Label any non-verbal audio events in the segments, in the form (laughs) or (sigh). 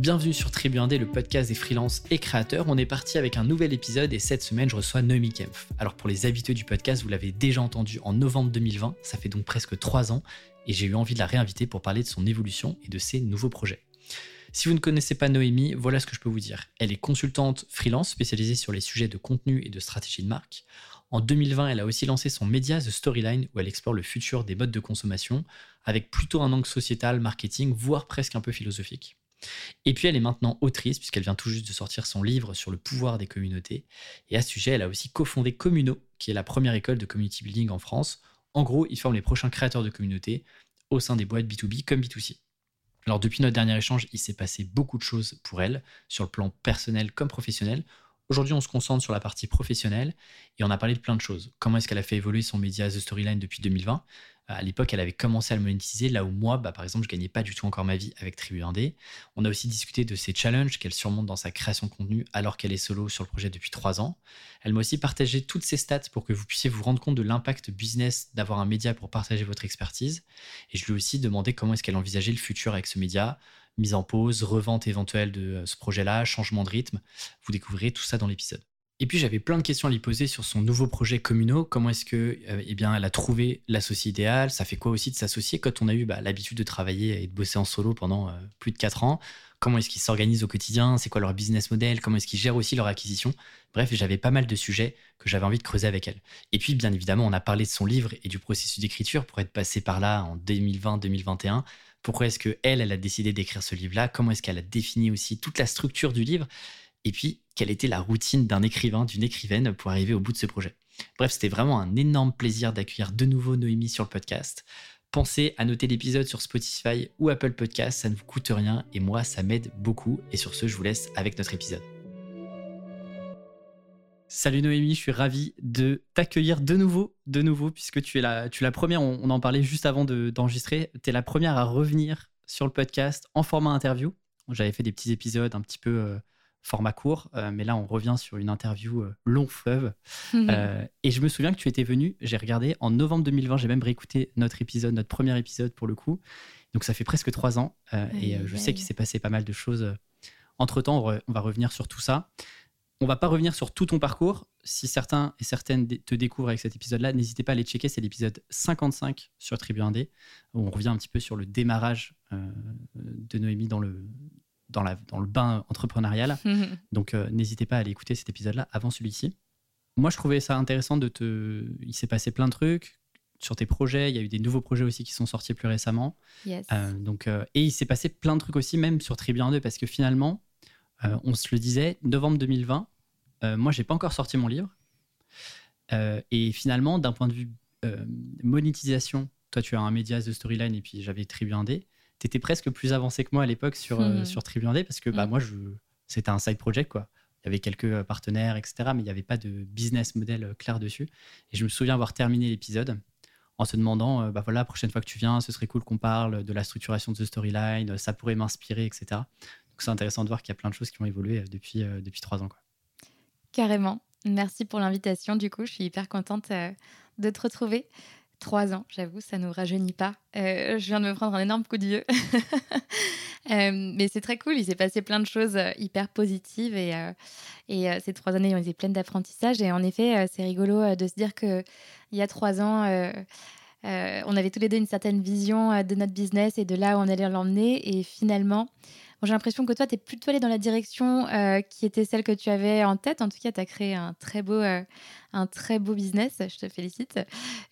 Bienvenue sur Tribu Indé, le podcast des freelances et créateurs. On est parti avec un nouvel épisode et cette semaine, je reçois Noémie Kempf. Alors pour les habitués du podcast, vous l'avez déjà entendu en novembre 2020, ça fait donc presque trois ans, et j'ai eu envie de la réinviter pour parler de son évolution et de ses nouveaux projets. Si vous ne connaissez pas Noémie, voilà ce que je peux vous dire. Elle est consultante freelance spécialisée sur les sujets de contenu et de stratégie de marque. En 2020, elle a aussi lancé son média The Storyline où elle explore le futur des modes de consommation avec plutôt un angle sociétal, marketing, voire presque un peu philosophique. Et puis elle est maintenant autrice puisqu'elle vient tout juste de sortir son livre sur le pouvoir des communautés. Et à ce sujet, elle a aussi cofondé Communo, qui est la première école de community building en France. En gros, ils forment les prochains créateurs de communautés au sein des boîtes B2B comme B2C. Alors depuis notre dernier échange, il s'est passé beaucoup de choses pour elle, sur le plan personnel comme professionnel. Aujourd'hui, on se concentre sur la partie professionnelle et on a parlé de plein de choses. Comment est-ce qu'elle a fait évoluer son média The Storyline depuis 2020 à l'époque, elle avait commencé à le monétiser, là où moi, bah, par exemple, je gagnais pas du tout encore ma vie avec Tribu 1D. On a aussi discuté de ses challenges qu'elle surmonte dans sa création de contenu alors qu'elle est solo sur le projet depuis trois ans. Elle m'a aussi partagé toutes ses stats pour que vous puissiez vous rendre compte de l'impact business d'avoir un média pour partager votre expertise. Et je lui ai aussi demandé comment est-ce qu'elle envisageait le futur avec ce média, mise en pause, revente éventuelle de euh, ce projet-là, changement de rythme. Vous découvrirez tout ça dans l'épisode. Et puis j'avais plein de questions à lui poser sur son nouveau projet Communo. Comment est-ce que, euh, eh bien, elle a trouvé l'associé idéal Ça fait quoi aussi de s'associer quand on a eu bah, l'habitude de travailler et de bosser en solo pendant euh, plus de 4 ans? Comment est-ce qu'ils s'organisent au quotidien? C'est quoi leur business model? Comment est-ce qu'ils gèrent aussi leur acquisition? Bref, j'avais pas mal de sujets que j'avais envie de creuser avec elle. Et puis, bien évidemment, on a parlé de son livre et du processus d'écriture pour être passé par là en 2020-2021. Pourquoi est-ce que elle, elle a décidé d'écrire ce livre-là? Comment est-ce qu'elle a défini aussi toute la structure du livre? Et puis quelle était la routine d'un écrivain, d'une écrivaine pour arriver au bout de ce projet? Bref, c'était vraiment un énorme plaisir d'accueillir de nouveau Noémie sur le podcast. Pensez à noter l'épisode sur Spotify ou Apple Podcast, ça ne vous coûte rien et moi ça m'aide beaucoup. Et sur ce, je vous laisse avec notre épisode. Salut Noémie, je suis ravi de t'accueillir de nouveau, de nouveau, puisque tu es la, tu première, on, en parlait juste avant d'enregistrer, tu es la première à revenir sur le podcast en format interview. J'avais fait des petits épisodes un petit peu euh, format court, euh, mais là on revient sur une interview euh, long fleuve. (laughs) Euh, et je me souviens que tu étais venu, j'ai regardé en novembre 2020, j'ai même réécouté notre épisode, notre premier épisode pour le coup. Donc ça fait presque trois ans et je sais qu'il s'est passé pas mal de choses. Entre temps, on, va revenir sur tout ça. On va pas revenir sur tout ton parcours. Si certains et certaines te découvrent avec cet épisode-là, n'hésitez pas à aller checker. C'est l'épisode 55 sur Tribu 1D, où on revient un petit peu sur le démarrage de Noémie dans le, dans, la, dans le bain entrepreneurial. Donc, euh, n'hésitez pas à aller écouter cet épisode-là avant celui-ci. Moi, je trouvais ça intéressant de te. Il s'est passé plein de trucs sur tes projets. Il y a eu des nouveaux projets aussi qui sont sortis plus récemment. Euh, donc, euh, et il s'est passé plein de trucs aussi, même sur Tribian 2, parce que finalement, on se le disait, novembre 2020, moi, j'ai pas encore sorti mon livre. et finalement, d'un point de vue monétisation, toi, tu as un média The Storyline et puis j'avais Tribu D tu étais presque plus avancé que moi à l'époque sur, hmm. sur Tribune D parce que bah, hmm. moi, je, c'était un side project. quoi. Il y avait quelques euh, partenaires, etc. Mais il n'y avait pas de business model euh, clair dessus. Et je me souviens avoir terminé l'épisode en se demandant, bah voilà, la prochaine fois que tu viens, ce serait cool qu'on parle de la structuration de The Storyline, ça pourrait m'inspirer, etc. Donc c'est intéressant de voir qu'il y a plein de choses qui ont évolué depuis, depuis trois ans. Quoi. Carrément. Merci pour l'invitation. Du coup, je suis hyper contente de te retrouver. Trois ans, j'avoue, ça ne nous rajeunit pas. Euh, je viens de me prendre un énorme coup de vieux. (laughs) Euh, mais c'est très cool, il s'est passé plein de choses euh, hyper positives et, ces trois années ont été pleines d'apprentissage. Et en effet, c'est rigolo de se dire qu'il y a trois ans, on avait tous les deux une certaine vision de notre business et de là où on allait l'emmener. Et finalement, j'ai l'impression que toi, tu es plutôt allé dans la direction euh, qui était celle que tu avais en tête. En tout cas, tu as créé un très, beau, euh, un très beau business. Je te félicite.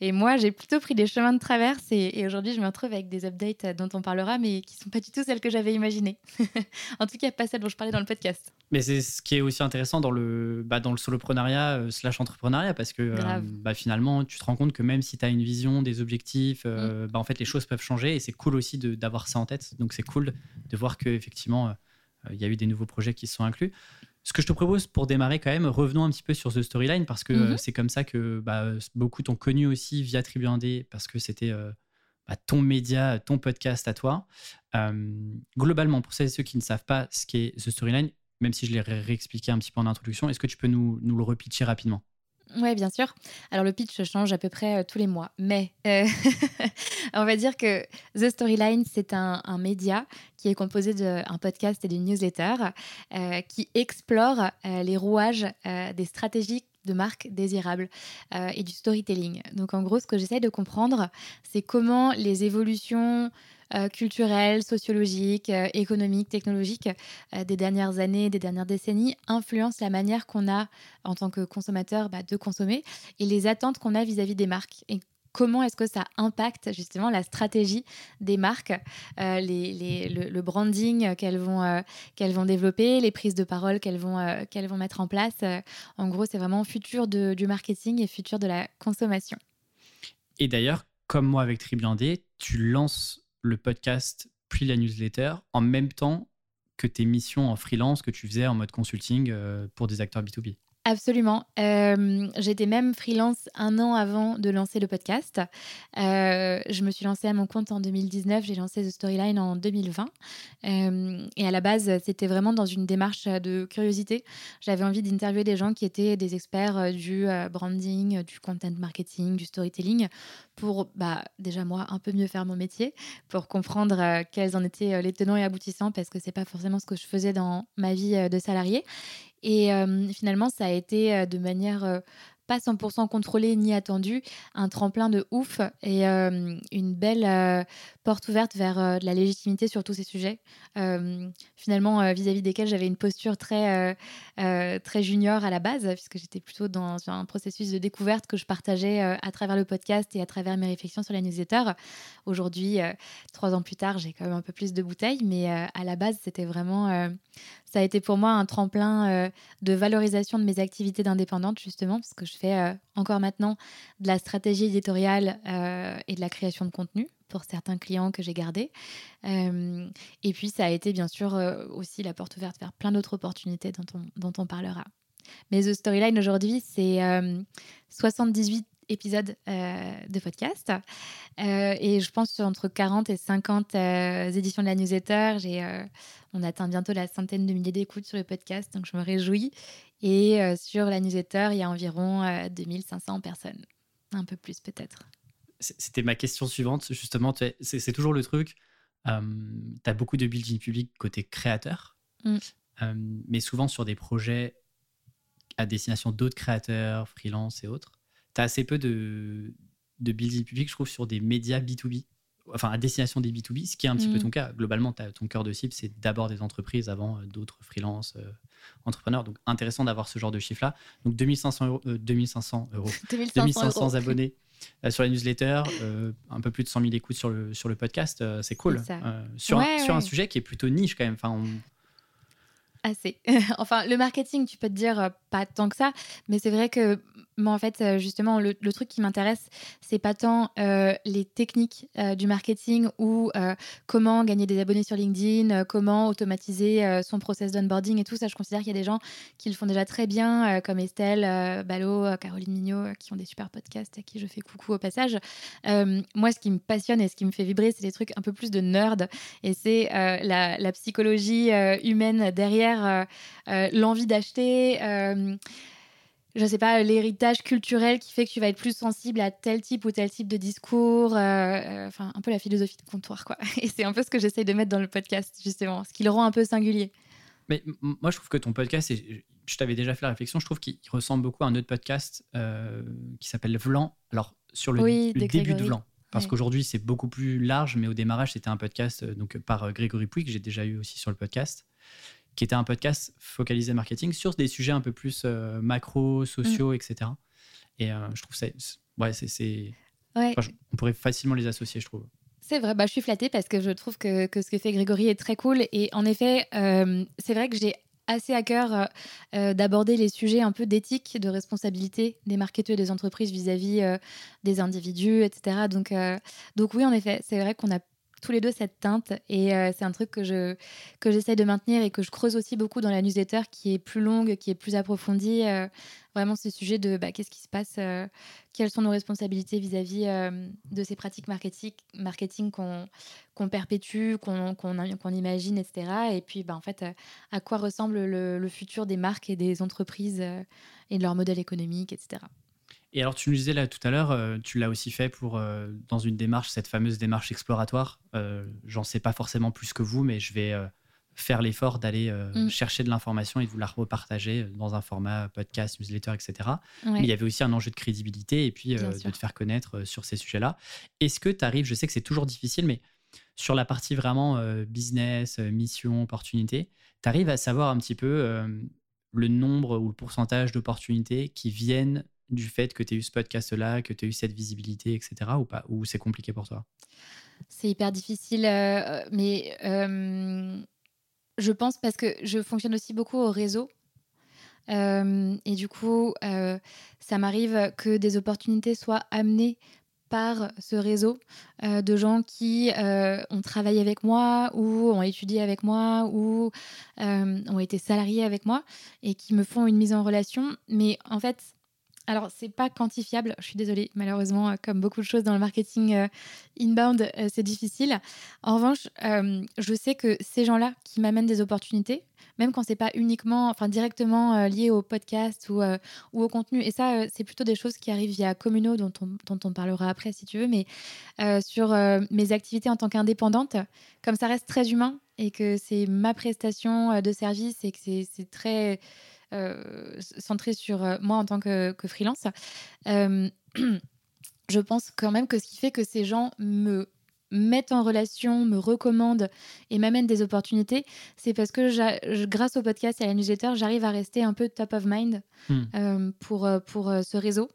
Et moi, j'ai plutôt pris des chemins de traverse. Et, aujourd'hui, je me retrouve avec des updates dont on parlera, mais qui ne sont pas du tout celles que j'avais imaginées. (laughs) en tout cas, pas celles dont je parlais dans le podcast. Mais c'est ce qui est aussi intéressant dans le, bah, dans le soloprenariat euh, slash entrepreneuriat parce que bah, finalement, tu te rends compte que même si tu as une vision, des objectifs, mm. bah, en fait, les choses peuvent changer et c'est cool aussi d'avoir ça en tête. Donc, c'est cool de voir que effectivement, euh, il y a eu des nouveaux projets qui se sont inclus. Ce que je te propose pour démarrer quand même, revenons un petit peu sur The Storyline parce que mhm. c'est comme ça que bah, beaucoup t'ont connu aussi via Tribu 1D parce que c'était euh, bah, ton média, ton podcast à toi. Euh, globalement, pour celles et ceux qui ne savent pas ce qu'est The Storyline, même si je l'ai réexpliqué un petit peu en introduction, est-ce que tu peux nous, nous le repitcher rapidement? Oui, bien sûr. Alors le pitch change à peu près tous les mois, mais (laughs) on va dire que The Storyline, c'est un, média qui est composé d'un podcast et d'une newsletter qui explore les rouages des stratégies de marque désirable et du storytelling. Donc en gros, ce que j'essaie de comprendre, c'est comment les évolutions euh, culturelles, sociologiques, euh, économiques, technologiques euh, des dernières années, des dernières décennies influencent la manière qu'on a en tant que consommateur bah, de consommer et les attentes qu'on a vis-à-vis des marques. Et comment est-ce que ça impacte justement la stratégie des marques, le, branding qu'elles vont, développer, les prises de parole qu'elles vont, mettre en place? en gros, c'est vraiment futur du marketing et futur de la consommation. Et d'ailleurs, comme moi avec Tribliandé, tu lances le podcast puis la newsletter en même temps que tes missions en freelance que tu faisais en mode consulting euh, pour des acteurs B2B. Absolument. Euh, j'étais même freelance un an avant de lancer le podcast. Euh, je me suis lancée à mon compte en 2019. J'ai lancé The Storyline en 2020. Euh, et à la base, c'était vraiment dans une démarche de curiosité. J'avais envie d'interviewer des gens qui étaient des experts du branding, du content marketing, du storytelling, pour bah, déjà moi un peu mieux faire mon métier, pour comprendre quels en étaient les tenants et aboutissants, parce que c'est pas forcément ce que je faisais dans ma vie de salarié. Et finalement, ça a été de manière pas 100% contrôlée ni attendue, un tremplin de ouf et une belle porte ouverte vers de la légitimité sur tous ces sujets. finalement, vis-à-vis desquels j'avais une posture très, très junior à la base, puisque j'étais plutôt dans un processus de découverte que je partageais à travers le podcast et à travers mes réflexions sur la newsletter. Aujourd'hui, trois ans plus tard, j'ai quand même un peu plus de bouteilles, mais à la base, c'était vraiment ça a été pour moi un tremplin euh, de valorisation de mes activités d'indépendante, justement, parce que je fais euh, encore maintenant de la stratégie éditoriale euh, et de la création de contenu pour certains clients que j'ai gardés. et puis, ça a été bien sûr aussi la porte ouverte vers plein d'autres opportunités dont on, dont on parlera. Mais The Storyline aujourd'hui, c'est 78 épisodes de podcast. et je pense entre 40 et 50 éditions de la newsletter. J'ai on atteint bientôt la centaine de milliers d'écoutes sur le podcast, donc je me réjouis. Et euh, sur la newsletter, il y a environ 2500 euh, personnes. Un peu plus peut-être. C'était ma question suivante, justement. C'est toujours le truc. Euh, tu as beaucoup de building public côté créateur, mm. mais souvent sur des projets à destination d'autres créateurs, freelance et autres. Tu as assez peu de, de building public, je trouve, sur des médias B2B enfin à destination des B2B, ce qui est un petit peu mm. ton cas. Globalement, ton cœur de cible, c'est d'abord des entreprises avant euh, d'autres freelance euh, entrepreneurs. Donc intéressant d'avoir ce genre de chiffre-là. Donc 2500 euros, 2500 (laughs) euros, 2500, abonnés (laughs) euh, sur la newsletter, un peu plus de 100 000 écoutes sur le, sur le podcast, c'est cool. sur, un, sur un sujet qui est plutôt niche quand même. Enfin, Assez. (laughs) enfin, le marketing, tu peux te dire pas tant que ça, mais c'est vrai que moi, en fait, euh, justement, le, truc qui m'intéresse, c'est pas tant euh, les techniques euh, du marketing ou comment gagner des abonnés sur LinkedIn, comment automatiser son process d'onboarding et tout ça. Je considère qu'il y a des gens qui le font déjà très bien, comme Estelle Ballot, Caroline Mignot, qui ont des super podcasts à qui je fais coucou au passage. moi, ce qui me passionne et ce qui me fait vibrer, c'est des trucs un peu plus de nerd et c'est la, psychologie humaine derrière l'envie d'acheter je sais pas, l'héritage culturel qui fait que tu vas être plus sensible à tel type ou tel type de discours, euh, euh, enfin un peu la philosophie de comptoir quoi. (laughs) Et c'est un peu ce que j'essaye de mettre dans le podcast justement, ce qui le rend un peu singulier. Mais moi je trouve que ton podcast, et je t'avais déjà fait la réflexion, je trouve qu'il ressemble beaucoup à un autre podcast euh, qui s'appelle Vlan. Alors sur le, début de Vlan. Parce qu'aujourd'hui, c'est beaucoup plus large, mais au démarrage, c'était un podcast donc, par Grégory Pouy, que j'ai déjà eu aussi sur le podcast qui était un podcast focalisé marketing sur des sujets un peu plus euh, macro, sociaux, etc. Et euh, je trouve ça, ouais, c'est, on pourrait facilement les associer, je trouve. C'est vrai, bah, je suis flattée parce que je trouve que, que, ce que fait Grégory est très cool. Et en effet, euh, c'est vrai que j'ai assez à cœur d'aborder les sujets un peu d'éthique, de responsabilité des marketeurs et des entreprises vis-à-vis des individus, etc. Donc, donc oui, en effet, c'est vrai qu'on a tous les deux cette teinte et c'est un truc que je que j'essaie de maintenir et que je creuse aussi beaucoup dans la newsletter qui est plus longue, qui est plus approfondie. vraiment ce sujet de bah, qu'est-ce qui se passe, quelles sont nos responsabilités vis-à-vis de ces pratiques marketing, marketing qu'on perpétue, qu'on imagine, etc. Et puis bah, en fait à quoi ressemble le, le, futur des marques et des entreprises et de leur modèle économique, etc. Et alors, tu nous disais là tout à l'heure, euh, tu l'as aussi fait pour, euh, dans une démarche, cette fameuse démarche exploratoire. Euh, J'en sais pas forcément plus que vous, mais je vais faire l'effort d'aller mm. chercher de l'information et de vous la repartager dans un format podcast, newsletter, etc. Mais il y avait aussi un enjeu de crédibilité et puis de te faire connaître sur ces sujets-là. Est-ce que tu arrives, je sais que c'est toujours difficile, mais sur la partie vraiment business, mission, opportunité, tu arrives à savoir un petit peu le nombre ou le pourcentage d'opportunités qui viennent du fait que tu aies eu ce podcast-là, que tu aies eu cette visibilité, etc. ou pas Ou c'est compliqué pour toi? C'est hyper difficile, euh, mais euh, je pense parce que je fonctionne aussi beaucoup au réseau. Euh, et du coup, ça m'arrive que des opportunités soient amenées par ce réseau de gens qui ont travaillé avec moi ou ont étudié avec moi ou ont été salariés avec moi et qui me font une mise en relation. Mais en fait, alors, c'est pas quantifiable. Je suis désolée, malheureusement, euh, comme beaucoup de choses dans le marketing euh, inbound, euh, c'est difficile. En revanche, je sais que ces gens-là qui m'amènent des opportunités, même quand c'est pas uniquement, enfin directement lié au podcast ou, au contenu, et ça, c'est plutôt des choses qui arrivent via Communo, dont on, dont on parlera après si tu veux, mais sur mes activités en tant qu'indépendante, comme ça reste très humain et que c'est ma prestation de service et que c'est très euh, centré sur euh, moi en tant que, que freelance, euh, (clears throat) je pense quand même que ce qui fait que ces gens me mettent en relation, me recommandent et m'amènent des opportunités, c'est parce que grâce au podcast et à la newsletter, j'arrive à rester un peu top of mind hmm. pour, pour ce réseau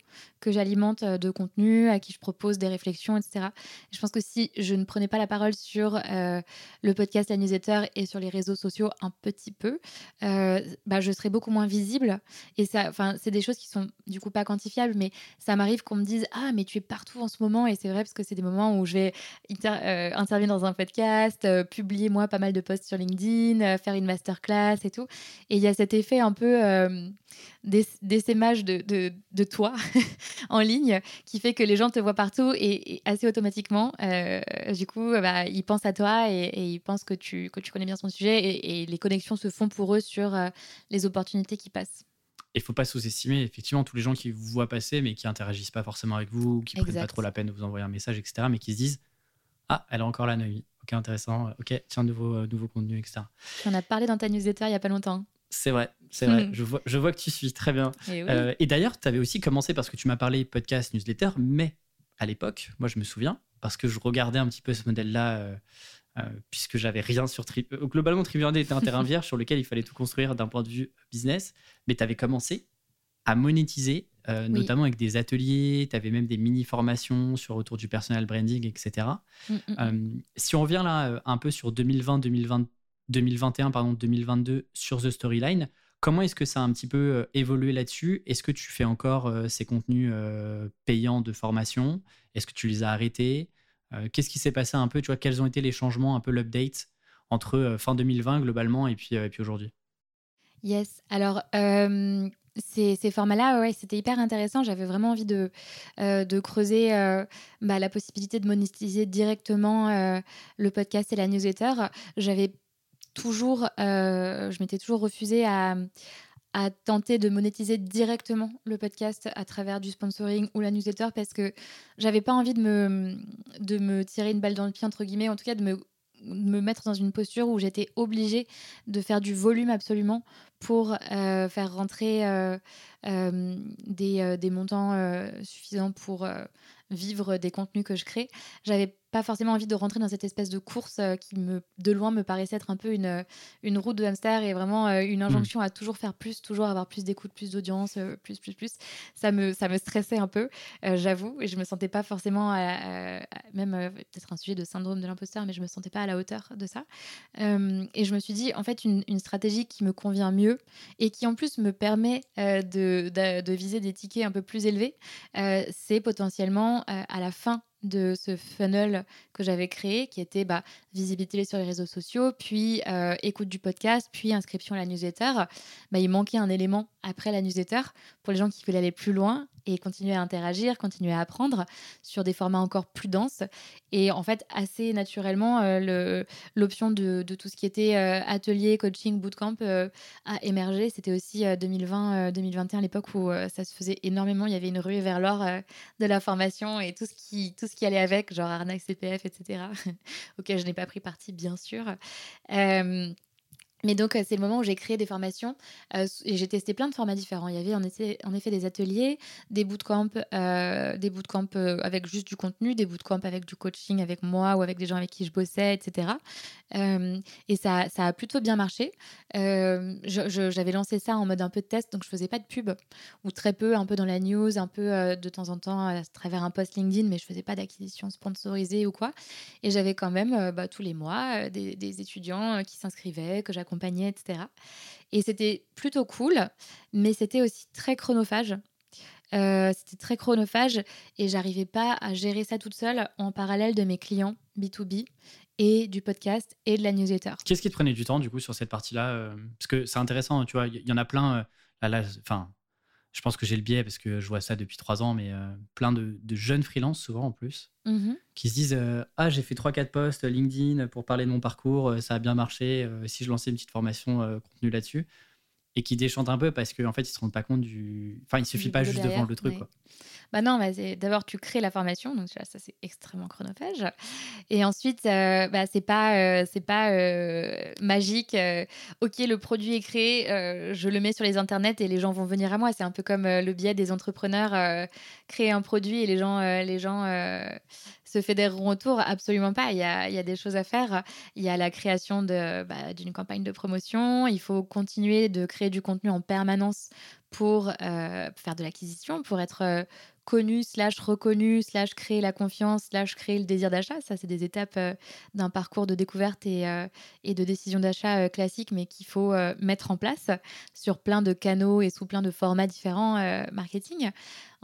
que j'alimente euh, de contenu, à qui je propose des réflexions, etc. je pense que si je ne prenais pas la parole sur euh, le podcast, la newsletter et sur les réseaux sociaux un petit peu, euh, bah, je serais beaucoup moins visible. Et ça, c'est des choses qui sont du coup pas quantifiables, mais ça m'arrive qu'on me dise ah mais tu es partout en ce moment et c'est vrai parce que c'est des moments où je vais intervenir dans un podcast, publier moi pas mal de posts sur LinkedIn, faire une masterclass et tout. Et il y a cet effet un peu d'essaimage de, de, de, toi (laughs) en ligne qui fait que les gens te voient partout et, assez automatiquement, euh, du coup, bah, ils pensent à toi et, ils pensent que tu, que tu connais bien son sujet et, les connexions se font pour eux sur euh, les opportunités qui passent. Il faut pas sous-estimer effectivement tous les gens qui vous voient passer mais qui interagissent pas forcément avec vous, qui ne prennent pas trop la peine de vous envoyer un message, etc. Mais qui se disent Ah, elle a encore la nuit. Ok, intéressant. Ok, tiens, nouveau, euh, nouveau contenu, etc. On a parlé dans ta newsletter il y a pas longtemps. C'est vrai, c'est vrai. Je, vois, je vois que tu suis très bien. Et, euh, d'ailleurs, tu avais aussi commencé parce que tu m'as parlé podcast, newsletter, mais à l'époque, moi je me souviens, parce que je regardais un petit peu ce modèle-là, euh, euh, puisque j'avais rien sur Tri Globalement, Tribu était un terrain (laughs) vierge sur lequel il fallait tout construire d'un point de vue business, mais tu avais commencé à monétiser, notamment avec des ateliers, tu avais même des mini-formations sur autour du personal branding, etc. Mm, mm, mm. si on revient là un peu sur 2020-2021, 2021, pardon, 2022 sur The Storyline. Comment est-ce que ça a un petit peu euh, évolué là-dessus? Est-ce que tu fais encore euh, ces contenus euh, payants de formation? Est-ce que tu les as arrêtés? Qu'est-ce qui s'est passé un peu? Tu vois, quels ont été les changements, un peu l'update entre fin 2020 globalement et puis, et puis aujourd'hui? Yes. Alors, ces, ces formats-là, ouais, c'était hyper intéressant. J'avais vraiment envie de, de creuser bah, la possibilité de monétiser directement le podcast et la newsletter. J'avais toujours, euh, je m'étais toujours refusée à, à tenter de monétiser directement le podcast à travers du sponsoring ou la newsletter parce que j'avais pas envie de me, de me tirer une balle dans le pied, entre guillemets, en tout cas de me, me mettre dans une posture où j'étais obligée de faire du volume absolument pour euh, faire rentrer euh, des, des, montants suffisants pour vivre des contenus que je crée. J'avais pas forcément envie de rentrer dans cette espèce de course euh, qui me de loin me paraissait être un peu une, euh, une route de hamster et vraiment euh, une mm. injonction à toujours faire plus, toujours avoir plus d'écoute, plus d'audience, plus plus plus. Ça me ça me stressait un peu, j'avoue, et je me sentais pas forcément même peut-être un sujet de syndrome de l'imposteur, mais je me sentais pas à la hauteur de ça. et je me suis dit en fait une, une, stratégie qui me convient mieux et qui en plus me permet de, de, de viser des tickets un peu plus élevés, c'est potentiellement à la fin de ce funnel que j'avais créé, qui était bah, visibilité sur les réseaux sociaux, puis euh, écoute du podcast, puis inscription à la newsletter, bah, il manquait un élément après la newsletter pour les gens qui voulaient aller plus loin et continuer à interagir, continuer à apprendre sur des formats encore plus denses. Et en fait, assez naturellement, euh, l'option de, tout ce qui était euh, atelier, coaching, bootcamp a émergé. C'était aussi 2020-2021, l'époque où ça se faisait énormément. Il y avait une ruée vers l'or de la formation et tout ce qui, tout ce qui allait avec, genre arnaque CPF, etc., (laughs) auquel je n'ai pas pris parti, bien sûr. Mais donc, c'est le moment où j'ai créé des formations et j'ai testé plein de formats différents. Il y avait en effet, des ateliers, des bootcamps, euh, des bootcamps avec juste du contenu, des bootcamps avec du coaching avec moi ou avec des gens avec qui je bossais, etc. et ça, a plutôt bien marché. J'avais lancé ça en mode un peu de test, donc je faisais pas de pub ou très peu, un peu dans la news, un peu de temps en temps à travers un post LinkedIn, mais je faisais pas d'acquisition sponsorisée ou quoi. Et j'avais quand même bah, tous les mois des, des étudiants qui s'inscrivaient, que j'accompagnais etc. Et c'était plutôt cool, mais c'était aussi très chronophage. Euh, c'était très chronophage et j'arrivais pas à gérer ça toute seule en parallèle de mes clients B2B et du podcast et de la newsletter. Qu'est-ce qui te prenait du temps du coup sur cette partie-là euh, Parce que c'est intéressant, tu vois, il y, en a plein. Euh, là, enfin, je pense que j'ai le biais parce que je vois ça depuis trois ans, mais euh, plein de, jeunes freelances, souvent en plus, mmh qui se disent euh, Ah, j'ai fait 3-4 posts LinkedIn pour parler de mon parcours, euh, ça a bien marché, si je lançais une petite formation contenu là-dessus et qui déchantent un peu parce qu'en en fait, ils se rendent pas compte du. Enfin, il suffit pas juste de vendre le truc. Quoi. Bah non, bah d'abord, tu crées la formation, donc ça, c'est extrêmement chronophage. Et ensuite, euh, bah, c'est pas, euh, c'est pas euh, magique. ok, le produit est créé, je le mets sur les internets et les gens vont venir à moi. C'est un peu comme le biais des entrepreneurs créer un produit et les gens, les gens se fédéreront autour Absolument pas. Il y a, des choses à faire. Il y a la création bah, d'une campagne de promotion. Il faut continuer de créer du contenu en permanence pour euh, faire de l'acquisition, pour être euh, connu, slash reconnu, slash créer la confiance, slash créer le désir d'achat. Ça, c'est des étapes euh, d'un parcours de découverte et de décision d'achat classique, mais qu'il faut mettre en place sur plein de canaux et sous plein de formats différents marketing.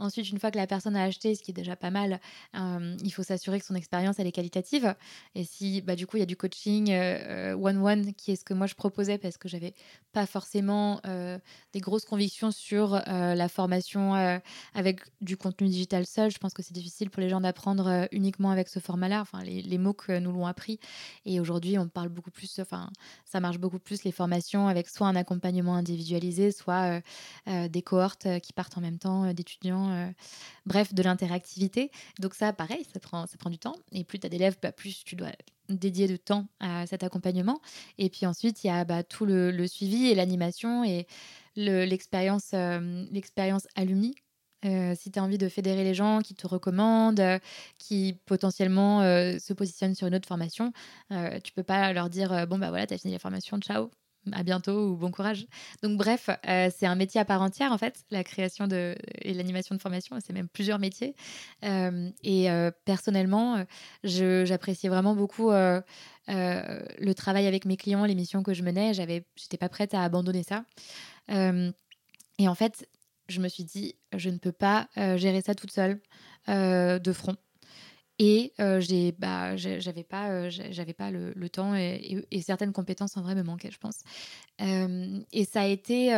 Ensuite, une fois que la personne a acheté, ce qui est déjà pas mal, euh, il faut s'assurer que son expérience elle est qualitative. Et si, bah, du coup, il y a du coaching euh, one-one, qui est ce que moi je proposais parce que j'avais pas forcément euh, des grosses convictions sur la formation avec du contenu digital seul. Je pense que c'est difficile pour les gens d'apprendre uniquement avec ce format-là. Enfin, les, les mots que nous l'ont appris. Et aujourd'hui, on parle beaucoup plus, enfin, ça marche beaucoup plus les formations avec soit un accompagnement individualisé, soit des cohortes qui partent en même temps d'étudiants euh, bref, de l'interactivité. Donc ça, pareil, ça prend, ça prend du temps. Et plus tu as d'élèves, bah, plus tu dois dédier de temps à cet accompagnement. Et puis ensuite, il y a bah, tout le, suivi et l'animation et l'expérience euh, l'expérience alumni. Euh, si tu as envie de fédérer les gens qui te recommandent, qui potentiellement se positionnent sur une autre formation, tu peux pas leur dire bon bah voilà, tu as fini la formation, ciao à bientôt ou bon courage. Donc bref, euh, c'est un métier à part entière en fait, la création de, et l'animation de formation, c'est même plusieurs métiers. Euh, et euh, personnellement, j'appréciais vraiment beaucoup le travail avec mes clients, les missions que je menais. J'avais, j'étais pas prête à abandonner ça. et en fait, je me suis dit, je ne peux pas gérer ça toute seule de front. Et j'ai, bah, j'avais pas, j'avais pas le, temps et, certaines compétences en vrai me manquaient, je pense. Et ça a été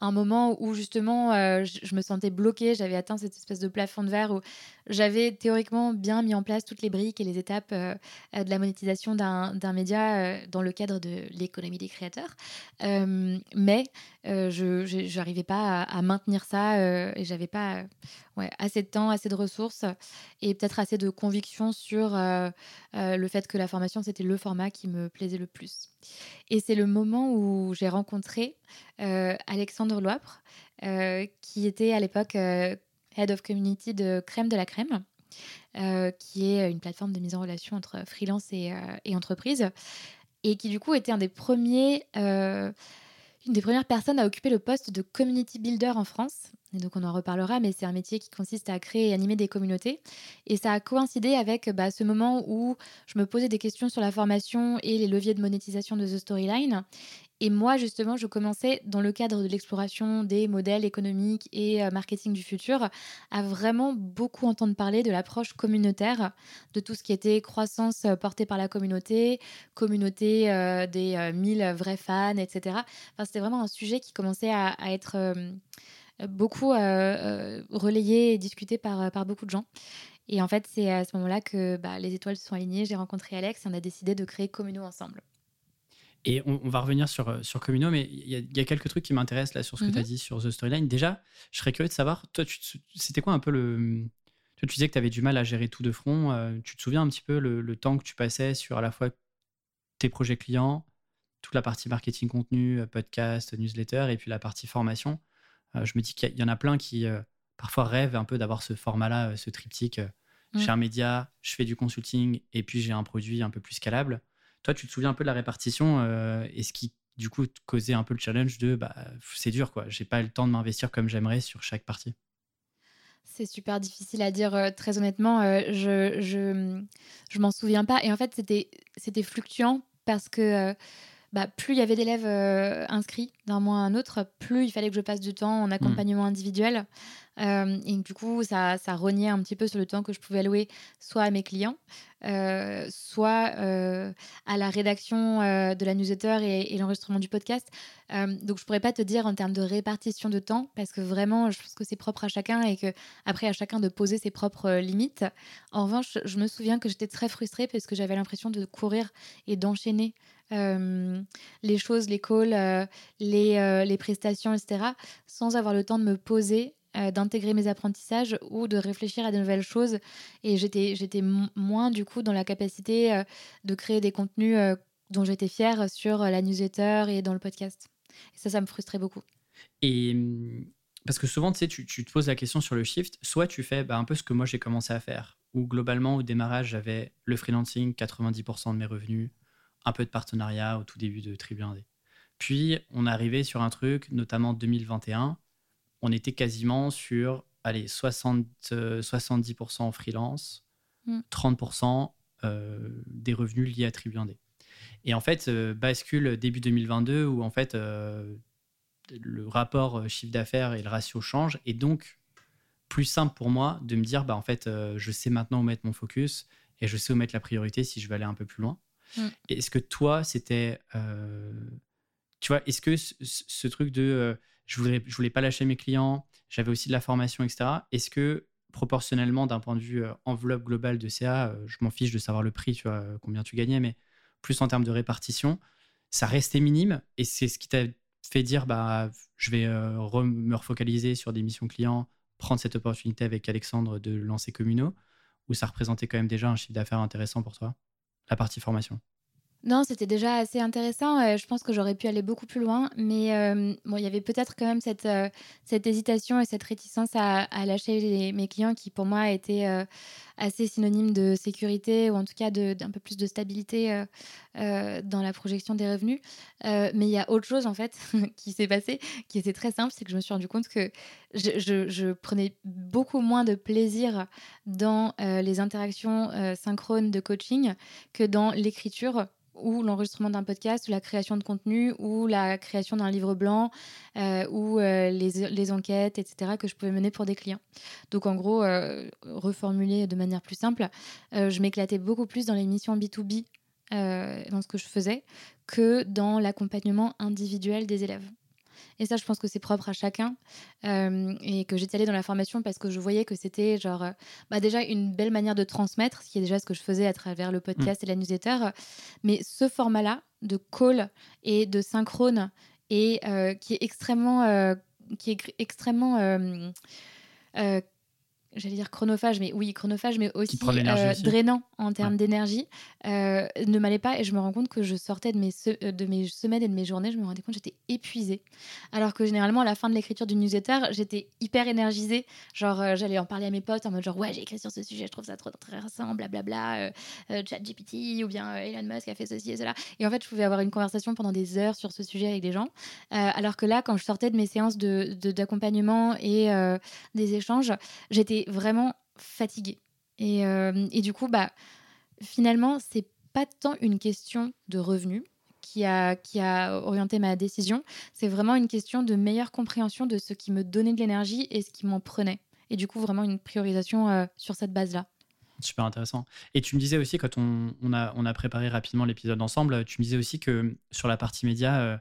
un moment où justement je, me sentais bloquée, j'avais atteint cette espèce de plafond de verre où j'avais théoriquement bien mis en place toutes les briques et les étapes de la monétisation d'un média dans le cadre de l'économie des créateurs. mais je n'arrivais pas à, maintenir ça et j'avais pas assez de temps, assez de ressources et peut-être assez de conviction sur le fait que la formation, c'était le format qui me plaisait le plus. Et c'est le moment où j'ai rencontré euh, Alexandre Loipre, qui était à l'époque Head of Community de Crème de la Crème. qui est une plateforme de mise en relation entre freelance et, et entreprise, et qui du coup était une des premières personnes à occuper le poste de community builder en France. Et donc on en reparlera, mais c'est un métier qui consiste à créer et animer des communautés. Et ça a coïncidé avec bah, ce moment où je me posais des questions sur la formation et les leviers de monétisation de The Storyline. Et moi, justement, je commençais dans le cadre de l'exploration des modèles économiques et euh, marketing du futur à vraiment beaucoup entendre parler de l'approche communautaire, de tout ce qui était croissance euh, portée par la communauté, communauté euh, des 1000 vrais fans, etc. Enfin, c'était vraiment un sujet qui commençait à, être beaucoup relayé et discuté par, par beaucoup de gens. Et en fait, c'est à ce moment-là que bah, les étoiles se sont alignées, j'ai rencontré Alex et on a décidé de créer Communo ensemble. Et on, va revenir sur, euh, sur Communo, mais il y, a quelques trucs qui m'intéressent là sur ce que tu as mhm. dit sur The Storyline. Déjà, je serais curieux de savoir, toi, c'était quoi un peu le. tu disais que tu avais du mal à gérer tout de front. Euh, tu te souviens un petit peu le, temps que tu passais sur à la fois tes projets clients, toute la partie marketing contenu, euh, podcast, newsletter, et puis la partie formation? Je me dis qu'il y, en a plein qui parfois rêvent un peu d'avoir ce format-là, ce triptyque. Mmh. J'ai un média, je fais du consulting, et puis j'ai un produit un peu plus scalable. Toi, tu te souviens un peu de la répartition euh, et ce qui, du coup, causait un peu le challenge de bah, c'est dur, quoi. J'ai pas le temps de m'investir comme j'aimerais sur chaque partie. C'est super difficile à dire, euh, très honnêtement. Euh, je, je, je m'en souviens pas. Et en fait, c'était fluctuant parce que bah, plus il y avait d'élèves inscrits d'un mois à un autre, plus il fallait que je passe du temps en mmh. accompagnement individuel. Euh, et du coup, ça, ça rognait un petit peu sur le temps que je pouvais allouer soit à mes clients, euh, soit euh, à la rédaction de la newsletter et, l'enregistrement du podcast. donc, je pourrais pas te dire en termes de répartition de temps, parce que vraiment, je pense que c'est propre à chacun et que après à chacun de poser ses propres limites. En revanche, je me souviens que j'étais très frustrée parce que j'avais l'impression de courir et d'enchaîner les choses, les calls, les, les, prestations, etc., sans avoir le temps de me poser euh, d'intégrer mes apprentissages ou de réfléchir à de nouvelles choses. Et j'étais, moins, du coup, dans la capacité euh, de créer des contenus euh, dont j'étais fière sur la newsletter et dans le podcast. Et ça, ça me frustrait beaucoup. Et mmh, parce que souvent, tu sais, tu, te poses la question sur le shift. Soit tu fais bah, un peu ce que moi j'ai commencé à faire, où globalement, au démarrage, j'avais le freelancing, 90% de mes revenus, un peu de partenariat au tout début de Tribu 1D. Puis, on est arrivé sur un truc, notamment 2021, on était quasiment sur allez, 60, 70% en freelance, 30% mm. euh, des revenus liés à Tribu 1D. Et en fait, euh, bascule début 2022 où en fait euh, le rapport chiffre d'affaires et le ratio changent. Et donc, plus simple pour moi de me dire, bah, en fait, je sais maintenant où mettre mon focus et je sais où mettre la priorité si je veux aller un peu plus loin. Mm. Est-ce que toi, c'était. tu vois, est-ce que ce truc de je voulais, voulais pas lâcher mes clients, j'avais aussi de la formation, etc. Est-ce que proportionnellement, d'un point de vue euh, enveloppe globale de CA, euh, je m'en fiche de savoir le prix, tu vois, euh, combien tu gagnais, mais plus en termes de répartition, ça restait minime et c'est ce qui t'a fait dire, bah, je vais me refocaliser sur des missions clients, prendre cette opportunité avec Alexandre de lancer Communo, ou ça représentait quand même déjà un chiffre d'affaires intéressant pour toi, la partie formation non, c'était déjà assez intéressant. Euh, je pense que j'aurais pu aller beaucoup plus loin, mais euh, bon, il y avait peut-être quand même cette, euh, cette hésitation et cette réticence à, lâcher mes clients qui, pour moi, étaient assez synonymes de sécurité ou en tout cas d'un peu plus de stabilité dans la projection des revenus. mais il y a autre chose, en fait, (laughs) qui s'est passé, qui était très simple, c'est que je me suis rendu compte que je, je prenais beaucoup moins de plaisir dans les interactions synchrones de coaching que dans l'écriture ou l'enregistrement d'un podcast, ou la création de contenu, ou la création d'un livre blanc, euh, ou euh, les, les, enquêtes, etc., que je pouvais mener pour des clients. Donc en gros, euh, reformuler de manière plus simple, je m'éclatais beaucoup plus dans les missions B2B, dans ce que je faisais, que dans l'accompagnement individuel des élèves. Et ça, je pense que c'est propre à chacun. Euh, et que j'étais allée dans la formation parce que je voyais que c'était genre, euh, bah déjà une belle manière de transmettre, ce qui est déjà ce que je faisais à travers le podcast mm. et la newsletter. Mais ce format-là de call et de synchrone et euh, qui est extrêmement, qui est extrêmement j'allais dire chronophage, mais oui, chronophage, mais aussi, euh, drainant en termes d'énergie, euh, ne m'allait pas. Et je me rends compte que je sortais de mes, euh, de mes semaines et de mes journées, je me rendais compte que j'étais épuisée. Alors que généralement, à la fin de l'écriture du newsletter, j'étais hyper énergisée. Genre, j'allais en parler à mes potes en mode genre, ouais, j'ai écrit sur ce sujet, je trouve ça trop intéressant, blablabla, chat GPT ou bien Elon Musk a fait ceci et cela. Et en fait, je pouvais avoir une conversation pendant des heures sur ce sujet avec des gens. alors que là, quand je sortais de mes séances d'accompagnement de, et des échanges, j'étais vraiment fatiguée. Et, euh, et, du coup, bah, finalement, c'est pas tant une question de revenus qui a, qui a orienté ma décision. C'est vraiment une question de meilleure compréhension de ce qui me donnait de l'énergie et ce qui m'en prenait. Et du coup, vraiment une priorisation sur cette base-là. Super intéressant. Et tu me disais aussi, quand on, on, a, on a préparé rapidement l'épisode ensemble, tu me disais aussi que sur la partie média, euh,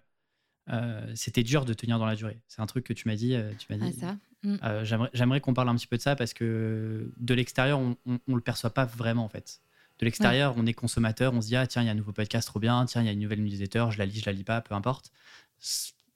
euh, c'était dur de tenir dans la durée. C'est un truc que tu m'as dit. Euh, tu m'as dit ah, ça. Mm. J'aimerais qu'on parle un petit peu de ça parce que de l'extérieur, on ne le perçoit pas vraiment en fait. De l'extérieur, on est consommateur, on se dit ah tiens il y a un nouveau podcast trop bien, tiens il y a une nouvelle newsletter, je la lis, je la lis pas, peu importe.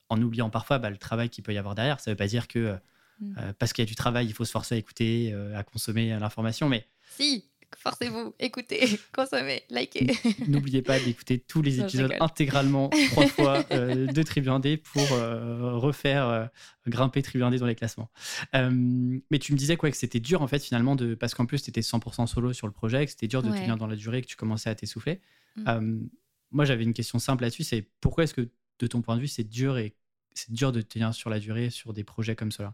En oubliant parfois bah, le travail qu'il peut y avoir derrière. Ça veut pas dire que mm. parce qu'il y a du travail, il faut se forcer à écouter, à consommer l'information, mais si, forcez-vous, écoutez, (laughs) consommez, likez. N'oubliez pas d'écouter tous les épisodes intégralement trois (laughs) fois euh, de Tribu D pour euh, refaire euh, grimper Tribu D dans les classements. mais tu me disais quoi que c'était dur en fait finalement de parce qu'en plus tu étais 100% solo sur le projet, que c'était dur de tenir dans la durée, que tu commençais à t'essouffler. Mm. moi j'avais une question simple là-dessus, c'est pourquoi est-ce que de ton point de vue c'est dur et c'est dur de tenir sur la durée sur des projets comme cela?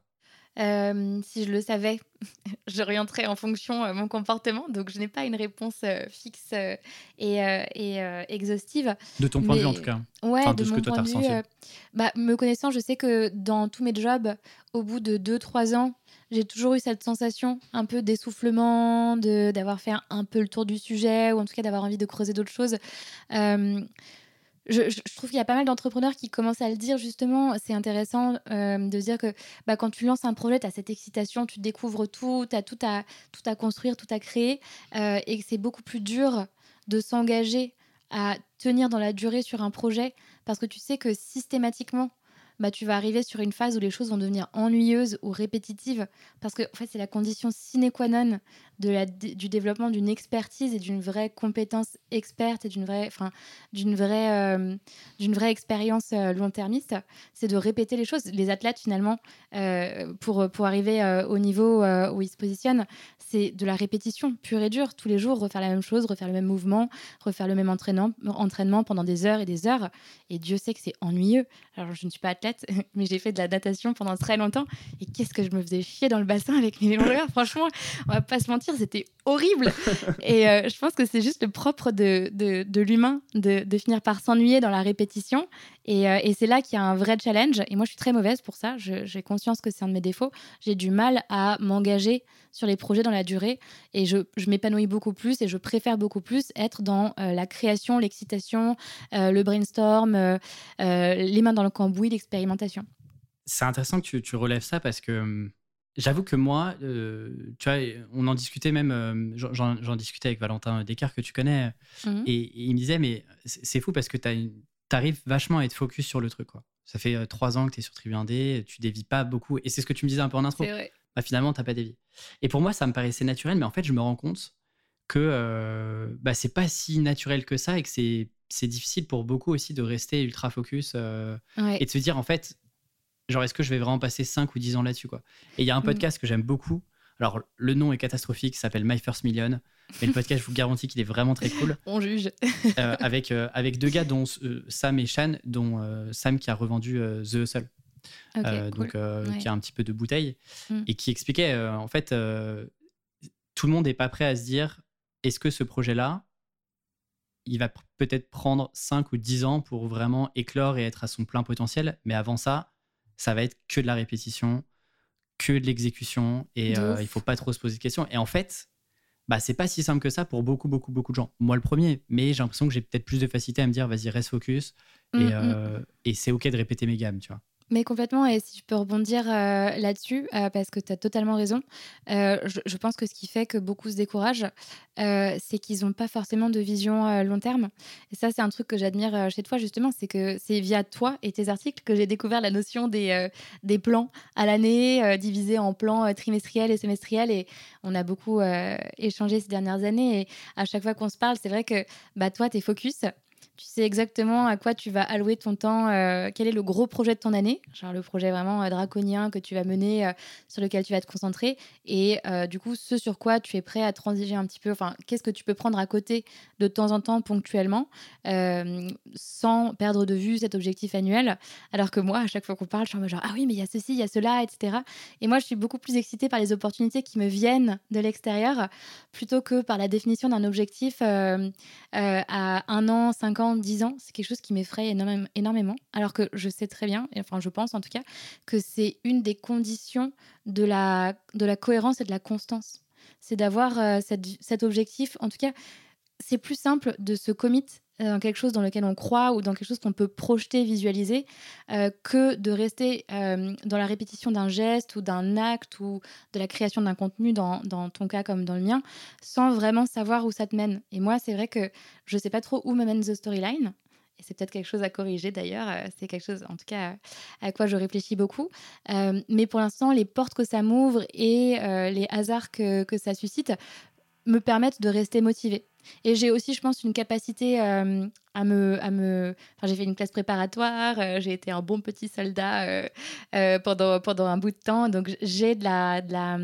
Si je le savais, (laughs) j'orienterais en fonction de mon comportement. Donc, je n'ai pas une réponse fixe et, exhaustive. De ton point de vue, en tout cas. Ouais, de, mon point de vue. bah, me connaissant, je sais que dans tous mes jobs, au bout de 2-3 ans, j'ai toujours eu cette sensation un peu d'essoufflement, d'avoir fait un, peu le tour du sujet, ou en tout cas d'avoir envie de creuser d'autres choses je, trouve qu'il y a pas mal d'entrepreneurs qui commencent à le dire justement. C'est intéressant euh, de dire que bah, quand tu lances un projet, tu as cette excitation, tu découvres tout, tu as tout à, tout à construire, tout à créer, euh, et que c'est beaucoup plus dur de s'engager à tenir dans la durée sur un projet parce que tu sais que systématiquement, bah, tu vas arriver sur une phase où les choses vont devenir ennuyeuses ou répétitives parce que en fait, c'est la condition sine qua non du développement d'une expertise et d'une vraie compétence experte et d'une vraie, enfin, d'une vraie, euh, d'une vraie expérience euh, long-termiste, c'est de répéter les choses. Les athlètes, finalement, euh, pour, pour arriver au niveau où ils se positionnent, c'est de la répétition pure et dure. Tous les jours, refaire la même chose, refaire le même mouvement, refaire le même entraînement, entraînement pendant des heures et des heures. Et Dieu sait que c'est ennuyeux. Alors, je ne suis pas athlète, (laughs) mais j'ai fait de la natation pendant très longtemps. Et qu'est-ce que je me faisais chier dans le bassin avec mes longueurs. Franchement, on va pas se mentir c'était horrible. (laughs) et euh, je pense que c'est juste le propre de, de, l'humain de, de, finir par s'ennuyer dans la répétition. Et, euh, et c'est là qu'il y a un vrai challenge. Et moi, je suis très mauvaise pour ça. J'ai conscience que c'est un de mes défauts. J'ai du mal à m'engager sur les projets dans la durée. Et je, je m'épanouis beaucoup plus et je préfère beaucoup plus être dans euh, la création, l'excitation, le brainstorm, les mains dans le cambouis, l'expérimentation. C'est intéressant que tu, tu relèves ça parce que hum, J'avoue que moi, euh, tu vois, on en discutait même, euh, j'en discutais avec Valentin Descartes que tu connais, mmh. et, il me disait, mais c'est fou parce que tu arrives vachement à être focus sur le truc. Quoi. Ça fait euh, trois ans que tu es sur Tribu 1D, tu dévis pas beaucoup, et c'est ce que tu me disais un peu en intro. Bah, finalement, tu n'as pas dévié. Et pour moi, ça me paraissait naturel, mais en fait, je me rends compte que bah, c'est pas si naturel que ça et que c'est difficile pour beaucoup aussi de rester ultra focus et de se dire, en fait, genre, est-ce que je vais vraiment passer 5 ou 10 ans là-dessus, quoi. Et il y a un mm. podcast que j'aime beaucoup. Alors, le nom est catastrophique, il s'appelle My First Million. Mais le podcast, je vous garantis qu'il est vraiment très cool. (laughs) On juge. Euh, avec, euh, avec deux gars, dont euh, Sam et Shan, dont Sam qui a revendu The Hustle. donc, qui a un petit peu de bouteille. Mm. Et qui expliquait, en fait, tout le monde n'est pas prêt à se dire est-ce que ce projet-là, il va peut-être prendre 5 ou 10 ans pour vraiment éclore et être à son plein potentiel. Mais avant ça, ça va être que de la répétition, que de l'exécution, et euh, il faut pas trop se poser de questions. Et en fait, bah, c'est pas si simple que ça pour beaucoup, beaucoup, beaucoup de gens. Moi, le premier, mais j'ai l'impression que j'ai peut-être plus de facilité à me dire, vas-y, reste focus, et, mm, mm. Euh, et c'est OK de répéter mes gammes, tu vois. Mais complètement, et si je peux rebondir euh, là-dessus, euh, parce que tu as totalement raison, euh, je, pense que ce qui fait que beaucoup se découragent, c'est qu'ils n'ont pas forcément de vision long terme. Et ça, c'est un truc que j'admire chez toi, justement, c'est que c'est via toi et tes articles que j'ai découvert la notion des, plans à l'année, divisés en plans trimestriels et semestriels. Et on a beaucoup échangé ces dernières années. Et à chaque fois qu'on se parle, c'est vrai que bah, toi, tu es focus tu sais exactement à quoi tu vas allouer ton temps, euh, quel est le gros projet de ton année, genre le projet vraiment euh, draconien que tu vas mener, euh, sur lequel tu vas te concentrer, et du coup ce sur quoi tu es prêt à transiger un petit peu, enfin qu'est-ce que tu peux prendre à côté de temps en temps ponctuellement, sans perdre de vue cet objectif annuel, alors que moi à chaque fois qu'on parle, je suis en mode genre ah oui mais il y a ceci, il y a cela, etc. Et moi je suis beaucoup plus excitée par les opportunités qui me viennent de l'extérieur, plutôt que par la définition d'un objectif à un an, cinq ans, ans, 10 ans, c'est quelque chose qui m'effraie énormément, alors que je sais très bien, enfin je pense en tout cas, que c'est une des conditions de la, de la cohérence et de la constance. C'est d'avoir euh, cet objectif, en tout cas, c'est plus simple de se commit dans quelque chose dans lequel on croit ou dans quelque chose qu'on peut projeter, visualiser, euh, que de rester euh, dans la répétition d'un geste ou d'un acte ou de la création d'un contenu, dans, dans, ton cas comme dans le mien, sans vraiment savoir où ça te mène. Et moi, c'est vrai que je ne sais pas trop où me mène The Storyline. Et c'est peut-être quelque chose à corriger d'ailleurs. C'est quelque chose, en tout cas, à quoi je réfléchis beaucoup. mais pour l'instant, les portes que ça m'ouvre et les hasards que, que ça suscite me permettent de rester motivée. Et j'ai aussi, je pense, une capacité euh, à me. À me... Enfin, j'ai fait une classe préparatoire, euh, j'ai été un bon petit soldat euh, pendant, pendant un bout de temps. Donc, j'ai de la. De la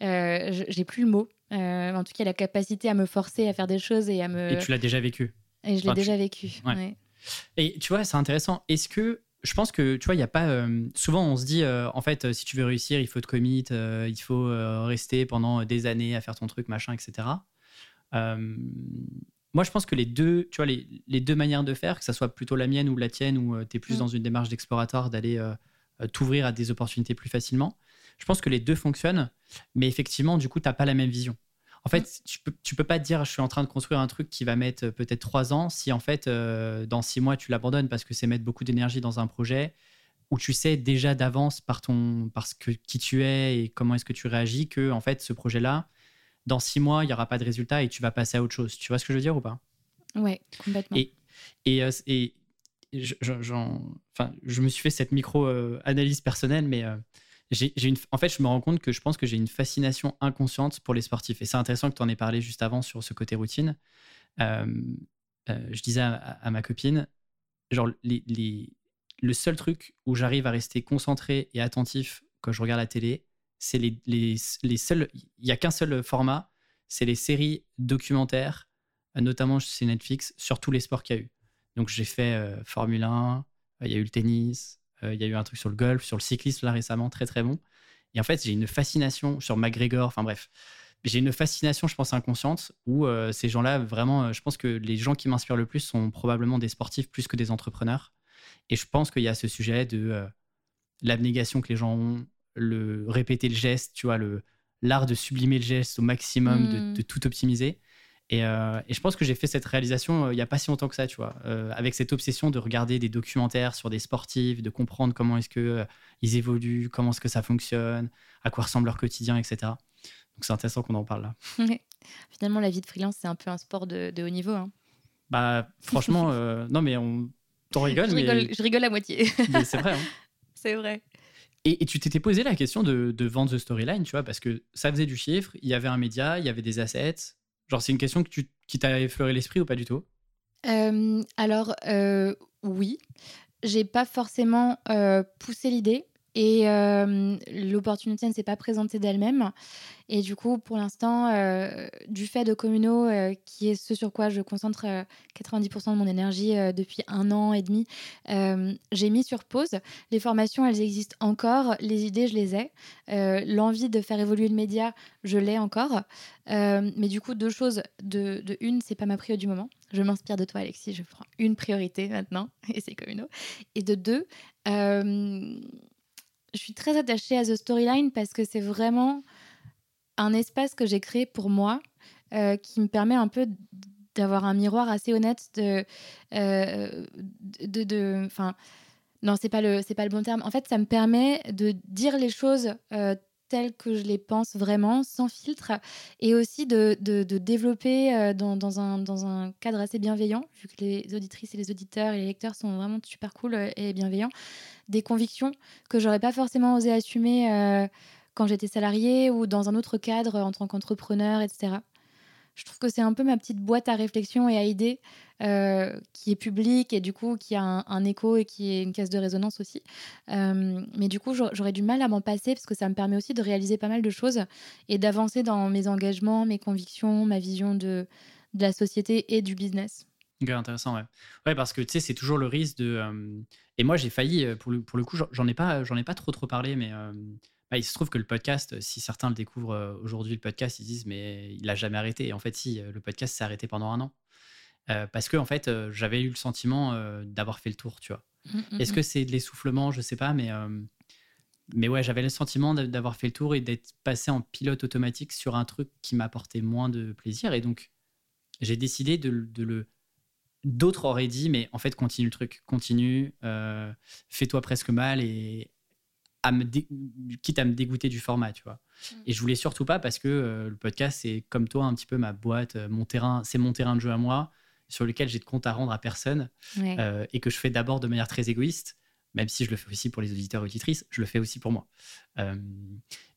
j'ai plus le mot. en tout cas, la capacité à me forcer à faire des choses et à me. Et tu l'as déjà vécu. Et je l'ai déjà vécu. Et tu vois, c'est intéressant. Est-ce que je pense que tu vois, il y a pas. souvent, on se dit, en fait, si tu veux réussir, il faut te commit, il faut rester pendant des années à faire ton truc, machin, etc. Euh, moi, je pense que les deux, tu vois, les, les, deux manières de faire, que ça soit plutôt la mienne ou la tienne, où euh, tu es plus mm. dans une démarche d'exploratoire, d'aller euh, t'ouvrir à des opportunités plus facilement, je pense que les deux fonctionnent, mais effectivement, du coup, tu n'as pas la même vision. En fait, tu peux, tu peux pas te dire, je suis en train de construire un truc qui va mettre peut-être trois ans, si en fait, dans six mois, tu l'abandonnes parce que c'est mettre beaucoup d'énergie dans un projet où tu sais déjà d'avance par ton, parce que qui tu es et comment est-ce que tu réagis que en fait, ce projet-là, dans six mois, il n'y aura pas de résultat et tu vas passer à autre chose. Tu vois ce que je veux dire ou pas? Ouais, complètement. Et, et, euh, et je, enfin, je me suis fait cette micro-analyse personnelle, mais euh, en fait, je me rends compte que je pense que j'ai une fascination inconsciente pour les sportifs. Et c'est intéressant que tu en aies parlé juste avant sur ce côté routine. Euh, je disais à, ma copine, genre, le seul truc où j'arrive à rester concentré et attentif quand je regarde la télé, c'est les, seuls. Il n'y a qu'un seul format, c'est les séries documentaires, notamment chez Netflix, sur tous les sports qu'il y a eu. Donc j'ai fait euh, Formule 1, euh, il y a eu le tennis, euh, il y a eu un truc sur le golf, sur le cyclisme là récemment, très très bon. Et en fait, j'ai une fascination sur McGregor, enfin bref. J'ai une fascination, je pense, inconsciente, où ces gens-là, vraiment, je pense que les gens qui m'inspirent le plus sont probablement des sportifs plus que des entrepreneurs. Et je pense qu'il y a ce sujet de l'abnégation que les gens ont, le répéter le geste, tu vois, le l'art de sublimer le geste au maximum, de, hmm. tout optimiser. Euh, et, je pense que j'ai fait cette réalisation euh, il n'y a pas si longtemps que ça, tu vois, euh, avec cette obsession de regarder des documentaires sur des sportifs, de comprendre comment est-ce que ils évoluent, comment est-ce que ça fonctionne, à quoi ressemble leur quotidien, etc. Donc c'est intéressant qu'on en parle là. (laughs) Finalement, la vie de freelance, c'est un peu un sport de, haut niveau. Hein. Bah, franchement, (laughs) non, mais on t'en rigole, je, rigole, je rigole à moitié. (laughs) c'est vrai. Hein. C'est vrai. Et, tu t'étais posé la question de, vendre The Storyline, tu vois, parce que ça faisait du chiffre, il y avait un média, il y avait des assets. Genre, c'est une question que tu, qui t'a effleuré l'esprit ou pas du tout? Euh, Alors, euh, oui. J'ai pas forcément euh, poussé l'idée. Et euh, l'opportunité ne s'est pas présentée d'elle-même. Et du coup, pour l'instant, euh, du fait de Communo, euh, qui est ce sur quoi je concentre 90% de mon énergie depuis un an et demi, j'ai mis sur pause. Les formations, elles existent encore. Les idées, je les ai. L'envie de faire évoluer le média, je l'ai encore. mais du coup, deux choses. De, de une, c'est pas ma priorité du moment. Je m'inspire de toi, Alexis. Je prends une priorité maintenant, (laughs) et c'est Communo. Et de deux, je suis très attachée à The Storyline parce que c'est vraiment un espace que j'ai créé pour moi euh, qui me permet un peu d'avoir un miroir assez honnête de. Euh, de, enfin, non, c'est pas, le, pas le bon terme. En fait, ça me permet de dire les choses euh, telles que je les pense vraiment, sans filtre, et aussi de, de, développer dans, dans, un, dans un cadre assez bienveillant, vu que les auditrices et les auditeurs et les lecteurs sont vraiment super cool et bienveillants des convictions que j'aurais pas forcément osé assumer euh, quand j'étais salariée ou dans un autre cadre en tant qu'entrepreneur, etc. Je trouve que c'est un peu ma petite boîte à réflexion et à idées euh, qui est publique et du coup qui a un, écho et qui est une caisse de résonance aussi. Euh, mais du coup, j'aurais du mal à m'en passer parce que ça me permet aussi de réaliser pas mal de choses et d'avancer dans mes engagements, mes convictions, ma vision de, la société et du business. Ok, intéressant, ouais. Ouais, parce que tu sais, c'est toujours le risque de. Et moi, j'ai failli, pour le, pour le coup, j'en ai, pas, ai pas trop trop parlé, mais bah, il se trouve que le podcast, si certains le découvrent aujourd'hui, le podcast, ils disent, mais il a jamais arrêté. Et en fait, si, le podcast s'est arrêté pendant un an. parce que en fait, j'avais eu le sentiment d'avoir fait le tour, tu vois. Mmh, mmh, Est-ce mmh. que c'est de l'essoufflement? Je sais pas, mais mais ouais, j'avais le sentiment d'avoir fait le tour et d'être passé en pilote automatique sur un truc qui m'apportait moins de plaisir. Et donc, j'ai décidé de, le. D'autres auraient dit, mais en fait, continue le truc, continue, euh, fais-toi presque mal et à me quitte à me dégoûter du format, tu vois. Mm. Et je voulais surtout pas parce que euh, le podcast, c'est comme toi un petit peu ma boîte, euh, mon terrain, c'est mon terrain de jeu à moi, sur lequel j'ai de compte à rendre à personne et que je fais d'abord de manière très égoïste même si je le fais aussi pour les auditeurs et auditrices, je le fais aussi pour moi. Euh,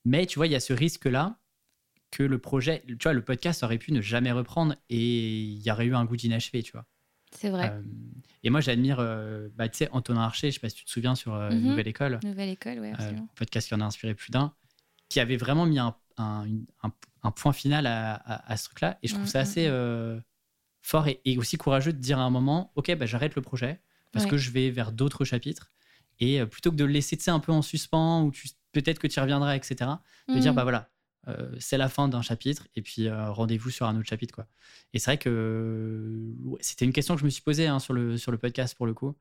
mais tu vois, il y a ce risque-là que le projet, tu vois, le podcast aurait pu ne jamais reprendre et il y aurait eu un goût d'inachevé, tu vois. C'est vrai. Euh, et moi, j'admire, euh, bah, tu sais, Antonin Archer, je sais pas si tu te souviens sur mhm. Nouvelle École. Nouvelle École, oui, absolument. podcast qui en a inspiré plus d'un, qui avait vraiment mis un, un, point final à, ce truc-là. Et je trouve mm, ça mm, assez mm. fort et, aussi courageux de dire à un moment, OK, bah, j'arrête le projet parce que je vais vers d'autres chapitres et plutôt que de le laisser un peu en suspens ou peut-être que tu y reviendras, etc., de dire, bah voilà, euh, c'est la fin d'un chapitre et puis euh, rendez-vous sur un autre chapitre. Quoi. Et c'est vrai que c'était une question que je me suis posée hein, sur, le, sur le podcast pour le coup,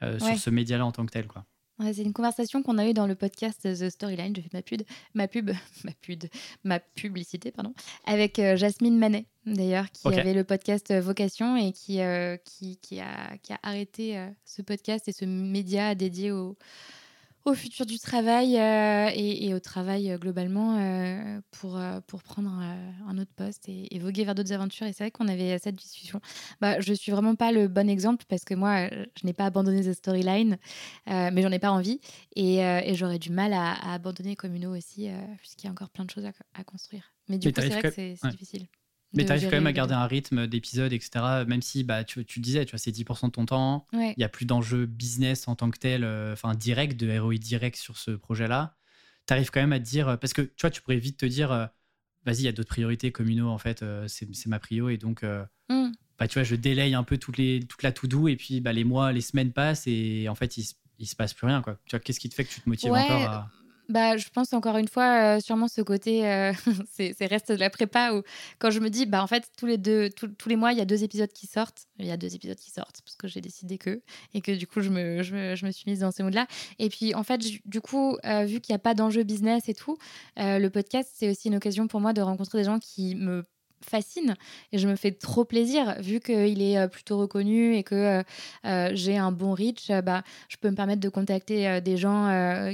sur ce média-là en tant que tel. Quoi c'est une conversation qu'on a eue dans le podcast The Storyline. Je fais ma pub, ma pub, (laughs) ma pub, ma publicité, pardon, avec euh, Jasmine Manet, d'ailleurs, qui avait le podcast euh, Vocation et qui, euh, qui, qui, a, qui a arrêté ce podcast et ce média dédié au, au futur du travail euh, et, au travail euh, globalement euh, pour, pour prendre un autre poste et, voguer vers d'autres aventures. Et c'est vrai qu'on avait cette discussion. Bah, je suis vraiment pas le bon exemple parce que moi, je n'ai pas abandonné The Storyline, mais j'en ai pas envie. Et, j'aurais du mal à, abandonner Communo aussi, puisqu'il y a encore plein de choses à, construire. Mais du coup, c'est vrai que c'est difficile. Mais tu arrives quand même à garder un rythme d'épisodes, etc. Même si bah, tu, tu disais, tu vois, c'est 10% de ton temps. Il n'y a plus d'enjeu business en tant que tel, euh, enfin direct, de ROI direct sur ce projet-là. Tu arrives quand même à te dire, euh, parce que tu vois, tu pourrais vite te dire, euh, vas-y, il y a d'autres priorités communaux, en fait, c'est ma prio. Et donc, mm. bah, tu vois, je délaye un peu toutes les, toute la to-do. Et puis, bah, les mois, les semaines passent et en fait, il, il se passe plus rien. Quoi. Tu vois, qu'est-ce qui te fait que tu te motives encore à bah, je pense encore une fois, euh, sûrement ce côté, euh, (laughs) c'est reste de la prépa où quand je me dis, bah en fait, tous les deux, tous les mois, il y a deux épisodes qui sortent. Il y a deux épisodes qui sortent parce que j'ai décidé que et que du coup, je me, je je me suis mise dans ces modes-là. Et puis, en fait, du coup, euh, vu qu'il n'y a pas d'enjeu business et tout, le podcast, c'est aussi une occasion pour moi de rencontrer des gens qui me fascine et je me fais trop plaisir vu qu'il est euh, plutôt reconnu et que euh, euh, j'ai un bon reach bah, je peux me permettre de contacter des gens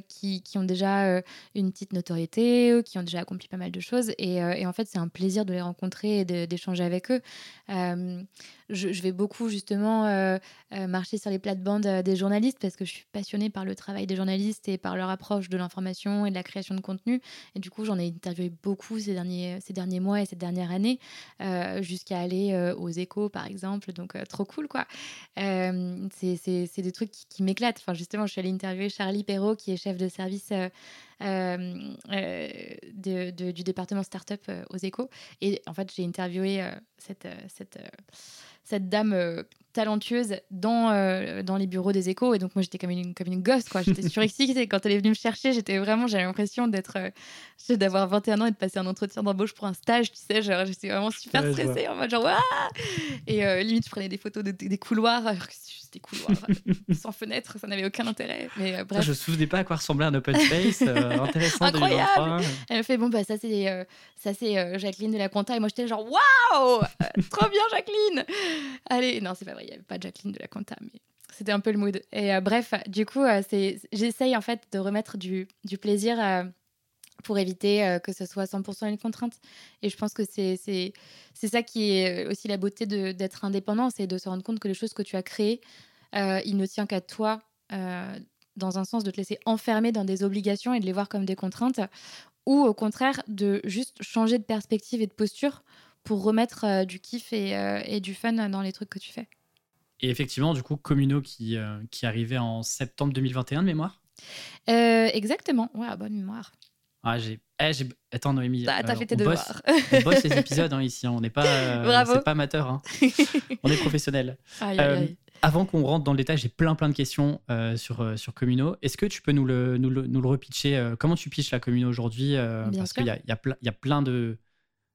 qui, qui, ont déjà une petite notoriété qui ont déjà accompli pas mal de choses et, et en fait c'est un plaisir de les rencontrer et d'échanger avec eux je, vais beaucoup justement euh, euh, marcher sur les plates-bandes euh, des journalistes parce que je suis passionnée par le travail des journalistes et par leur approche de l'information et de la création de contenu. Et du coup, j'en ai interviewé beaucoup ces derniers, ces derniers mois et cette dernière année, jusqu'à aller aux échos, par exemple. Donc, trop cool, quoi. c'est des trucs qui, m'éclatent. Enfin, justement, je suis allée interviewer Charlie Perrault, qui est chef de service. Du département startup aux échos. Et en fait, j'ai interviewé cette, cette, cette dame euh, talentueuse dans, euh, dans les bureaux des échos. Et donc, moi, j'étais comme une, comme une gosse, quoi. J'étais surexcitée. Quand elle est venue me chercher, j'étais vraiment, j'avais l'impression d'être, euh, d'avoir 21 ans et de passer un entretien d'embauche pour un stage, tu sais. Genre, j'étais vraiment super stressée, en mode genre, Et limite, je prenais des photos de, des couloirs des couloirs (laughs) sans fenêtre, ça n'avait aucun intérêt. Mais bref. je ne me souvenais pas à quoi ressemblait un open space. (laughs) intéressant. Incroyable. Elle me fait bon bah ça c'est ça c'est Jacqueline de la Conta et moi j'étais genre waouh, (laughs) trop bien Jacqueline. Allez, non, c'est pas vrai, il n'y avait pas Jacqueline de la compta, mais c'était un peu le mood. Et euh, bref, du coup, euh, c'est, j'essaye en fait de remettre du, du plaisir euh, pour éviter que ce soit 100% une contrainte. Et je pense que c'est, ça qui est aussi la beauté d'être indépendant, c'est de se rendre compte que les choses que tu as créées, il ne tient qu'à toi. dans un sens de te laisser enfermer dans des obligations et de les voir comme des contraintes, ou au contraire de juste changer de perspective et de posture pour remettre euh, du kiff et, euh, et, du fun dans les trucs que tu fais. Et effectivement, du coup, Communo qui, euh, qui arrivait en septembre 2021 de mémoire? Exactement, ouais, bonne mémoire. Ah, j'ai... Eh, j'ai... Attends, Noémie. T'as, fait tes devoirs. on bosse les (laughs) épisodes hein, ici, on n'est pas, c'est pas amateur, hein. on est professionnel. Avant qu'on rentre dans le détail, j'ai plein plein de questions sur, sur Communo. Est-ce que tu peux nous le, nous le, nous le repitcher Comment tu pitches la Communo aujourd'hui Parce qu'il y a, y, a y a plein de,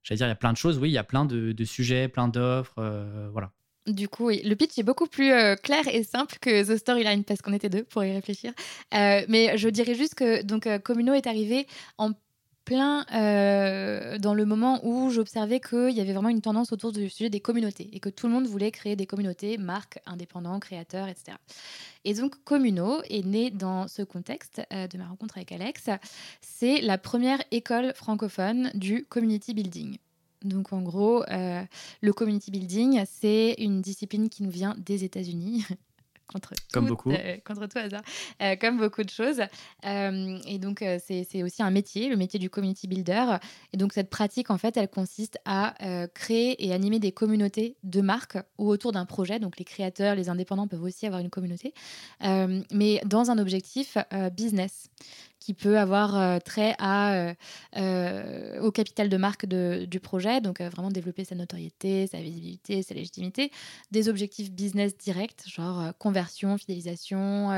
j'allais dire, il y a plein de choses, oui, il y a plein de, sujets, plein d'offres, euh, voilà. Du coup, le pitch est beaucoup plus clair et simple que The Storyline parce qu'on était deux pour y réfléchir. mais je dirais juste que donc Communo est arrivé en plein euh, dans le moment où j'observais qu'il y avait vraiment une tendance autour du sujet des communautés et que tout le monde voulait créer des communautés, marques, indépendants, créateurs, etc. Et donc Communo est né dans ce contexte euh, de ma rencontre avec Alex. C'est la première école francophone du community building. Donc en gros, euh, le community building, c'est une discipline qui nous vient des États-Unis, (laughs) contre comme beaucoup. Euh, contre tout hasard, euh, comme beaucoup de choses. Euh, et donc, c'est aussi un métier, le métier du community builder. Et donc, cette pratique, en fait, elle consiste à créer et animer des communautés de marques ou autour d'un projet. Donc, les créateurs, les indépendants peuvent aussi avoir une communauté, mais dans un objectif business qui peut avoir euh, trait euh, euh, au capital de marque du projet, donc vraiment développer sa notoriété, sa visibilité, sa légitimité, des objectifs business directs, genre conversion, fidélisation,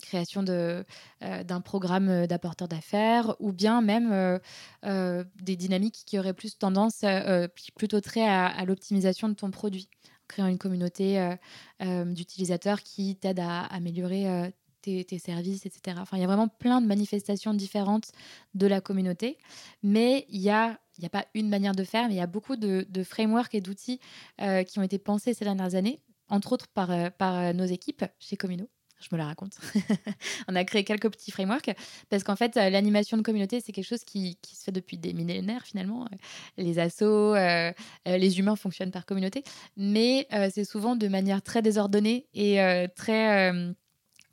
création d'un programme d'apporteur d'affaires, ou bien même des dynamiques qui auraient plus tendance, plutôt trait à, à l'optimisation de ton produit. Créant une communauté d'utilisateurs qui t'aident à améliorer tes, services, etc. Enfin, il y a vraiment plein de manifestations différentes de la communauté, mais il y a il n'y a pas une manière de faire, mais il y a beaucoup de, frameworks et d'outils euh, qui ont été pensés ces dernières années, entre autres par, euh, par euh, nos équipes chez Communo. Je me la raconte. (laughs) on a créé quelques petits frameworks parce qu'en fait, l'animation de communauté, c'est quelque chose qui, qui, se fait depuis des millénaires finalement. Les assos, les humains fonctionnent par communauté, mais c'est souvent de manière très désordonnée et très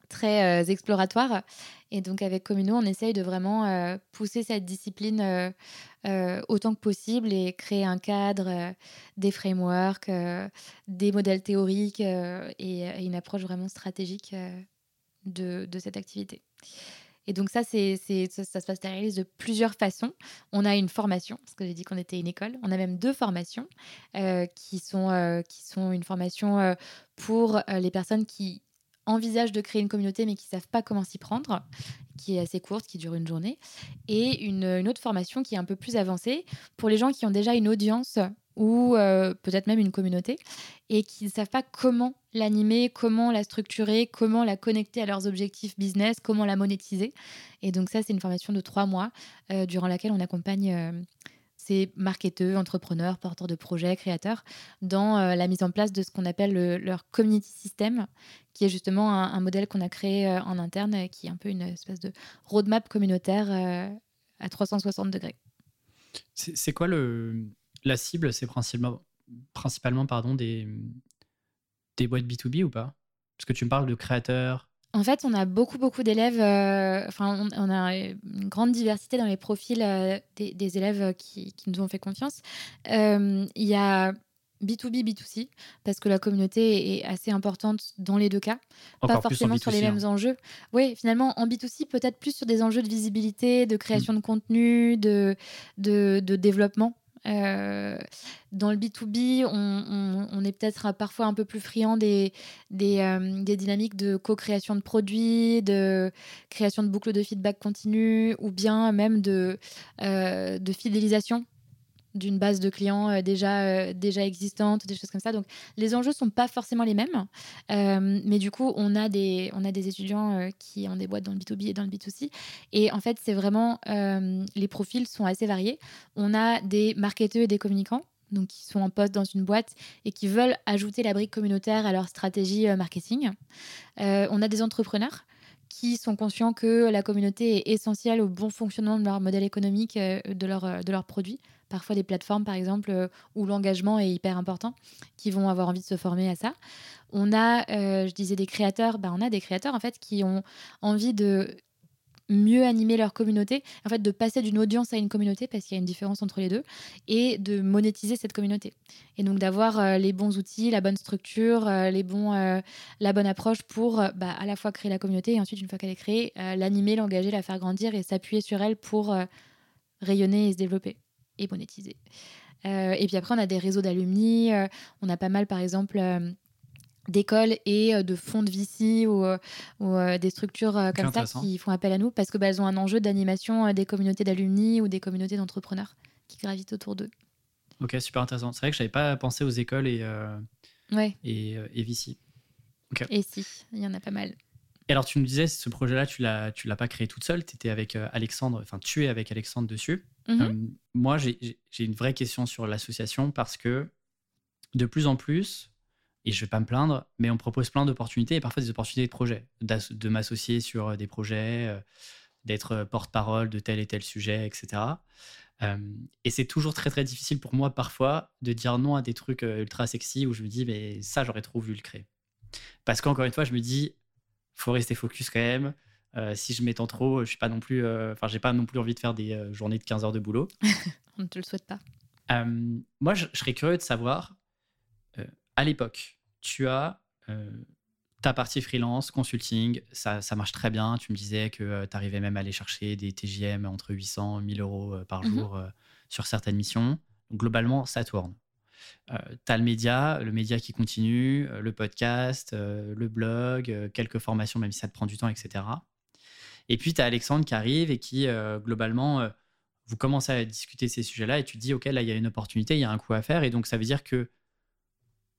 très euh, exploratoire. Et donc avec Communo, on essaye de vraiment euh, pousser cette discipline euh, autant que possible et créer un cadre, des frameworks, des modèles théoriques et, une approche vraiment stratégique de, cette activité. Et donc ça, c'est, ça, se matérialise de plusieurs façons. On a une formation, parce que j'ai dit qu'on était une école. On a même deux formations qui, sont, qui sont une formation pour les personnes qui envisagent de créer une communauté mais qui ne savent pas comment s'y prendre, qui est assez courte, qui dure une journée, et une, autre formation qui est un peu plus avancée pour les gens qui ont déjà une audience ou euh, peut-être même une communauté et qui ne savent pas comment l'animer, comment la structurer, comment la connecter à leurs objectifs business, comment la monétiser. Et donc ça, c'est une formation de trois mois euh, durant laquelle on accompagne... Euh, ces marketeurs, entrepreneurs, porteurs de projets, créateurs, dans la mise en place de ce qu'on appelle leur community system, qui est justement un, modèle qu'on a créé euh, en interne, euh, qui est un peu une espèce de roadmap communautaire euh, à 360 degrés. C'est quoi le, la cible? C'est principalement, principalement pardon, des, des boîtes B2B ou pas? Parce que tu me parles de créateurs, en fait, on a beaucoup, beaucoup d'élèves. enfin, on, a une grande diversité dans les profils des, élèves qui, qui, nous ont fait confiance. Il y a B2B, B2C, parce que la communauté est assez importante dans les deux cas. pas forcément sur les mêmes hein. enjeux. Oui, finalement, en B2C, peut-être plus sur des enjeux de visibilité, de création mm. de contenu, de, de, développement. Euh, dans le B2B, on, est peut-être parfois un peu plus friand euh, des dynamiques de co-création de produits, de création de boucles de feedback continu, ou bien même de, euh, de fidélisation d'une base de clients euh, déjà, euh, déjà existante, des choses comme ça. Donc les enjeux sont pas forcément les mêmes, euh, mais du coup on a des, on a des étudiants qui ont des boîtes dans le B2B et dans le B2C. Et en fait c'est vraiment, les profils sont assez variés. On a des marketeurs et des communicants donc qui sont en poste dans une boîte et qui veulent ajouter la brique communautaire à leur stratégie marketing. on a des entrepreneurs qui sont conscients que la communauté est essentielle au bon fonctionnement de leur modèle économique, de, leur, de leurs produits parfois des plateformes, par exemple, euh, où l'engagement est hyper important, qui vont avoir envie de se former à ça. On a, euh, je disais, des créateurs, bah, on a des créateurs, en fait, qui ont envie de mieux animer leur communauté, en fait de passer d'une audience à une communauté parce qu'il y a une différence entre les deux et de monétiser cette communauté. Et donc d'avoir euh, les bons outils, la bonne structure, les bons, la bonne approche pour bah, à la fois créer la communauté et ensuite une fois qu'elle est créée, l'animer, l'engager, la faire grandir et s'appuyer sur elle pour rayonner et se développer et monétiser. Euh, et puis après, on a des réseaux d'alumni. Euh, on a pas mal, par exemple, euh, d'écoles et de fonds de VC ou, ou des structures comme ça qui font appel à nous parce que bah, elles ont un enjeu d'animation des communautés d'alumni ou des communautés d'entrepreneurs qui gravitent autour d'eux. Ok, super intéressant. C'est vrai que je n'avais pas pensé aux écoles et Ouais. et, euh, et Vici. Et si, il y en a pas mal. Et alors, tu nous disais, ce projet-là, tu tu l'as pas créé toute seule, tu étais avec Alexandre, enfin, tu es avec Alexandre dessus. Mhm. Euh, moi, j'ai, une vraie question sur l'association parce que de plus en plus, et je vais pas me plaindre, mais on propose plein d'opportunités et parfois des opportunités de projets, d'ass- de m'associer sur euh, des projets, euh, d'être porte-parole de tel et tel sujet, etc. Et c'est toujours très très difficile pour moi parfois de dire non à des trucs ultra sexy où je me dis mais ça j'aurais trop voulu le créer. Parce qu'encore une fois je me dis faut rester focus quand même. Euh, si je m'étends trop, je suis pas non plus, euh, enfin j'ai pas non plus envie de faire des euh, journées de 15 heures de boulot. (laughs) On ne te le souhaite pas. Euh, moi, je, je serais curieux de savoir, euh, à l'époque, tu as euh, ta partie freelance, consulting, ça, ça marche très bien. Tu me disais que tu arrivais même à aller chercher des TJM entre 800 et 1000 euros euh, par Mhm. jour euh, sur certaines missions. Donc, globalement, ça tourne. tu as le média, le média qui continue, euh, le podcast, euh, le blog, euh, quelques formations, même si ça te prend du temps, etc. Et puis, tu as Alexandre qui arrive et qui, euh, globalement, euh, vous commencez à discuter ces sujets-là et tu te dis, OK, là, il y a une opportunité, il y a un coup à faire. Et donc, ça veut dire que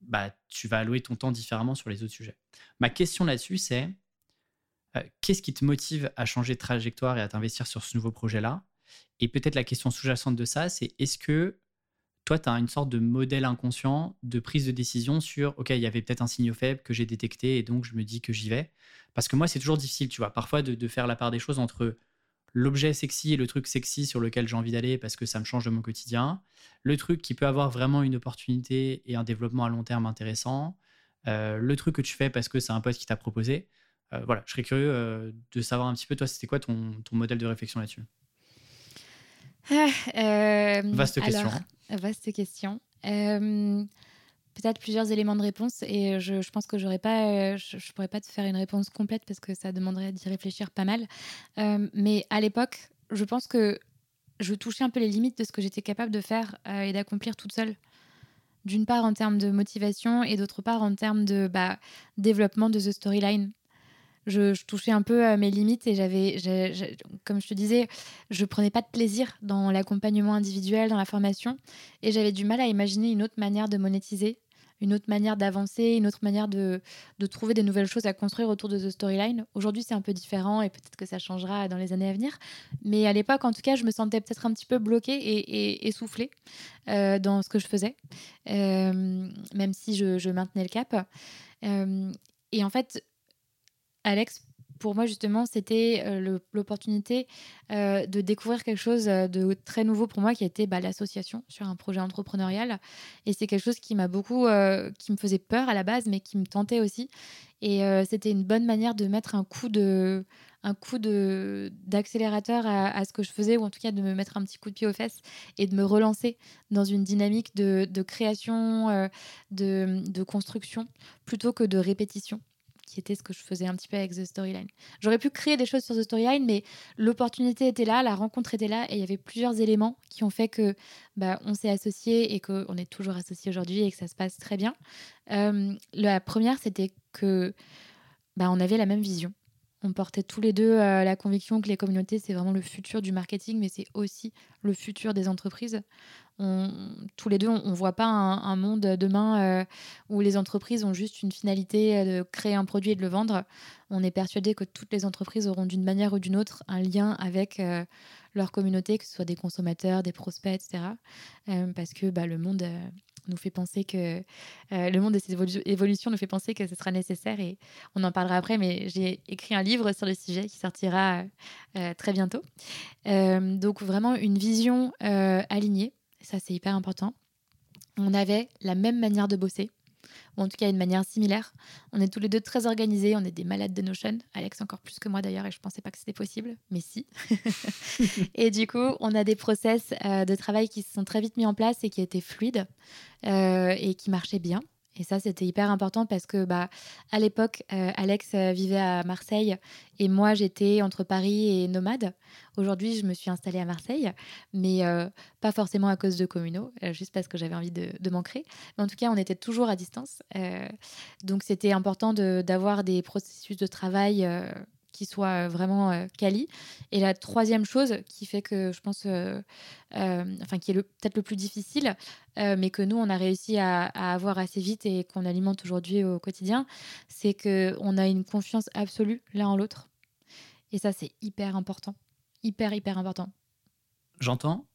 bah, tu vas allouer ton temps différemment sur les autres sujets. Ma question là-dessus, c'est euh, qu'est-ce qui te motive à changer de trajectoire et à t'investir sur ce nouveau projet-là? Et peut-être la question sous-jacente de ça, c'est est-ce que toi, tu as une sorte de modèle inconscient de prise de décision sur, OK, il y avait peut-être un signe faible que j'ai détecté et donc je me dis que j'y vais. Parce que moi, c'est toujours difficile, tu vois, parfois de, de faire la part des choses entre l'objet sexy et le truc sexy sur lequel j'ai envie d'aller parce que ça me change de mon quotidien, le truc qui peut avoir vraiment une opportunité et un développement à long terme intéressant, euh, le truc que tu fais parce que c'est un pote qui t'a proposé. Euh, voilà, je serais curieux euh, de savoir un petit peu, toi, c'était quoi ton, ton modèle de réflexion là-dessus? Ah, euh, Vaste question. Vaste question. Euh, Peut-être plusieurs éléments de réponse et je, je pense que pas, euh, je, je pourrais pas te faire une réponse complète parce que ça demanderait d'y réfléchir pas mal. Euh, mais à l'époque, je pense que je touchais un peu les limites de ce que j'étais capable de faire euh, et d'accomplir toute seule. D'une part en termes de motivation et d'autre part en termes de bah, développement de The Storyline. Je, touchais un peu à mes limites et j'avais, comme je te disais, je prenais pas de plaisir dans l'accompagnement individuel, dans la formation, et j'avais du mal à imaginer une autre manière de monétiser, une autre manière d'avancer, une autre manière de, de trouver des nouvelles choses à construire autour de The Storyline. Aujourd'hui, c'est un peu différent et peut-être que ça changera dans les années à venir. Mais à l'époque, en tout cas, je me sentais peut-être un petit peu bloquée et, essoufflée euh, dans ce que je faisais, euh, même si je, je maintenais le cap. Euh, et en fait, Alex, pour moi, justement, c'était euh, l'opportunité euh, de découvrir quelque chose euh, de très nouveau pour moi qui était bah, l'association sur un projet entrepreneurial. Et c'est quelque chose qui m'a beaucoup, qui me faisait peur à la base, mais qui me tentait aussi. Et c'était une bonne manière de mettre un coup de un coup d'accélérateur à, ce que je faisais ou en tout cas de me mettre un petit coup de pied aux fesses et de me relancer dans une dynamique de, création de construction plutôt que de répétition qui était ce que je faisais un petit peu avec The Storyline. J'aurais pu créer des choses sur The Storyline, mais l'opportunité était là, la rencontre était là, et il y avait plusieurs éléments qui ont fait que bah, on s'est associés et qu'on est toujours associés aujourd'hui et que ça se passe très bien. Euh, la première, c'était que bah, on avait la même vision. On portait tous les deux euh, la conviction que les communautés, c'est vraiment le futur du marketing, mais c'est aussi le futur des entreprises. Tous les deux, on ne voit pas un, monde demain euh, où les entreprises ont juste une finalité euh, de créer un produit et de le vendre. On est persuadé que toutes les entreprises auront d'une manière ou d'une autre un lien avec leur communauté, que ce soit des consommateurs, des prospects, etc. Parce que bah, le monde nous fait penser que euh, le monde et ses évolu- évolutions nous fait penser que ce sera nécessaire et on en parlera après. Mais j'ai écrit un livre sur le sujet qui sortira euh, très bientôt. Euh, donc vraiment une vision alignée, ça c'est hyper important. On avait la même manière de bosser, ou en tout cas une manière similaire. On est tous les deux très organisés, on est des malades de Notion. Alex encore plus que moi d'ailleurs, et je pensais pas que c'était possible, mais si. (laughs) et du coup, on a des process euh, de travail qui se sont très vite mis en place et qui étaient fluides euh, et qui marchaient bien. Et ça, c'était hyper important parce que, bah, à l'époque, euh, Alex euh, vivait à Marseille et moi, j'étais entre Paris et Nomade. Aujourd'hui, je me suis installée à Marseille, mais euh, pas forcément à cause de Communo, euh, juste parce que j'avais envie de, de m'ancrer. Mais en tout cas, on était toujours à distance. donc, c'était important d'avoir des processus de travail qui soit vraiment quali. Et la troisième chose qui fait que je pense, enfin qui est peut-être le plus difficile, mais que nous on a réussi à, avoir assez vite et qu'on alimente aujourd'hui au quotidien, c'est que on a une confiance absolue l'un en l'autre. Et ça c'est hyper important, hyper hyper important. J'entends,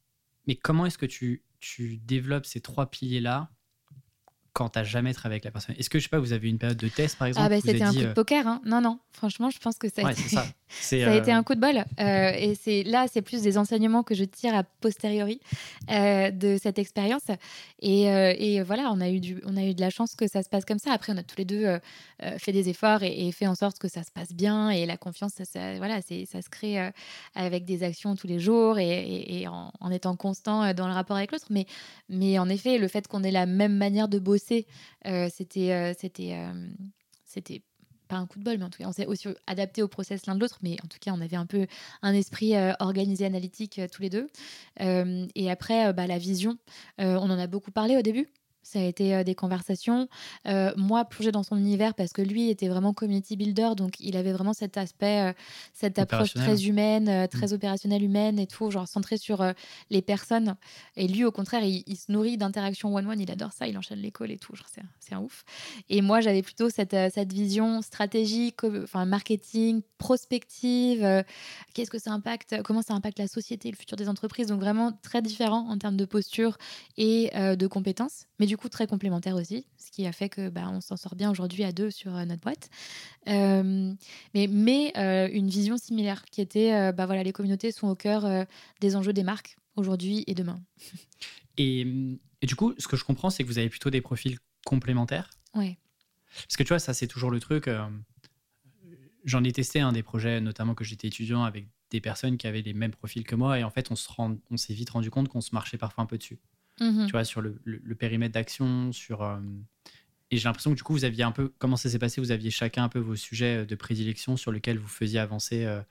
mais comment est-ce que tu, tu développes ces trois piliers là quand t'as jamais travaillé avec la personne Est-ce que je sais pas, vous avez une période de test par exemple Ah bah c'était un coup de euh, poker, hein. non non, franchement je pense que ça a, été... ça. (laughs) ça a été euh, un coup de bol. Euh, et c'est là c'est plus des enseignements que je tire a posteriori de cette expérience. Et, et, voilà, on a eu du, on a eu de la chance que ça se passe comme ça. Après on a tous les deux fait des efforts et, fait en sorte que ça se passe bien et la confiance, ça, voilà, c'est ça se crée avec des actions tous les jours et, en, en, étant constant dans le rapport avec l'autre. Mais mais en effet le fait qu'on ait la même manière de bosser euh, c'était, euh, euh, c'était pas un coup de bol, mais en tout cas, on s'est aussi adapté au process l'un de l'autre, mais en tout cas, on avait un peu un esprit organisé, analytique tous les deux. et après, bah, la vision, on en a beaucoup parlé au début. Ça a été euh, des conversations. Euh, moi, plongée dans son univers parce que lui était vraiment community builder, donc il avait vraiment cet aspect, euh, cette approche très humaine, très mm. opérationnelle humaine et tout, genre centré sur les personnes. Et lui, au contraire, il, se nourrit d'interactions one-one, il adore ça, il enchaîne l'école et tout, c'est un, ouf. Et moi, j'avais plutôt cette, cette vision stratégique, enfin marketing, prospective, qu'est-ce que ça impacte, comment ça impacte la société, le futur des entreprises, donc vraiment très différent en termes de posture et de compétences. Mais du coup très complémentaire aussi, ce qui a fait que bah, on s'en sort bien aujourd'hui à deux sur euh, notre boîte. Euh, mais mais euh, une vision similaire qui était, bah voilà, les communautés sont au cœur des enjeux des marques aujourd'hui et demain. (laughs) Et, et, du coup, ce que je comprends, c'est que vous avez plutôt des profils complémentaires. Ouais. Parce que tu vois, ça c'est toujours le truc. J'en ai testé un des projets, notamment que j'étais étudiant avec des personnes qui avaient les mêmes profils que moi, et en fait, on se rend, on s'est vite rendu compte qu'on se marchait parfois un peu dessus. Mmh tu vois, sur le, périmètre d'action, sur. Euh, et j'ai l'impression que du coup, vous aviez un peu. Comment ça s'est passé? Vous aviez chacun un peu vos sujets de prédilection sur lesquels vous faisiez avancer. Euh,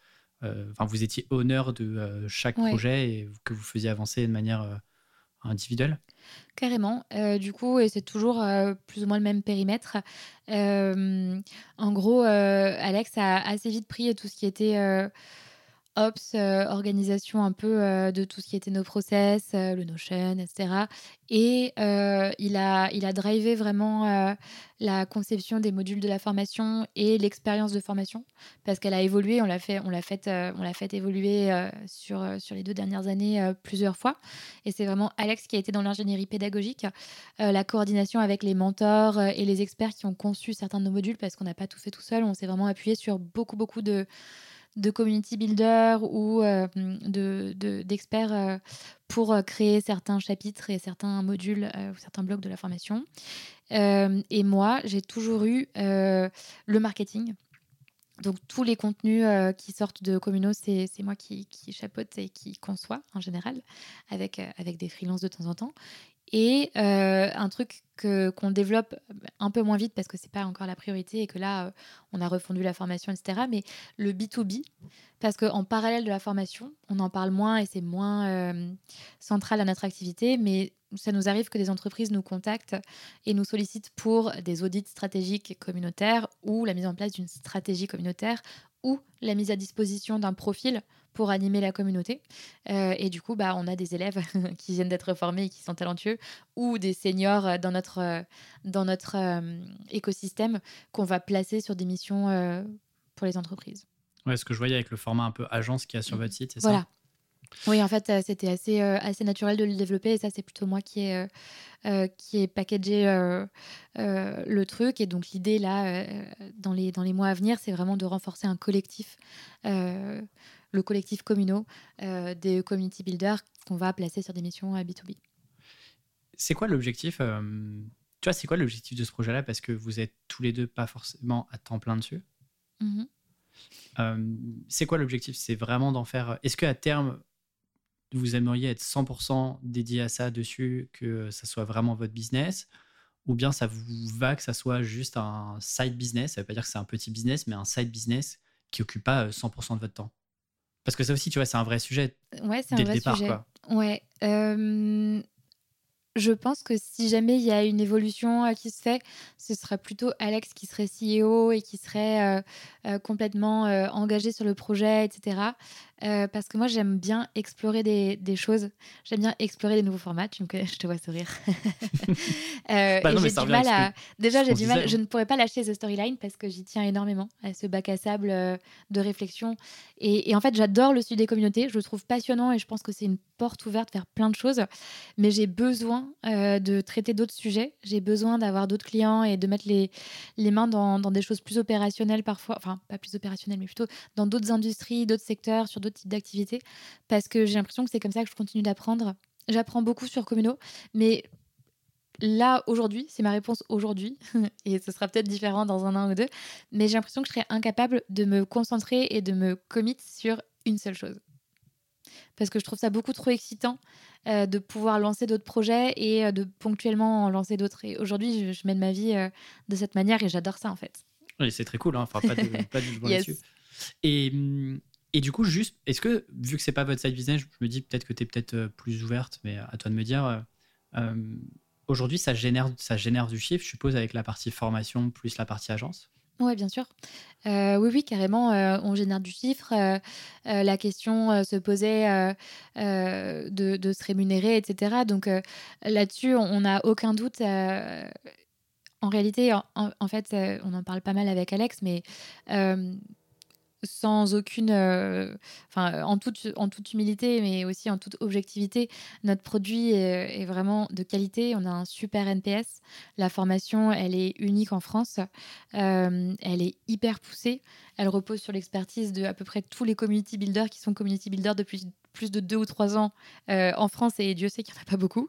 euh, enfin, vous étiez honneur de chaque projet et que vous faisiez avancer de manière individuelle? Carrément. du coup, c'est toujours plus ou moins le même périmètre. en gros, Alex a assez vite pris tout ce qui était Ops, euh, organisation un peu euh, de tout ce qui était nos process, euh, le Notion, etc. Et il, a, il a drivé vraiment la conception des modules de la formation et l'expérience de formation parce qu'elle a évolué, on l'a fait, fait, on fait évoluer sur, sur les deux dernières années plusieurs fois. Et c'est vraiment Alex qui a été dans l'ingénierie pédagogique, la coordination avec les mentors et les experts qui ont conçu certains de nos modules parce qu'on n'a pas tout fait tout seul. On s'est vraiment appuyé sur beaucoup, beaucoup de de community builder ou euh, d'experts euh, pour euh, créer certains chapitres et certains modules ou certains blocs de la formation. et moi, j'ai toujours eu le marketing. Donc tous les contenus qui sortent de Communo, c'est moi qui, qui, chapeaute et qui conçoit en général, avec, avec des freelances de temps en temps. Et euh, un truc qu'on développe un peu moins vite parce que c'est pas encore la priorité et que là, euh, on a refondu la formation, etc. Mais le B2B, parce qu'en parallèle de la formation, on en parle moins et c'est moins euh, central à notre activité, mais ça nous arrive que des entreprises nous contactent et nous sollicitent pour des audits stratégiques communautaires ou la mise en place d'une stratégie communautaire ou la mise à disposition d'un profil pour animer la communauté. Euh, et du coup, bah, on a des élèves (laughs) qui viennent d'être formés et qui sont talentueux, ou des seniors dans notre, euh, dans notre euh, écosystème qu'on va placer sur des missions pour les entreprises. Ouais, ce que je voyais avec le format un peu agence qu'il y a sur votre site, c'est voilà. ça oui, en fait, c'était assez, assez naturel de le développer et ça, c'est plutôt moi qui ai, qui ai packagé le truc. Et donc, l'idée, là, dans, les, dans les mois à venir, c'est vraiment de renforcer un collectif le collectif communaux euh, des community builders qu'on va placer sur des missions à B2B. C'est quoi l'objectif euh, Tu vois, c'est quoi l'objectif de ce projet-là? Parce que vous êtes tous les deux pas forcément à temps plein dessus. Euh, c'est quoi l'objectif? C'est vraiment d'en faire. Est-ce qu'à terme, vous aimeriez être 100% dédié à ça dessus, que ça soit vraiment votre business? Ou bien ça vous va que ça soit juste un side business, ça veut pas dire que c'est un petit business, mais un side business qui occupe pas 100% de votre temps parce que ça aussi, tu vois, c'est un vrai sujet. Ouais, c'est un vrai sujet. Ouais. je pense que si jamais il y a une évolution qui se fait, ce sera plutôt Alex qui serait CEO et qui serait complètement engagé sur le projet, etc. parce que moi, j'aime bien explorer des, choses. J'aime bien explorer des nouveaux formats. Tu me connais, (laughs) je te vois sourire. (laughs) Bah j'ai du mal à. Déjà, j'ai du mal. Je ne pourrais pas lâcher The Storyline parce que j'y tiens énormément à ce bac à sable de réflexion. Et, et en fait, j'adore le sujet des communautés. Je le trouve passionnant et je pense que c'est une porte ouverte vers plein de choses. Mais j'ai besoin euh, de traiter d'autres sujets. J'ai besoin d'avoir d'autres clients et de mettre les, les mains dans, dans, des choses plus opérationnelles parfois. Enfin, pas plus opérationnelles, mais plutôt dans d'autres industries, d'autres secteurs, sur d'autres types d'activités. Parce que j'ai l'impression que c'est comme ça que je continue d'apprendre. J'apprends beaucoup sur Communo, mais là, aujourd'hui, c'est ma réponse aujourd'hui, (laughs) et ce sera peut-être différent dans un an ou deux, mais j'ai l'impression que je serais incapable de me concentrer et de me commit sur une seule chose parce que je trouve ça beaucoup trop excitant euh, de pouvoir lancer d'autres projets et euh, de ponctuellement en lancer d'autres. Et aujourd'hui, je, mène ma vie euh, de cette manière et j'adore ça en fait. Oui, c'est très cool, hein. enfin, pas de, pas de (laughs) là-dessus. Et, et du coup, juste, est-ce que, vu que c'est pas votre side business, je me dis peut-être que tu es peut-être plus ouverte, mais à toi de me dire, aujourd'hui, ça génère, ça génère du chiffre, je suppose, avec la partie formation plus la partie agence? Oui, bien sûr. Euh, oui, oui, carrément, euh, on génère du chiffre. Euh, la question se posait de, se rémunérer, etc. Donc là-dessus, on n'a aucun doute. en réalité, en, fait, on en parle pas mal avec Alex, mais sans aucune, euh, en toute, humilité, mais aussi en toute objectivité, notre produit est, vraiment de qualité. On a un super NPS. La formation, elle est unique en France. Euh, elle est hyper poussée. Elle repose sur l'expertise de à peu près tous les community builders qui sont community builders depuis plus de deux ou trois ans euh, en France et Dieu sait qu'il n'y en a pas beaucoup.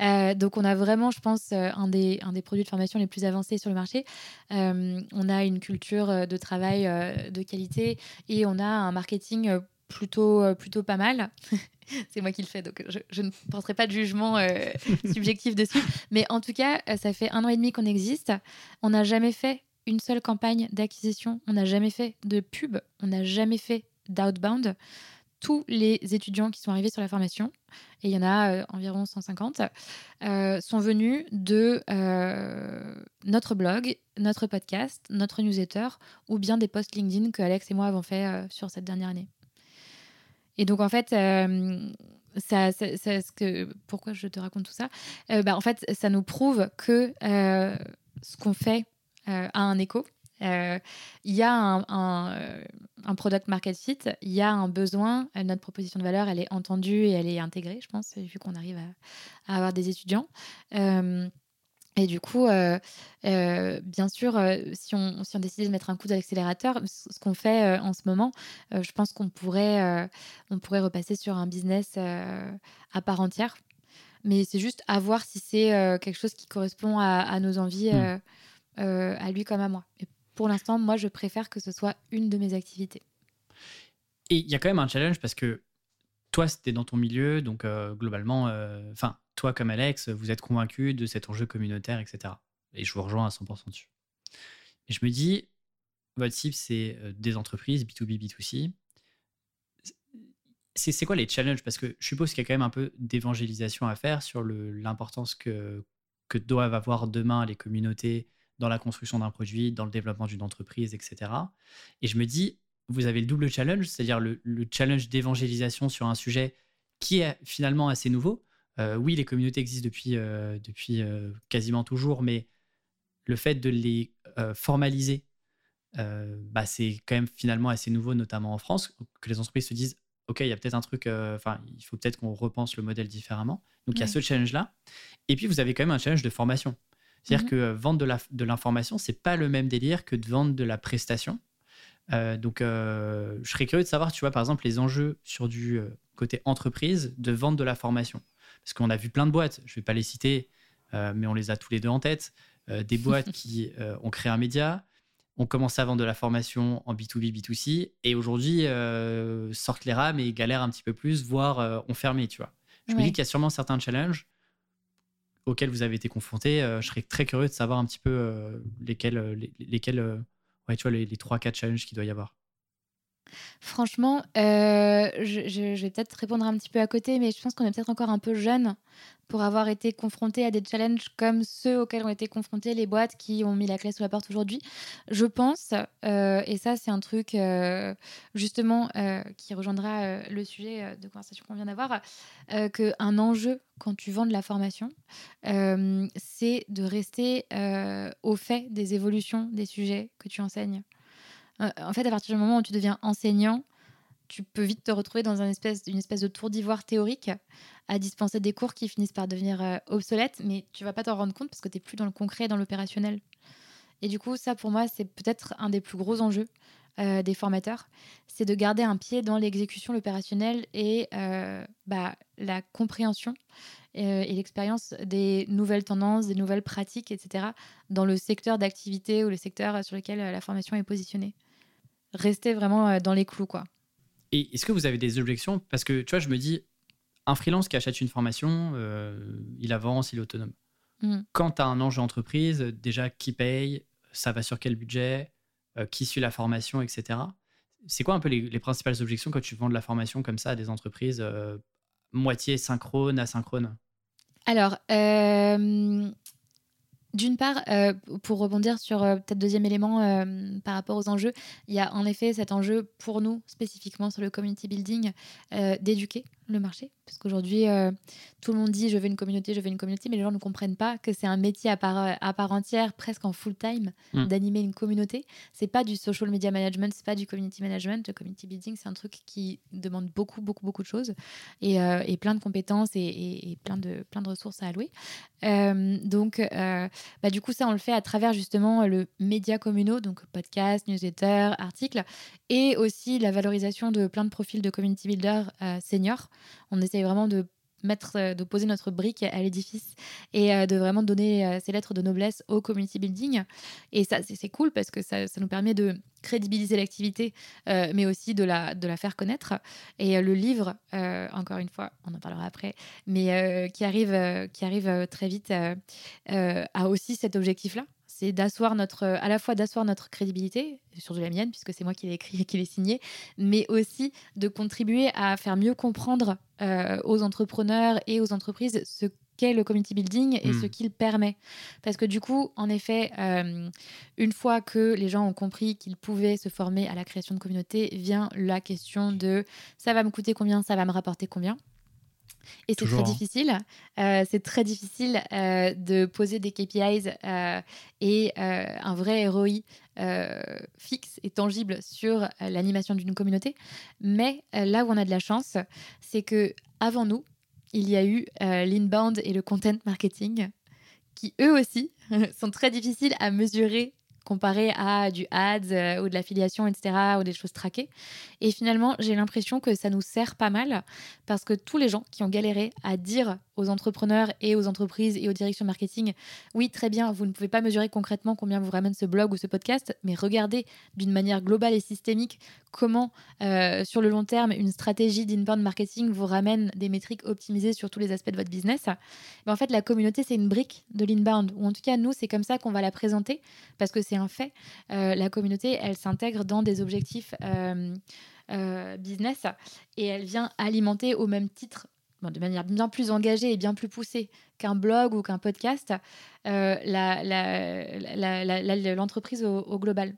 Euh, donc on a vraiment, je pense, euh, un des, un des produits de formation les plus avancés sur le marché. on a une culture de travail de qualité et on a un marketing plutôt, plutôt pas mal. (laughs) C'est moi qui le fais, donc je, ne porterai pas de jugement (laughs) subjectif dessus. Mais en tout cas, ça fait un an et demi qu'on existe. On n'a jamais fait une seule campagne d'acquisition. On n'a jamais fait de pub. On n'a jamais fait d'outbound tous les étudiants qui sont arrivés sur la formation, et il y en a euh, environ 150, euh, sont venus de euh, notre blog, notre podcast, notre newsletter, ou bien des posts LinkedIn que Alex et moi avons fait sur cette dernière année. Et donc en fait, pourquoi je te raconte tout ça bah, En fait, ça nous prouve que ce qu'on fait a un écho il y a un, euh, un, product market fit, il y a un besoin, euh, notre proposition de valeur, elle est entendue et elle est intégrée, je pense, vu qu'on arrive à, avoir des étudiants. et du coup, bien sûr, si, on, si on décide de mettre un coup d'accélérateur, ce qu'on fait en ce moment, je pense qu'on pourrait, on pourrait repasser sur un business à part entière. Mais c'est juste à voir si c'est quelque chose qui correspond à, nos envies, mmh. à lui comme à moi pour l'instant, moi, je préfère que ce soit une de mes activités. Et il y a quand même un challenge parce que toi, c'était dans ton milieu, donc euh, globalement, euh, enfin, toi comme Alex, vous êtes convaincu de cet enjeu communautaire, etc. Et je vous rejoins à 100% dessus. Et je me dis, votre cible, c'est euh, des entreprises, B2B, B2C. C'est quoi les challenges? Parce que je suppose qu'il y a quand même un peu d'évangélisation à faire sur l'importance que, que doivent avoir demain les communautés dans la construction d'un produit, dans le développement d'une entreprise, etc. Et je me dis, vous avez le double challenge, c'est-à-dire le, challenge d'évangélisation sur un sujet qui est finalement assez nouveau. Euh, oui, les communautés existent depuis, euh, depuis euh, quasiment toujours, mais le fait de les formaliser, bah, c'est quand même finalement assez nouveau, notamment en France, que les entreprises se disent, OK, il y a peut-être un truc, enfin, il faut peut-être qu'on repense le modèle différemment. Donc, il y a ce challenge-là. Et puis, vous avez quand même un challenge de formation. C'est-à-dire mmh que euh, vendre de l'information, ce n'est pas le même délire que de vendre de la prestation. Euh, donc, euh, je serais curieux de savoir, tu vois, par exemple, les enjeux sur du côté entreprise de vendre de la formation. Parce qu'on a vu plein de boîtes, je ne vais pas les citer, mais on les a tous les deux en tête. des (laughs) boîtes qui ont créé un média, ont commencé à vendre de la formation en B2B, B2C, et aujourd'hui sortent les rames et galèrent un petit peu plus, voire ont fermé, tu vois. Je me dis qu'il y a sûrement certains challenges auxquels vous avez été confronté. Euh, je serais très curieux de savoir un petit peu euh, lesquels, euh, lesquels ouais, tu vois, les, les 3-4 challenges qu'il doit y avoir. Franchement, je- je vais peut-être répondre un petit peu à côté, mais je pense qu'on est peut-être encore un peu jeune pour avoir été confronté à des challenges comme ceux auxquels ont été confrontés les boîtes qui ont mis la clé sous la porte aujourd'hui. Je pense, euh, et ça c'est un truc euh, justement euh, qui rejoindra le sujet de conversation qu'on vient d'avoir, qu'un enjeu quand tu vends de la formation, c'est de rester au fait des évolutions des sujets que tu enseignes. En fait, à partir du moment où tu deviens enseignant, tu peux vite te retrouver dans une espèce de tour d'ivoire théorique à dispenser des cours qui finissent par devenir euh, obsolètes, mais tu vas pas t'en rendre compte parce que tu n'es plus dans le concret, dans l'opérationnel. Et du coup, ça pour moi, c'est peut-être un des plus gros enjeux euh, des formateurs, c'est de garder un pied dans l'exécution, l'opérationnel et euh, bah, la compréhension et l'expérience des nouvelles tendances, des nouvelles pratiques, etc., dans le secteur d'activité ou le secteur sur lequel la formation est positionnée. Rester vraiment dans les clous, quoi. Et est-ce que vous avez des objections? Parce que tu vois, je me dis, un freelance qui achète une formation, euh, il avance, il est autonome. Mm. Quand tu as un enjeu entreprise, déjà qui paye, ça va sur quel budget, euh, qui suit la formation, etc. C'est quoi un peu les, les principales objections quand tu vends de la formation comme ça à des entreprises euh, moitié synchrone, asynchrone? Alors, d'une part, euh, pour rebondir sur euh, peut-être deuxième élément euh, par rapport aux enjeux, il y a en effet cet enjeu pour nous, spécifiquement sur le community building, d'éduquer le marché. Parce qu'aujourd'hui, euh, tout le monde dit je veux une communauté, je veux une communauté, mais les gens ne comprennent pas que c'est un métier à part, euh, à part entière, presque en full time, Mm. d'animer une communauté. C'est pas du social media management, c'est pas du community management. Le community building, c'est un truc qui demande beaucoup, beaucoup, beaucoup de choses et, euh, et plein de compétences et, et- et plein, de, plein de ressources à allouer. Euh, donc, bah, du coup, ça, on le fait à travers justement le média communaux, donc podcast, newsletter, articles, et aussi la valorisation de plein de profils de community builder euh, seniors. On essaye vraiment de mettre, euh, de poser notre brique à l'édifice et euh, de vraiment donner euh, ces lettres de noblesse au community building. Et ça, c'est cool parce que ça, ça nous permet de crédibiliser l'activité, mais aussi de la, de la faire connaître. Et le livre, encore une fois, on en parlera après, mais qui arrive, qui arrive très vite, a aussi cet objectif-là. C'est d'asseoir notre, à la fois d'asseoir notre crédibilité, surtout la mienne, puisque c'est moi qui l'ai écrit et qui l'ai signé, mais aussi de contribuer à faire mieux comprendre euh, aux entrepreneurs et aux entreprises ce qu'est le community building et ce qu'il permet. Parce que du coup, en effet, euh, une fois que les gens ont compris qu'ils pouvaient se former à la création de communauté, vient la question de ça va me coûter combien, ça va me rapporter combien. Et c'est très difficile. Euh, c'est très difficile euh, de poser des KPIs euh, et un vrai ROI fixe et tangible sur l'animation d'une communauté. Mais là où on a de la chance, c'est que avant nous, il y a eu l'inbound et le content marketing qui eux aussi (laughs) sont très difficiles à mesurer comparé à du ads euh, ou de l'affiliation, etc., ou des choses traquées. Et finalement, j'ai l'impression que ça nous sert pas mal parce que tous les gens qui ont galéré à dire aux entrepreneurs et aux entreprises et aux directions marketing, oui, très bien, vous ne pouvez pas mesurer concrètement combien vous ramène ce blog ou ce podcast, mais regardez d'une manière globale et systémique comment, euh, sur le long terme, une stratégie d'inbound marketing vous ramène des métriques optimisées sur tous les aspects de votre business. En fait, la communauté, c'est une brique de l'inbound, ou en tout cas, nous, c'est comme ça qu'on va la présenter, parce que c'est un fait. Euh, la communauté, elle s'intègre dans des objectifs euh, euh, business et elle vient alimenter au même titre, de manière bien plus engagée et bien plus poussée qu'un blog ou qu'un podcast, l'entreprise au global.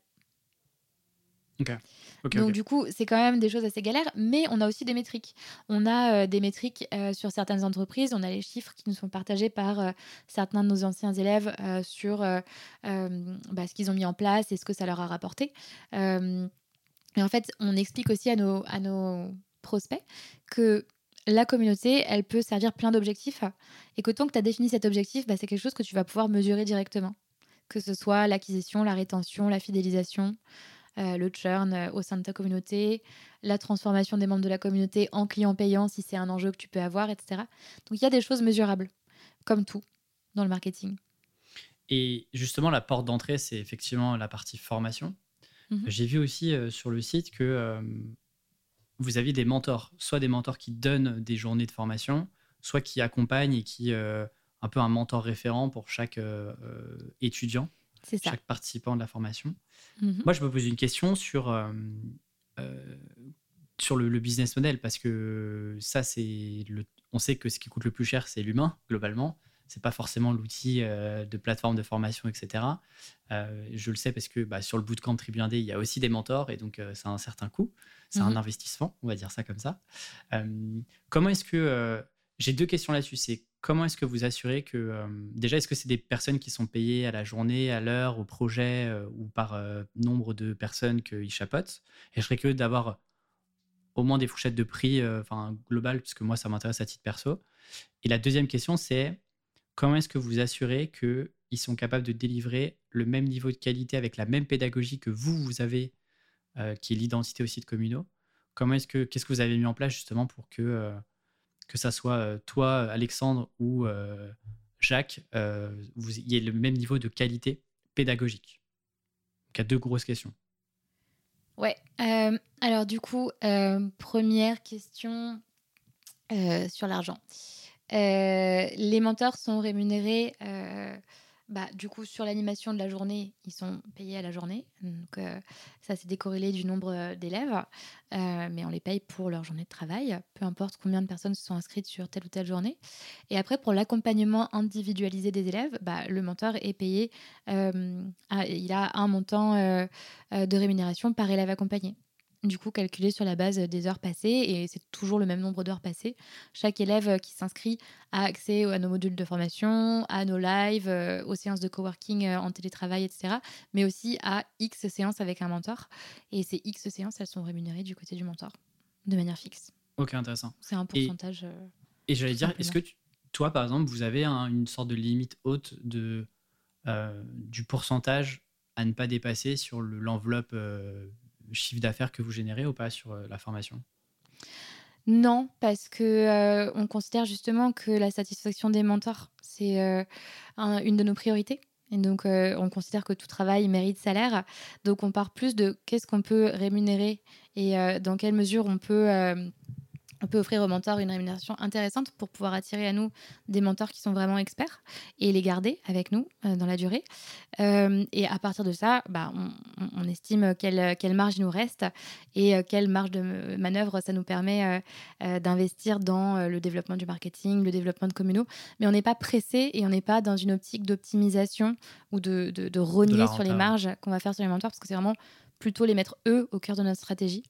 Donc du coup, c'est quand même des choses assez galères, mais on a aussi des métriques. On a euh, des métriques euh, sur certaines entreprises, on a les chiffres qui nous sont partagés par euh, certains de nos anciens élèves sur bah, ce qu'ils ont mis en place et ce que ça leur a rapporté. Et en fait, on explique aussi à nos, à nos prospects que la communauté, elle peut servir plein d'objectifs et que tant que tu as défini cet objectif, bah, c'est quelque chose que tu vas pouvoir mesurer directement. Que ce soit l'acquisition, la rétention, la fidélisation, euh, le churn euh, au sein de ta communauté, la transformation des membres de la communauté en clients payants si c'est un enjeu que tu peux avoir, etc. Donc il y a des choses mesurables, comme tout dans le marketing. Et justement, la porte d'entrée, c'est effectivement la partie formation. Mhm. J'ai vu aussi euh, sur le site que euh, vous aviez des mentors, soit des mentors qui donnent des journées de formation, soit qui accompagnent et qui euh, un peu un mentor référent pour chaque euh, euh, étudiant. Chaque participant de la formation. Mhm. Moi, je me pose une question sur euh, sur le, business model, parce que ça, c'est le, on sait que ce qui coûte le plus cher, c'est l'humain, globalement. C'est pas forcément l'outil de plateforme de formation, etc. je le sais parce que bah, sur le bootcamp Tribune il y a aussi des mentors et donc ça a un certain coût. C'est un mmh investissement, on va dire ça comme ça. comment est-ce que. J'ai deux questions là-dessus. C'est comment est-ce que vous assurez que. Euh, déjà, est-ce que c'est des personnes qui sont payées à la journée, à l'heure, au projet euh, ou par euh, nombre de personnes qu'ils chapotent? Et je serais curieux d'avoir au moins des fourchettes de prix enfin globales, puisque moi, ça m'intéresse à titre perso. Et la deuxième question, c'est comment est-ce que vous assurez qu'ils sont capables de délivrer le même niveau de qualité avec la même pédagogie que vous, vous avez, qui est l'identité aussi de Communo? Comment est-ce que, qu'est-ce que vous avez mis en place justement pour que que ça soit euh, toi, Alexandre ou euh, Jacques, euh, vous ayez le même niveau de qualité pédagogique il y a deux grosses questions. Ouais. alors, du coup, première question sur l'argent. les mentors sont rémunérés bah, du coup, sur l'animation de la journée, ils sont payés à la journée. Donc, euh, ça, c'est décorrélé du nombre euh, d'élèves. Euh, mais on les paye pour leur journée de travail, peu importe combien de personnes se sont inscrites sur telle ou telle journée. Et après, pour l'accompagnement individualisé des élèves, bah, le mentor est payé. il a un montant de rémunération par élève accompagné du coup calculé sur la base des heures passées et c'est toujours le même nombre d'heures passées. Chaque élève qui s'inscrit a accès à nos modules de formation, à nos lives, aux séances de coworking en télétravail, etc. Mais aussi à X séances avec un mentor. Et ces X séances, elles sont rémunérées du côté du mentor de manière fixe. Ok, intéressant. C'est un pourcentage. Et, j'allais dire, est-ce que toi, par exemple, vous avez une sorte de limite haute de, du pourcentage à ne pas dépasser sur l'enveloppe chiffre d'affaires que vous générez ou pas sur euh, la formation? Non, parce que euh, on considère justement que la satisfaction des mentors, c'est euh, une de nos priorités. Et donc, on considère que tout travail mérite salaire. Donc, on part plus de qu'est-ce qu'on peut rémunérer et dans quelle mesure on peut on peut offrir aux mentors une rémunération intéressante pour pouvoir attirer à nous des mentors qui sont vraiment experts et les garder avec nous euh, dans la durée. Euh, et à partir de ça, bah, on, estime quelle, quelle, marge il nous reste et euh, quelle marge de manœuvre ça nous permet d'investir dans le développement du marketing, le développement de communaux. Mais on n'est pas pressé et on n'est pas dans une optique d'optimisation ou de, de, de rogner sur les marges qu'on va faire sur les mentors parce que c'est vraiment plutôt les mettre eux au cœur de notre stratégie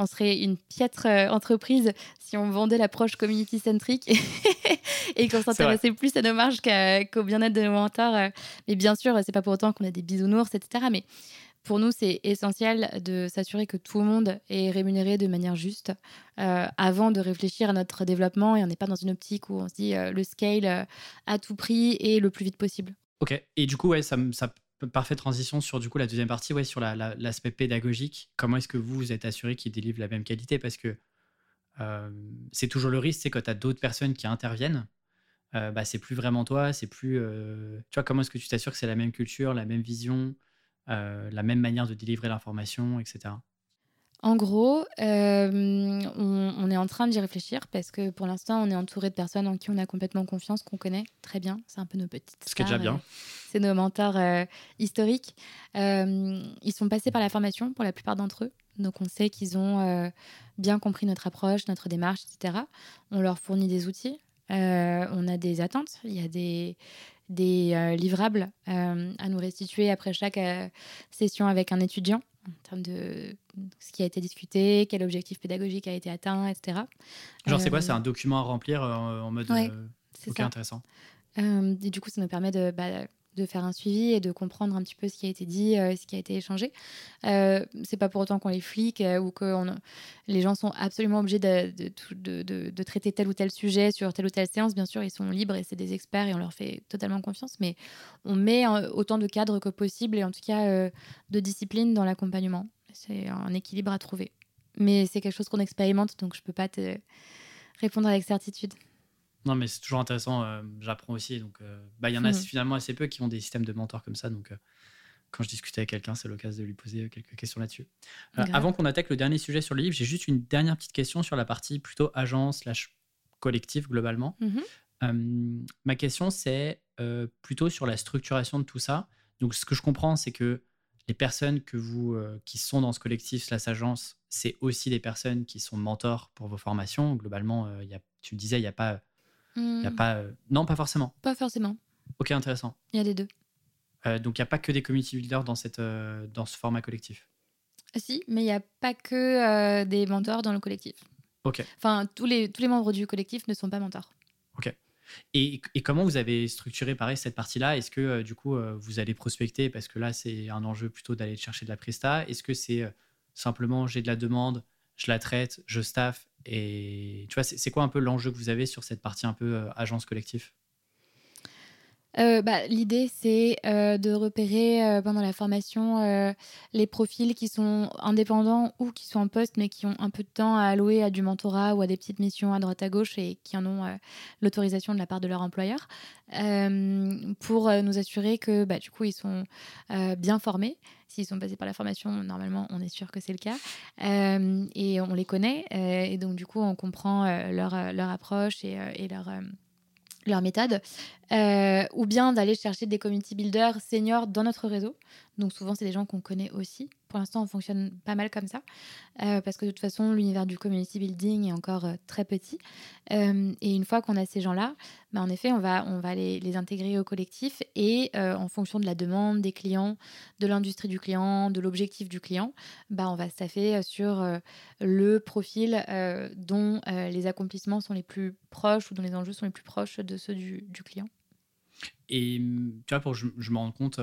on serait une piètre euh, entreprise si on vendait l'approche community-centric (laughs) et, qu'on s'intéressait plus à nos marges qu'au bien-être de nos mentors. Euh. Mais bien sûr, c'est pas pour autant qu'on a des bisounours, etc. Mais pour nous, c'est essentiel de s'assurer que tout le monde est rémunéré de manière juste euh, avant de réfléchir à notre développement et on n'est pas dans une optique où on se dit le scale à tout prix et le plus vite possible. Ok, et du coup, ouais, ça, ça parfaite transition sur du coup la deuxième partie, ouais, sur l'aspect pédagogique. Comment est-ce que vous vous êtes assuré qu'ils délivrent la même qualité? Parce que euh, c'est toujours le risque, c'est quand tu as d'autres personnes qui interviennent, euh, bah, c'est plus vraiment toi, c'est plus. Euh, tu vois, comment est-ce que tu t'assures que c'est la même culture, la même vision, la même manière de délivrer l'information, etc. En gros, euh, on, est en train d'y réfléchir parce que pour l'instant, on est entouré de personnes en qui on a complètement confiance, qu'on connaît très bien. C'est un peu nos petites. Ce qui est déjà bien. Euh, c'est nos mentors euh, historiques. ils sont passés par la formation pour la plupart d'entre eux. Donc, on sait qu'ils ont bien compris notre approche, notre démarche, etc. On leur fournit des outils. on a des attentes. Il y a des, des livrables à nous restituer après chaque session avec un étudiant en termes de ce qui a été discuté, quel objectif pédagogique a été atteint, etc. Genre, c'est quoi? C'est un euh, document à remplir euh, en mode. Ouais, euh, ok, intéressant. et du coup, ça nous permet de, bah, de faire un suivi et de comprendre un petit peu ce qui a été dit, euh, ce qui a été échangé. Euh, c'est pas pour autant qu'on les flique euh, ou que les gens sont absolument obligés de, traiter tel ou tel sujet sur telle ou telle séance. Bien sûr, ils sont libres et c'est des experts et on leur fait totalement confiance, mais on met autant de cadres que possible et en tout cas de discipline dans l'accompagnement. C'est un équilibre à trouver. Mais c'est quelque chose qu'on expérimente, donc je peux pas te répondre avec certitude. Non, mais c'est toujours intéressant. Euh, j'apprends aussi. Donc, euh, bah, il y en a hmm. finalement assez peu qui ont des systèmes de mentors comme ça. Donc, euh, quand je discute avec quelqu'un, c'est l'occasion de lui poser quelques questions là-dessus. avant qu'on attaque le dernier sujet sur le livre, j'ai juste une dernière petite question sur la partie plutôt agence slash collectif globalement. Mhm. ma question, c'est plutôt sur la structuration de tout ça. Donc, ce que je comprends, c'est que les personnes que vous, qui sont dans ce collectif, slash agence, c'est aussi des personnes qui sont mentors pour vos formations. Globalement, y a, tu me disais, il n'y a pas. Y a Hmm, pas non, pas forcément. Pas forcément. Ok, intéressant. Il y a les deux. donc, il n'y a pas que des community builders dans, cette, dans ce format collectif. Si, mais il n'y a pas que euh, des mentors dans le collectif. Ok. Enfin, tous les, tous les membres du collectif ne sont pas mentors. Et, et comment vous avez structuré pareil cette partie-là? Est-ce que euh, du coup euh, vous allez prospecter? Parce que là c'est un enjeu plutôt d'aller chercher de la presta Est-ce que c'est euh, simplement j'ai de la demande, je la traite, je staff et tu vois c'est quoi un peu l'enjeu que vous avez sur cette partie un peu euh, agence collectif Euh, bah, L'idée, c'est euh, de repérer euh, pendant la formation les profils qui sont indépendants ou qui sont en poste, mais qui ont un peu de temps à allouer à du mentorat ou à des petites missions à droite à gauche et qui en ont l'autorisation de la part de leur employeur, pour nous assurer que bah, du coup, ils sont bien formés. S'ils sont passés par la formation, normalement, on est sûr que c'est le cas. Et on les connaît. et donc, du coup, on comprend leur, approche et leur... leur méthode, euh, ou bien d'aller chercher des community builders seniors dans notre réseau. Donc souvent, c'est des gens qu'on connaît aussi. Pour l'instant, on fonctionne pas mal comme ça, euh, parce que de toute façon, l'univers du community building est encore euh, très petit. Euh, et une fois qu'on a ces gens-là, bah, en effet, on va, les, intégrer au collectif et en fonction de la demande des clients, de l'industrie du client, de l'objectif du client, bah, on va staffer sur le profil dont les accomplissements sont les plus proches ou dont les enjeux sont les plus proches de ceux du, client. Et tu vois pour je, je me rende compte,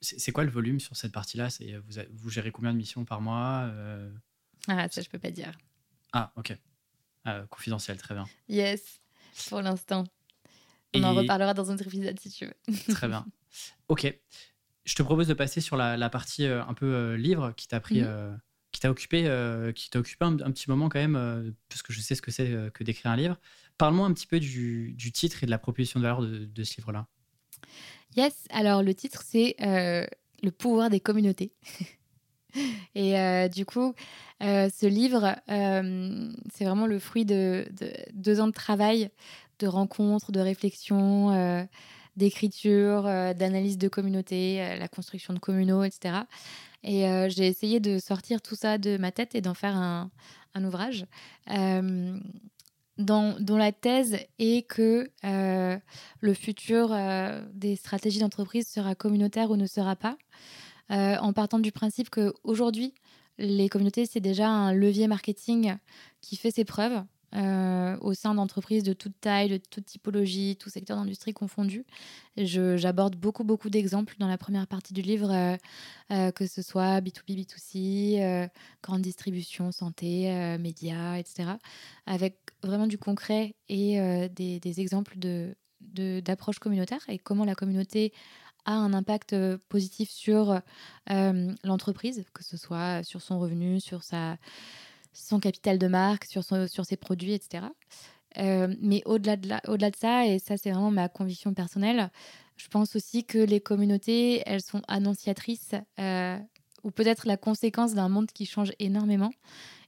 c'est quoi le volume sur cette partie-là? Vous, gérez combien de missions par mois Euh, Ah, ça, je peux pas dire. Ah ok, Euh, confidentiel, très bien, Yes, pour l'instant. On en reparlera dans un autre épisode si tu veux. (laughs) très bien. Ok, je te propose de passer sur la, la partie euh, un peu euh, livre qui t'a pris, Mhm. euh, qui t'a occupé, qui t'a occupé un, un petit moment quand même, parce que je sais ce que c'est que d'écrire un livre. Parle-moi un petit peu du, du titre et de la proposition de valeur de, de ce livre-là. Yes, alors le titre c'est euh, Le pouvoir des communautés. (laughs) Et euh, du coup, euh, ce livre, c'est vraiment le fruit de, de deux ans de travail, de rencontres, de réflexions, d'écriture, d'analyse de communauté, la construction de communaux, etc. Et j'ai essayé de sortir tout ça de ma tête et d'en faire un ouvrage. Dans- dont la thèse est que euh, le futur euh, des stratégies d'entreprise sera communautaire ou ne sera pas, euh, en partant du principe qu'aujourd'hui, les communautés, c'est déjà un levier marketing qui fait ses preuves euh, au sein d'entreprises de toute taille, de toute typologie, tout secteur d'industrie confondu. J'aborde beaucoup, beaucoup d'exemples dans la première partie du livre, euh, euh, que ce soit B2B, B2C, euh, grande distribution, santé, médias, etc. Avec vraiment du concret et des, exemples de de- d'approche communautaire et comment la communauté a un impact positif sur l'entreprise, que ce soit sur son revenu, sur sa, son capital de marque, sur, son- sur ses produits, etc. Euh, mais au-delà de, au-delà de ça, et ça c'est vraiment ma conviction personnelle, je pense aussi que les communautés, elles sont annonciatrices euh, ou peut-être la conséquence d'un monde qui change énormément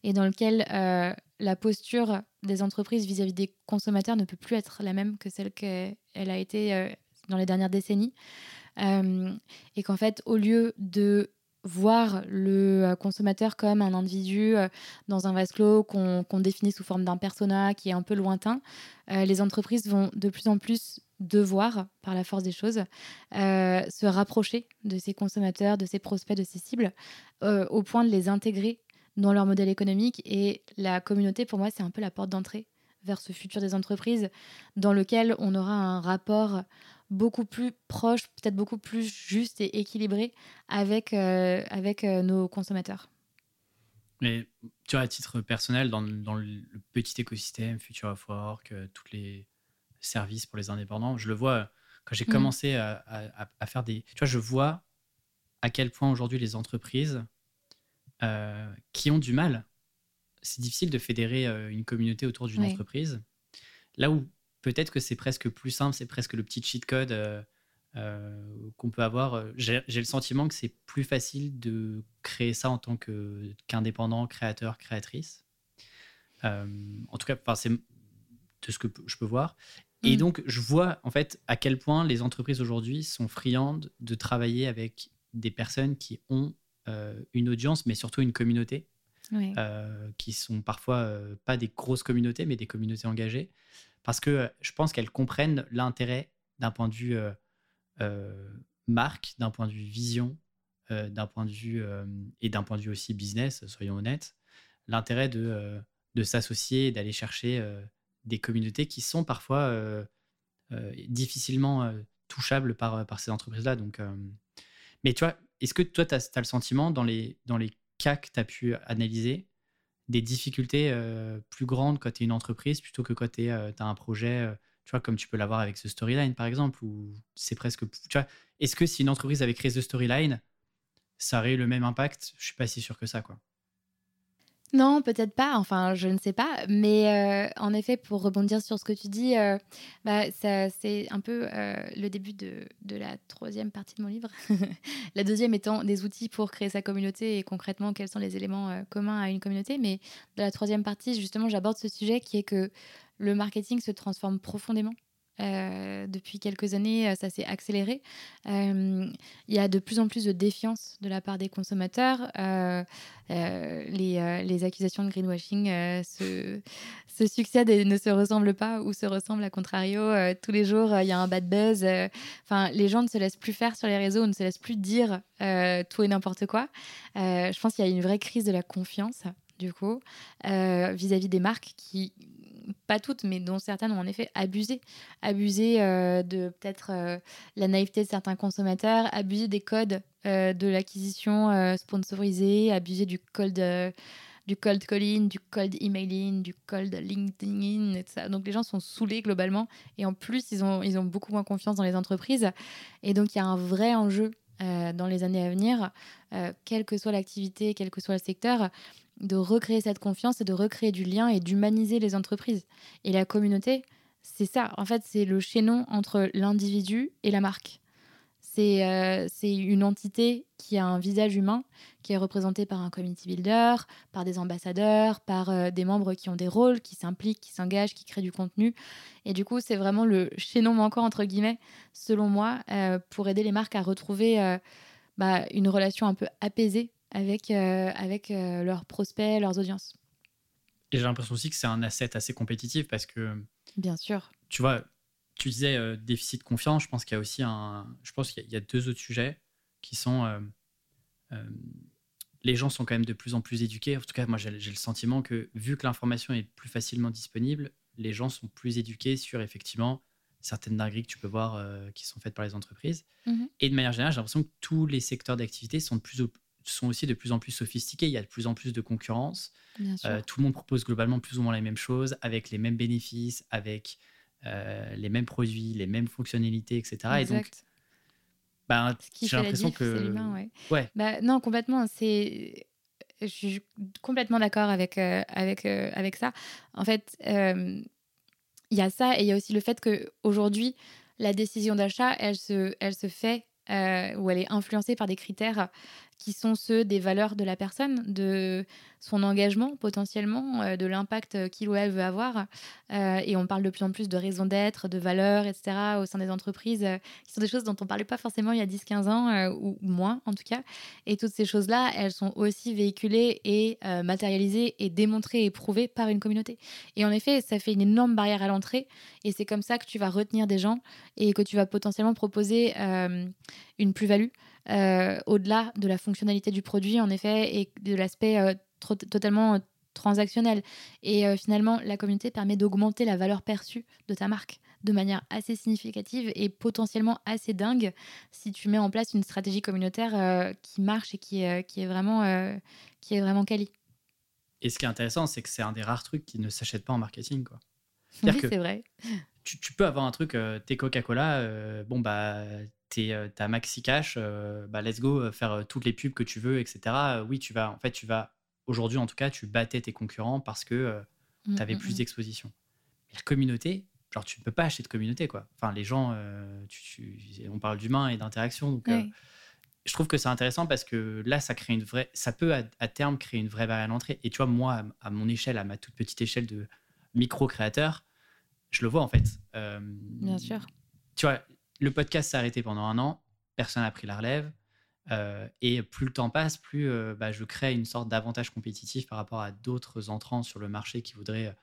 et dans lequel euh, la posture des entreprises vis-à-vis des consommateurs ne peut plus être la même que celle qu'elle a été dans les dernières décennies. Et qu'en fait, au lieu de voir le euh, consommateur comme un individu euh, dans un vase clos qu'on définit sous forme d'un persona qui est un peu lointain, euh, les entreprises vont de plus en plus devoir, par la force des choses, se rapprocher de ces consommateurs, de ces prospects, de ces cibles, au point de les intégrer dans leur modèle économique. Et la communauté, pour moi, c'est un peu la porte d'entrée vers ce futur des entreprises dans lequel on aura un rapport beaucoup plus proche, peut-être beaucoup plus juste et équilibré avec, euh, avec euh, nos consommateurs. Mais tu vois, à titre personnel, dans, le- dans le petit écosystème Future of Work, euh, tous les services pour les indépendants, je le vois quand j'ai Mhm. commencé à, à- à faire des. Tu vois, je vois à quel point aujourd'hui les entreprises qui ont du mal, c'est difficile de fédérer une communauté autour d'une Oui. entreprise. Là où peut-être que c'est presque plus simple, c'est presque le petit cheat code euh, euh, qu'on peut avoir. J'ai le sentiment que c'est plus facile de créer ça en tant qu'indépendant, créateur, créatrice. Euh, en tout cas, c'est de ce que je peux voir. Et Mm. donc, je vois en fait à quel point les entreprises aujourd'hui sont friandes de travailler avec des personnes qui ont une audience, mais surtout une communauté, qui sont parfois pas des grosses communautés, mais des communautés engagées, parce que je pense qu'elles comprennent l'intérêt d'un point de vue marque, d'un point de vue vision, d'un point de vue et d'un point de vue aussi business, soyons honnêtes, l'intérêt de, de s'associer, d'aller chercher des communautés qui sont parfois euh, euh, difficilement euh, touchables par, par ces entreprises-là. Donc, mais tu vois, est-ce que toi, tu as, le sentiment dans les, dans les cas que tu as pu analyser des difficultés plus grandes quand tu une entreprise plutôt que quand tu as un projet, tu vois, comme tu peux l'avoir avec ce storyline par exemple, ou c'est presque. Tu est-ce que si une entreprise avait créé ce storyline, ça aurait eu le même impact? Je suis pas si sûr que ça, quoi. Non, peut-être pas, enfin, je ne sais pas. Mais euh, en effet, pour rebondir sur ce que tu dis, euh, bah, c'est un peu euh, le début de, de, la troisième partie de mon livre. (laughs) la deuxième étant des outils pour créer sa communauté et concrètement quels sont les éléments communs à une communauté. Mais dans la troisième partie, justement, j'aborde ce sujet qui est que le marketing se transforme profondément euh, depuis quelques années, euh, ça s'est accéléré. Euh, il y a de plus en plus de défiance de la part des consommateurs. Les, accusations de greenwashing se, succèdent et ne se ressemblent pas ou se ressemblent à contrario. tous les jours, il y a un bad buzz. Enfin, les gens ne se laissent plus faire sur les réseaux, ne se laissent plus dire tout et n'importe quoi. je pense qu'il y a une vraie crise de la confiance du coup, vis à -vis des marques qui pas toutes, mais dont certaines ont en effet abusé. Abusé euh, de peut-être euh, la naïveté de certains consommateurs, abusé des codes euh, de l'acquisition sponsorisée, abusé du cold, du cold calling, du cold emailing, du cold LinkedIn, et ça. Donc les gens sont saoulés globalement. Et en plus, ils ont, ils ont beaucoup moins confiance dans les entreprises. Et donc il y a un vrai enjeu dans les années à venir, quelle que soit l'activité, quel que soit le secteur, de recréer cette confiance et de recréer du lien et d'humaniser les entreprises. Et la communauté, c'est ça. En fait, c'est le chaînon entre l'individu et la marque. C'est euh, une entité qui a un visage humain, qui est représenté par un community builder, par des ambassadeurs, par euh, des membres qui ont des rôles, qui s'impliquent, qui s'engagent, qui créent du contenu. Et du coup, c'est vraiment le chaînon manquant, entre guillemets, selon moi, euh, pour aider les marques à retrouver bah, une relation un peu apaisée avec, euh, avec euh, leurs prospects, leurs audiences. Et j'ai l'impression aussi que c'est un asset assez compétitif parce que. Bien sûr. Tu vois, tu disais euh, déficit de confiance. Je pense qu'il y a aussi un. Je pense qu'il y, a deux autres sujets qui sont. les gens sont quand même de plus en plus éduqués. En tout cas, moi, j'ai le sentiment que vu que l'information est plus facilement disponible, les gens sont plus éduqués sur effectivement certaines dingueries que tu peux voir qui sont faites par les entreprises. Mm-hmm. Et de manière générale, j'ai l'impression que tous les secteurs d'activité sont de plus, sont aussi de plus en plus sophistiqués. Il y a de plus en plus de concurrence. Euh, tout le monde propose globalement plus ou moins les mêmes choses, avec les mêmes bénéfices, avec euh, les mêmes produits, les mêmes fonctionnalités, etc. Et donc, bah, j'ai l'impression que. ouais. Bah, non, complètement. C'est. Je suis complètement d'accord avec, euh, avec, avec ça. En fait, il y a ça et il y a aussi le fait qu'aujourd'hui, la décision d'achat, elle se, elle se fait ou elle est influencée par des critères qui sont ceux des valeurs de la personne, de son engagement potentiellement, euh, de l'impact qu'il ou elle veut avoir. Euh, et on parle de plus en plus de raison d'être, de valeurs, etc. au sein des entreprises, euh, qui sont des choses dont on ne parlait pas forcément il y a 10-15 ans, ou moins en tout cas. Et toutes ces choses-là, elles sont aussi véhiculées et matérialisées et démontrées et prouvées par une communauté. Et en effet, ça fait une énorme barrière à l'entrée. Et c'est comme ça que tu vas retenir des gens et que tu vas potentiellement proposer une plus-value. Euh, au-delà de la fonctionnalité du produit, en effet, et de l'aspect euh, totalement euh, transactionnel. Et finalement, la communauté permet d'augmenter la valeur perçue de ta marque de manière assez significative et potentiellement assez dingue si tu mets en place une stratégie communautaire qui marche et qui est, qui est vraiment, qui est vraiment quali. Et ce qui est intéressant, c'est que c'est un des rares trucs qui ne s'achète pas en marketing. Quoi. (laughs) Oui, c'est vrai. Tu, tu, peux avoir un truc, t'es Coca-Cola, bon, bah, t'as Maxi Cash, euh, bah let's go, euh, faire toutes les pubs que tu veux, etc. Oui, tu vas, en fait, tu vas, aujourd'hui en tout cas, tu battais tes concurrents parce que mmh, tu avais mmh, plus mmh. d'exposition. La communauté, genre, tu ne peux pas acheter de communauté, quoi. Enfin, les gens, on parle d'humain et d'interaction, donc je trouve que c'est intéressant parce que là, ça crée une vraie, ça peut à, terme créer une vraie barrière à l'entrée. Et tu vois, moi, à, mon échelle, à ma toute petite échelle de micro-créateur, je le vois en fait. Bien sûr. Tu vois, le podcast s'est arrêté pendant un an, personne n'a pris la relève. et plus le temps passe, plus bah, je crée une sorte d'avantage compétitif par rapport à d'autres entrants sur le marché qui voudraient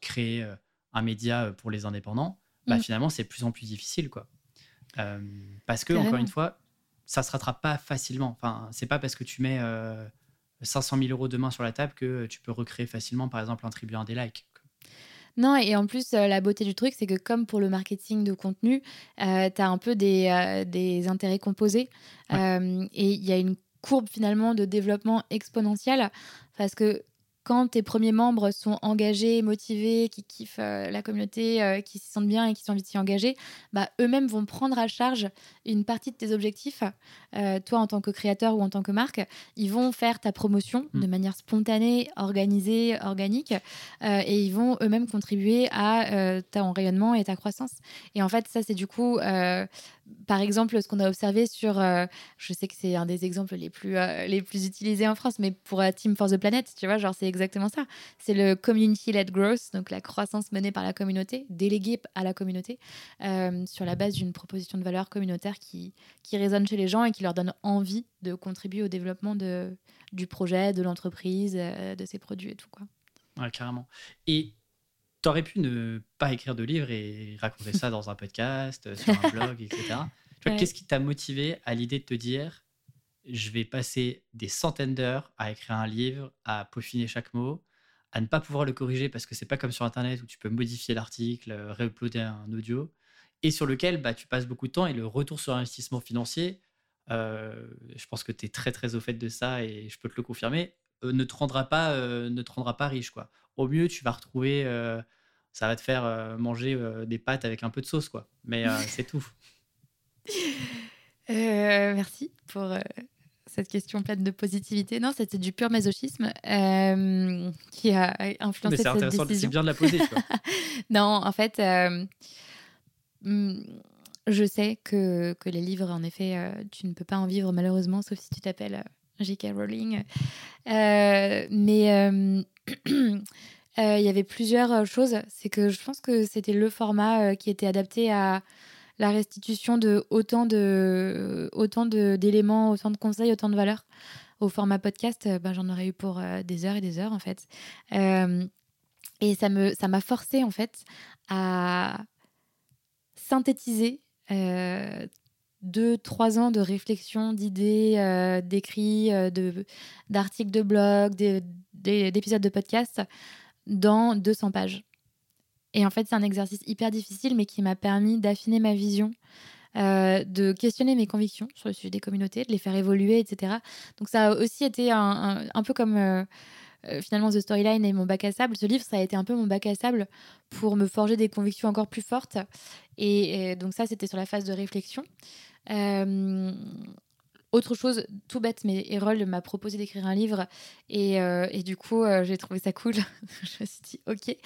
créer un média pour les indépendants. Bah, mmh. Finalement, c'est de plus en plus difficile. quoi. parce que, encore une fois, ça se rattrape pas facilement. Enfin, c'est pas parce que tu mets 500 000 euros demain sur la table que tu peux recréer facilement, par exemple, en tribuant des likes. Non, et en plus, euh, la beauté du truc, c'est que comme pour le marketing de contenu, euh, tu as un peu des, euh, des intérêts composés. et il y a une courbe finalement de développement exponentielle parce que quand tes premiers membres sont engagés, motivés, qui kiffent euh, la communauté, euh, qui s'y sentent bien et qui ont envie de s'y engager, bah, eux-mêmes vont prendre à charge une partie de tes objectifs. Euh, toi, en tant que créateur ou en tant que marque, ils vont faire ta promotion mm. de manière spontanée, organisée, organique, et ils vont eux-mêmes contribuer à ton rayonnement et ta croissance. Et en fait, ça, c'est du coup par exemple, ce qu'on a observé sur, euh, je sais que c'est un des exemples les plus, euh, les plus utilisés en France, mais pour euh, Team for the Planet, tu vois, genre c'est exactement ça. C'est le community-led growth, donc la croissance menée par la communauté, déléguée à la communauté, sur la base d'une proposition de valeur communautaire qui, qui résonne chez les gens et qui leur donne envie de contribuer au développement de, du projet, de l'entreprise, de ses produits et tout. Quoi. Ouais, carrément. Et T'aurais pu ne pas écrire de livre et raconter ça dans un podcast, euh, sur un (laughs) blog, etc. Qu'est-ce qui t'a motivé à l'idée de te dire je vais passer des centaines d'heures à écrire un livre, à peaufiner chaque mot, à ne pas pouvoir le corriger parce que c'est pas comme sur Internet où tu peux modifier l'article, euh, réuploader un audio, et sur lequel bah, tu passes beaucoup de temps et le retour sur investissement financier, euh, je pense que tu es très très au fait de ça et je peux te le confirmer, ne, te rendra pas, ne te rendra pas riche. Quoi au mieux, tu vas retrouver, euh, ça va te faire euh, manger euh, des pâtes avec un peu de sauce, quoi. Mais c'est tout. (laughs) merci pour cette question pleine de positivité. Non, c'était du pur masochisme qui a influencé cette décision. C'est bien de la poser. (laughs) non, en fait, hmm, je sais que, que, les livres, en effet, tu ne peux pas en vivre malheureusement, sauf si tu t'appelles J.K. Rowling. mais (clears throat) Euh, il y avait plusieurs euh, choses. C'est que je pense que c'était le format euh, qui était adapté à la restitution de autant de autant d'éléments, autant de conseils, autant de valeurs. Au format podcast, ben, j'en aurais eu pour des heures et des heures en fait. et ça me ça m'a forcé en fait à synthétiser deux, trois ans de réflexion, d'idées, d'écrits, de, d'articles de blog, d'épisodes de podcast dans 200 pages. Et en fait, c'est un exercice hyper difficile, mais qui m'a permis d'affiner ma vision, euh, de questionner mes convictions sur le sujet des communautés, de les faire évoluer, etc. Donc ça a aussi été un, un, peu comme euh, euh, finalement The Storyline et mon bac à sable. Ce livre, ça a été un peu mon bac à sable pour me forger des convictions encore plus fortes. Et donc ça, c'était sur la phase de réflexion. Autre chose, tout bête, mais Errol m'a proposé d'écrire un livre et, euh, et du coup, euh, j'ai trouvé ça cool. (laughs) je me suis dit, ok.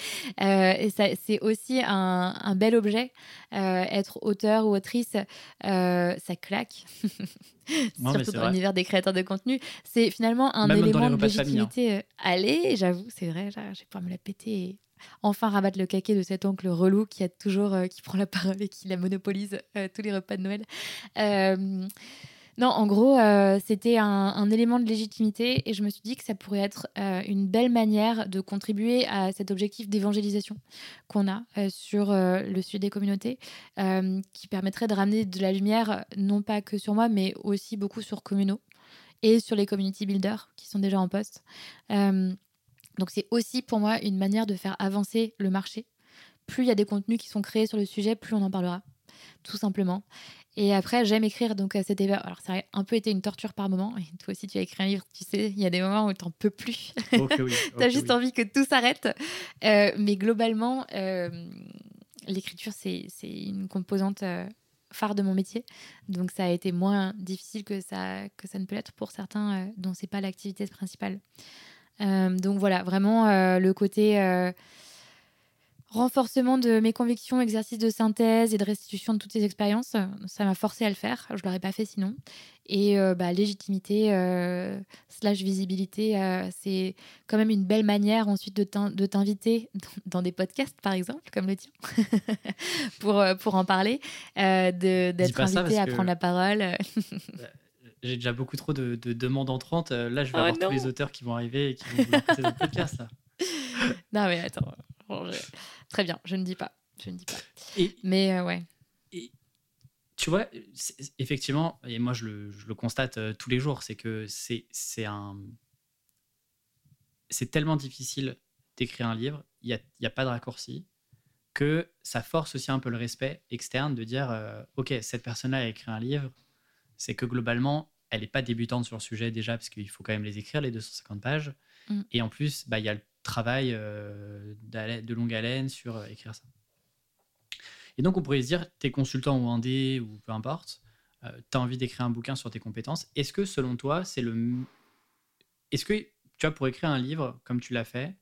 Euh, et c'est aussi un, un, bel objet. être auteur ou autrice, ça claque. (laughs) Surtout dans l'univers des créateurs de contenu. C'est finalement un élément de hein. légitimité. Allez, j'avoue, c'est vrai, j'ai pas me la péter enfin rabattre le caquet de cet oncle relou qui a toujours qui prend la parole et qui la monopolise tous les repas de Noël. Non, en gros, euh, c'était un, élément de légitimité et je me suis dit que ça pourrait être euh, une belle manière de contribuer à cet objectif d'évangélisation qu'on a euh, sur le sujet des communautés, qui permettrait de ramener de la lumière, non pas que sur moi, mais aussi beaucoup sur Communo et sur les community builders qui sont déjà en poste. Donc c'est aussi pour moi une manière de faire avancer le marché. Plus il y a des contenus qui sont créés sur le sujet, plus on en parlera tout simplement. Et après, j'aime écrire, donc c'était. Alors, ça a un peu été une torture par moment. Et toi aussi, tu as écrit un livre, tu sais, il y a des moments où tu n'en peux plus. Okay, oui, (laughs) tu as juste envie que tout s'arrête. Euh, mais globalement, euh, l'écriture, c'est une composante euh, phare de mon métier. Donc, ça a été moins difficile que ça, que ça ne peut être pour certains dont c'est pas l'activité principale. Donc, voilà, vraiment le côté renforcement de mes convictions, exercice de synthèse et de restitution de toutes ces expériences. Ça m'a forcé à le faire. Je ne l'aurais pas fait sinon. Et euh, bah, légitimité euh, slash visibilité, euh, c'est quand même une belle manière ensuite de t'inviter (laughs) dans des podcasts, par exemple, comme le tien, (laughs) pour, pour en parler, d'être invité à prendre la parole. (laughs) j'ai déjà beaucoup trop de, demandes entrantes. Là, je vais oh avoir tous les auteurs qui vont arriver et qui vont vous passer dans le podcast. (laughs) Non, mais attends. Très bien, je ne dis pas. Je ne dis pas. mais ouais. Et tu vois, effectivement, et moi je le, je le constate tous les jours, c'est que c'est un. C'est tellement difficile d'écrire un livre, il n'y a, y a, pas de raccourci, que ça force aussi un peu le respect externe de dire Ok, cette personne-là a écrit un livre, c'est que globalement, elle n'est pas débutante sur le sujet déjà, parce qu'il faut quand même les écrire, les 250 pages. Mm. Et en plus, bah, il y a le travail euh, de longue haleine sur euh, écrire ça. Et donc, on pourrait se dire, tu es consultant ou indé ou peu importe, euh, tu as envie d'écrire un bouquin sur tes compétences. Est-ce que, selon toi, c'est le. Est-ce que, tu vois, pour écrire un livre comme tu l'as fait,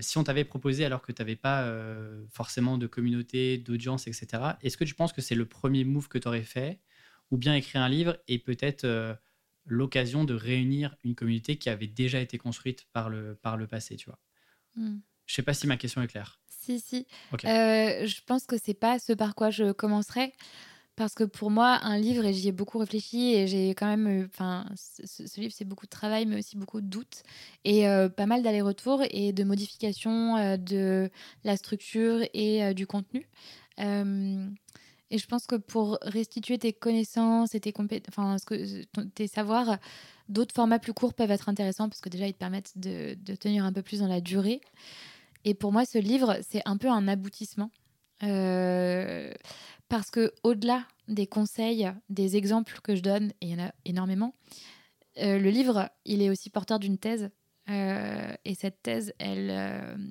si on t'avait proposé alors que tu n'avais pas forcément de communauté, d'audience, etc., est-ce que tu penses que c'est le premier move que tu aurais fait ou bien écrire un livre et peut-être euh, l'occasion de réunir une communauté qui avait déjà été construite par le, par le passé, tu vois. Hmm. Je sais pas si ma question est claire. Si, si. Euh, je pense que c'est pas ce par quoi je commencerai. Parce que pour moi, un livre, et j'y ai beaucoup réfléchi, et j'ai quand même. Enfin, ce, livre, c'est beaucoup de travail, mais aussi beaucoup de doutes, et euh, pas mal d'allers-retours et de modifications de la structure et du contenu. Et je pense que pour restituer tes connaissances et tes, enfin, tes savoirs, d'autres formats plus courts peuvent être intéressants parce que déjà, ils te permettent de, de tenir un peu plus dans la durée. Et pour moi, ce livre, c'est un peu un aboutissement. Euh, parce que au-delà des conseils, des exemples que je donne, et il y en a énormément, euh, le livre, il est aussi porteur d'une thèse. Euh, et cette thèse, elle,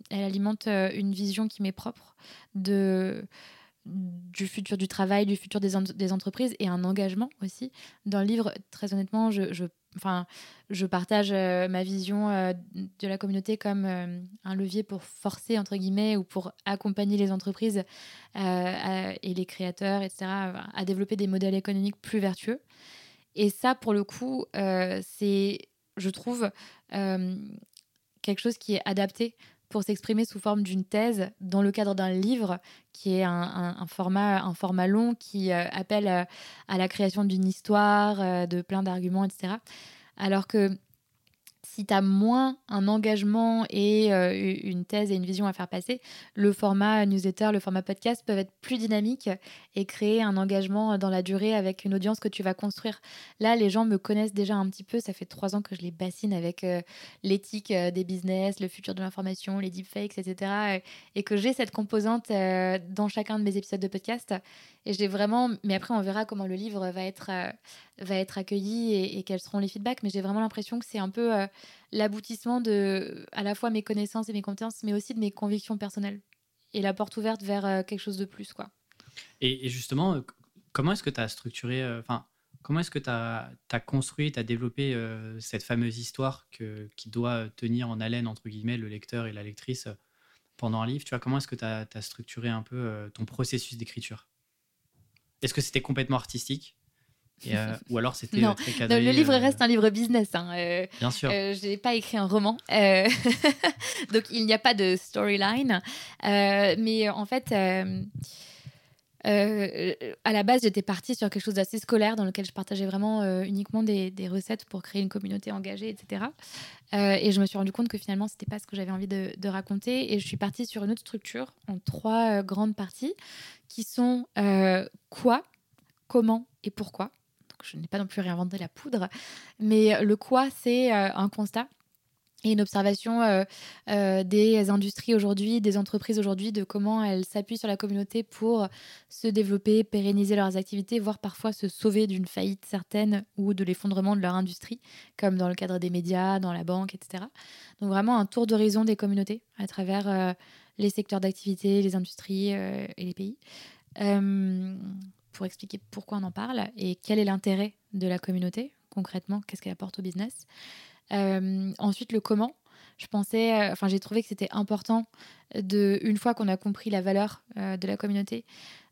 elle alimente une vision qui m'est propre de du futur du travail, du futur des, des, entreprises et un engagement aussi. Dans le livre, très honnêtement, je, je partage euh, ma vision euh, de la communauté comme euh, un levier pour forcer, entre guillemets, ou pour accompagner les entreprises et les créateurs, etc., à développer des modèles économiques plus vertueux. Et ça, pour le coup, c'est, je trouve, quelque chose qui est adapté pour s'exprimer sous forme d'une thèse dans le cadre d'un livre qui est un, format, un format long qui euh, appelle euh, à la création d'une histoire, euh, de plein d'arguments, etc. Alors que si tu as moins un engagement et euh, une thèse et une vision à faire passer, le format newsletter, le format podcast peuvent être plus dynamiques et créer un engagement dans la durée avec une audience que tu vas construire. Là, les gens me connaissent déjà un petit peu. Ça fait trois ans que je les bassine avec euh, l'éthique euh, des business, le futur de l'information, les deepfakes, etc. Et que j'ai cette composante dans chacun de mes épisodes de podcast. Et j'ai vraiment, mais après on verra comment le livre va être, va être accueilli et, quels seront les feedbacks. Mais j'ai vraiment l'impression que c'est un peu l'aboutissement de à la fois mes connaissances et mes compétences, mais aussi de mes convictions personnelles. Et la porte ouverte vers euh, quelque chose de plus, quoi. Et, justement, comment est-ce que tu as structuré, enfin, comment est-ce que tu as, as, construit, tu as développé cette fameuse histoire que, qui doit tenir en haleine, entre guillemets, le lecteur et la lectrice pendant un livre? Tu vois, comment est-ce que tu as, as, structuré un peu ton processus d'écriture? Est-ce que c'était complètement artistique? Euh, (laughs) ou alors c'était très cadré le livre euh, reste un livre business. Hein. Euh, Bien sûr. je n'ai pas écrit un roman, (laughs) donc il n'y a pas de storyline. mais en fait, à la base, j'étais partie sur quelque chose d'assez scolaire dans lequel je partageais vraiment uniquement des, des, recettes pour créer une communauté engagée, etc. et je me suis rendu compte que finalement, c'était pas ce que j'avais envie de, de, raconter. Et je suis partie sur une autre structure en trois grandes parties qui sont euh, quoi, comment et pourquoi. Je n'ai pas non plus réinventé la poudre, mais le quoi, c'est euh, un constat et une observation euh, des industries aujourd'hui, des entreprises aujourd'hui, de comment elles s'appuient sur la communauté pour se développer, pérenniser leurs activités, voire parfois se sauver d'une faillite certaine ou de l'effondrement de leur industrie, comme dans le cadre des médias, dans la banque, etc. Donc vraiment un tour d'horizon des communautés à travers les secteurs d'activité, les industries euh, et les pays, euh, pour expliquer pourquoi on en parle et quel est l'intérêt de la communauté concrètement, qu'est-ce qu'elle apporte au business. Euh, ensuite, le comment. Je pensais, enfin, j'ai trouvé que c'était important de, une fois qu'on a compris la valeur de la communauté,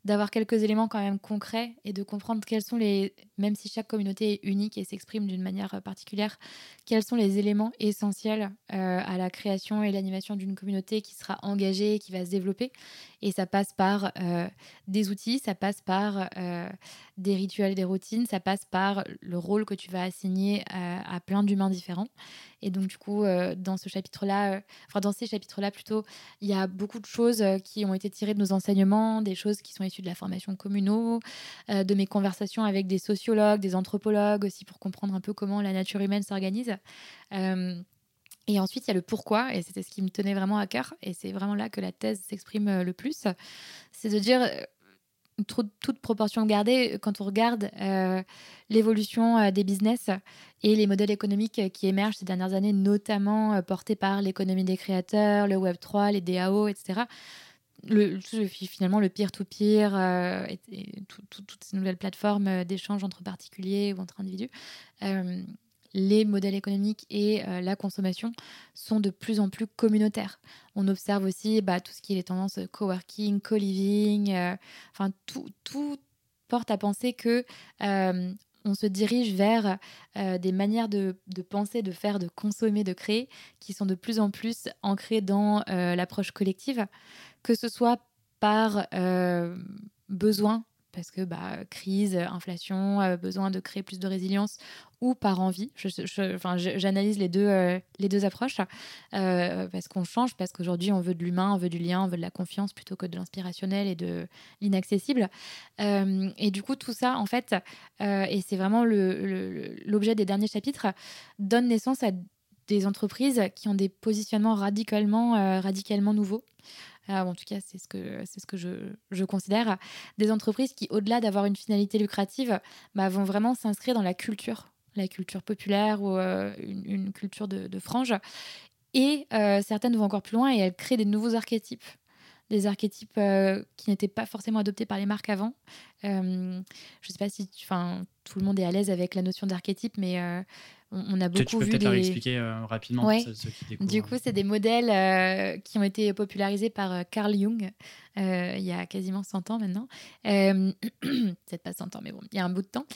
d'avoir quelques éléments quand même concrets et de comprendre quels sont les, même si chaque communauté est unique et s'exprime d'une manière particulière, quels sont les éléments essentiels euh, à la création et l'animation d'une communauté qui sera engagée, qui va se développer. Et ça passe par euh, des outils, ça passe par euh, des rituels, des routines, ça passe par le rôle que tu vas assigner à, à plein d'humains différents. Et donc, du coup, dans ce chapitre-là, enfin, dans ces chapitres-là plutôt, il y a beaucoup de choses qui ont été tirées de nos enseignements, des choses qui sont de la formation communaux, de mes conversations avec des sociologues, des anthropologues aussi pour comprendre un peu comment la nature humaine s'organise. Et ensuite, il y a le pourquoi, et c'était ce qui me tenait vraiment à cœur, et c'est vraiment là que la thèse s'exprime le plus. C'est de dire, toute proportion gardée, quand on regarde l'évolution des business et les modèles économiques qui émergent ces dernières années, notamment portés par l'économie des créateurs, le Web3, les DAO, etc., le, finalement le peer-to-peer euh, et, toutes ces nouvelles plateformes euh, d'échange entre particuliers ou entre individus, euh, les modèles économiques et la consommation sont de plus en plus communautaires. On observe aussi bah, tout ce qui est les tendances coworking, co-living, enfin tout, tout porte à penser que on se dirige vers des manières de, penser, de faire, de consommer, de créer qui sont de plus en plus ancrées dans l'approche collective. Que ce soit par euh, besoin, parce que bah, crise, inflation, euh, besoin de créer plus de résilience, ou par envie. J'analyse les, deux, euh, les deux approches, parce qu'on change, parce qu'aujourd'hui on veut de l'humain, on veut du lien, on veut de la confiance plutôt que de l'inspirationnel et de l'inaccessible. et du coup, tout ça, en fait, et c'est vraiment l'objet des derniers chapitres, donne naissance à des entreprises qui ont des positionnements radicalement, radicalement nouveaux. Ah, en tout cas, c'est ce que, ce que je, je, considère, des entreprises qui, au-delà d'avoir une finalité lucrative, bah, vont vraiment s'inscrire dans la culture, la culture populaire ou euh, une, culture de, de frange. Et euh, certaines vont encore plus loin et elles créent des nouveaux archétypes des archétypes euh, qui n'étaient pas forcément adoptés par les marques avant. je ne sais pas si tout le monde est à l'aise avec la notion d'archétype, mais on, a beaucoup tu, peux vu peut-être expliquer euh, rapidement ceux, qui Du coup, c'est des modèles euh, qui ont été popularisés par euh, Carl Jung il y a quasiment 100 ans maintenant. (clears throat) peut-être pas 100 ans, mais bon, il y a un bout de temps.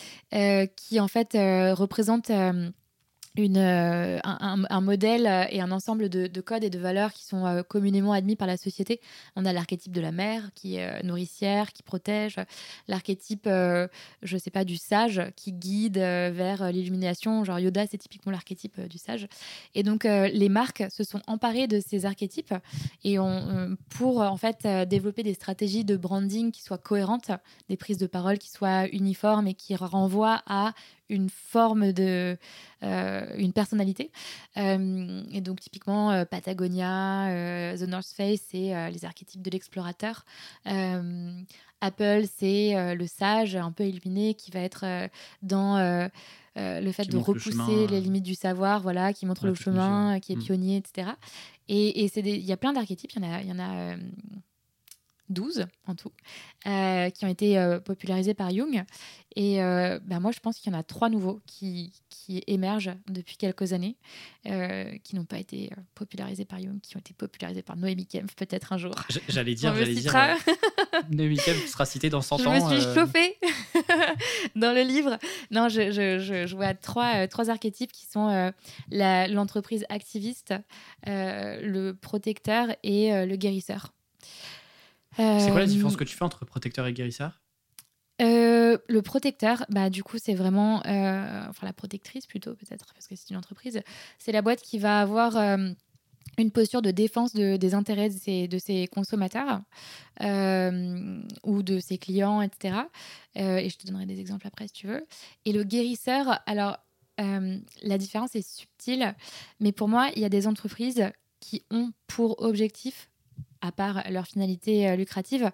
qui en fait représentent euh, un, modèle euh, et un ensemble de, codes et de valeurs qui sont euh, communément admis par la société. On a l'archétype de la mère qui est nourricière, qui protège, l'archétype, je ne sais pas, du sage qui guide vers l'illumination. Genre Yoda, c'est typiquement l'archétype du sage. Et donc les marques se sont emparées de ces archétypes et pour en fait développer des stratégies de branding qui soient cohérentes, des prises de parole qui soient uniformes et qui renvoient à une forme de euh, une personnalité euh, et donc typiquement euh, Patagonia The North Face c'est les archétypes de l'explorateur Apple c'est le sage un peu illuminé qui va être dans le fait de repousser les limites du savoir, voilà, qui montre le chemin, qui est mm. pionnier, etc. Et il y a plein d'archétypes, il y en a, y en a 12 en tout, euh, qui ont été euh, popularisés par Jung. Et euh, bah, moi, je pense qu'il y en a trois nouveaux qui, qui émergent depuis quelques années, qui n'ont pas été popularisés par Jung, qui ont été popularisés par Noémie Kempf peut-être un jour. J'allais dire, j'allais dire Noémie Kempf sera citée dans 100 je ans. Je me suis chauffée (laughs) dans le livre. Non, je, je, je, vois trois, trois archétypes qui sont l'entreprise activiste, le protecteur et le guérisseur. C'est quoi la différence euh, que tu fais entre protecteur et guérisseur? Euh, le protecteur, bah, du coup, c'est vraiment, euh, enfin la protectrice plutôt peut-être, parce que c'est une entreprise, c'est la boîte qui va avoir une posture de défense des intérêts de ses, de ses consommateurs ou de ses clients, etc. et je te donnerai des exemples après si tu veux. Et le guérisseur, alors la différence est subtile, mais pour moi, il y a des entreprises qui ont pour objectif à part leur finalité euh, lucrative,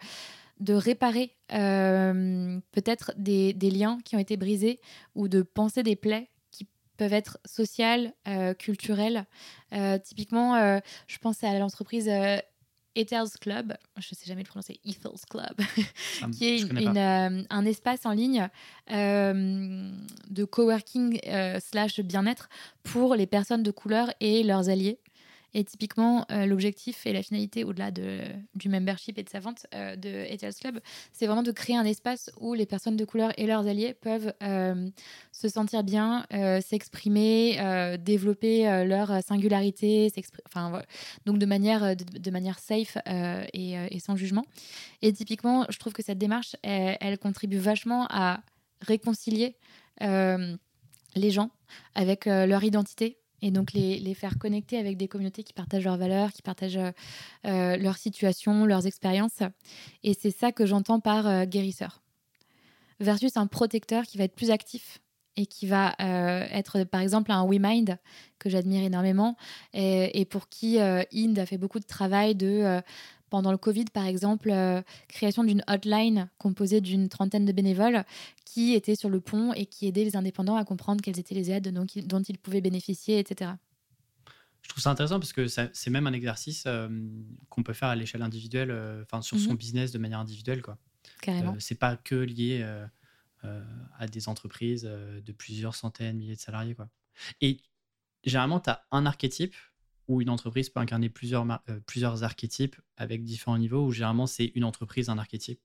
de réparer euh, peut-être des, liens qui ont été brisés ou de penser des plaies qui peuvent être sociales, euh, culturelles. typiquement, je pense à l'entreprise Ethels Club, je ne sais jamais le prononcer, Ethels Club, (laughs) qui est un espace en ligne de coworking slash bien-être pour les personnes de couleur et leurs alliés. Et typiquement, euh, l'objectif et la finalité, au-delà de, du membership et de sa vente euh, de Etels Club, c'est vraiment de créer un espace où les personnes de couleur et leurs alliés peuvent euh, se sentir bien, s'exprimer, développer leur singularité, donc de manière, safe et, sans jugement. Et typiquement, je trouve que cette démarche, elle contribue vachement à réconcilier les gens avec leur identité et donc les, les, faire connecter avec des communautés qui partagent leurs valeurs, qui partagent euh, euh leur situation, leurs expériences. Et c'est ça que j'entends par euh, guérisseur. Versus un protecteur qui va être plus actif et qui va euh, être par exemple un WeMind que j'admire énormément et, et, pour qui Inde a fait beaucoup de travail de pendant le Covid, par exemple, euh, création d'une hotline composée d'une trentaine de bénévoles qui étaient sur le pont et qui aidaient les indépendants à comprendre quelles étaient les aides dont, dont ils pouvaient bénéficier, etc. Je trouve ça intéressant parce que c'est même un exercice euh, qu'on peut faire à l'échelle individuelle, euh, enfin sur son mhm. business de manière individuelle. Quoi. Carrément. c'est pas que lié à des entreprises de plusieurs centaines, milliers de salariés. Quoi. Et généralement, tu as un archétype où une entreprise peut incarner plusieurs, euh, plusieurs archétypes avec différents niveaux, ou généralement c'est une entreprise, un archétype?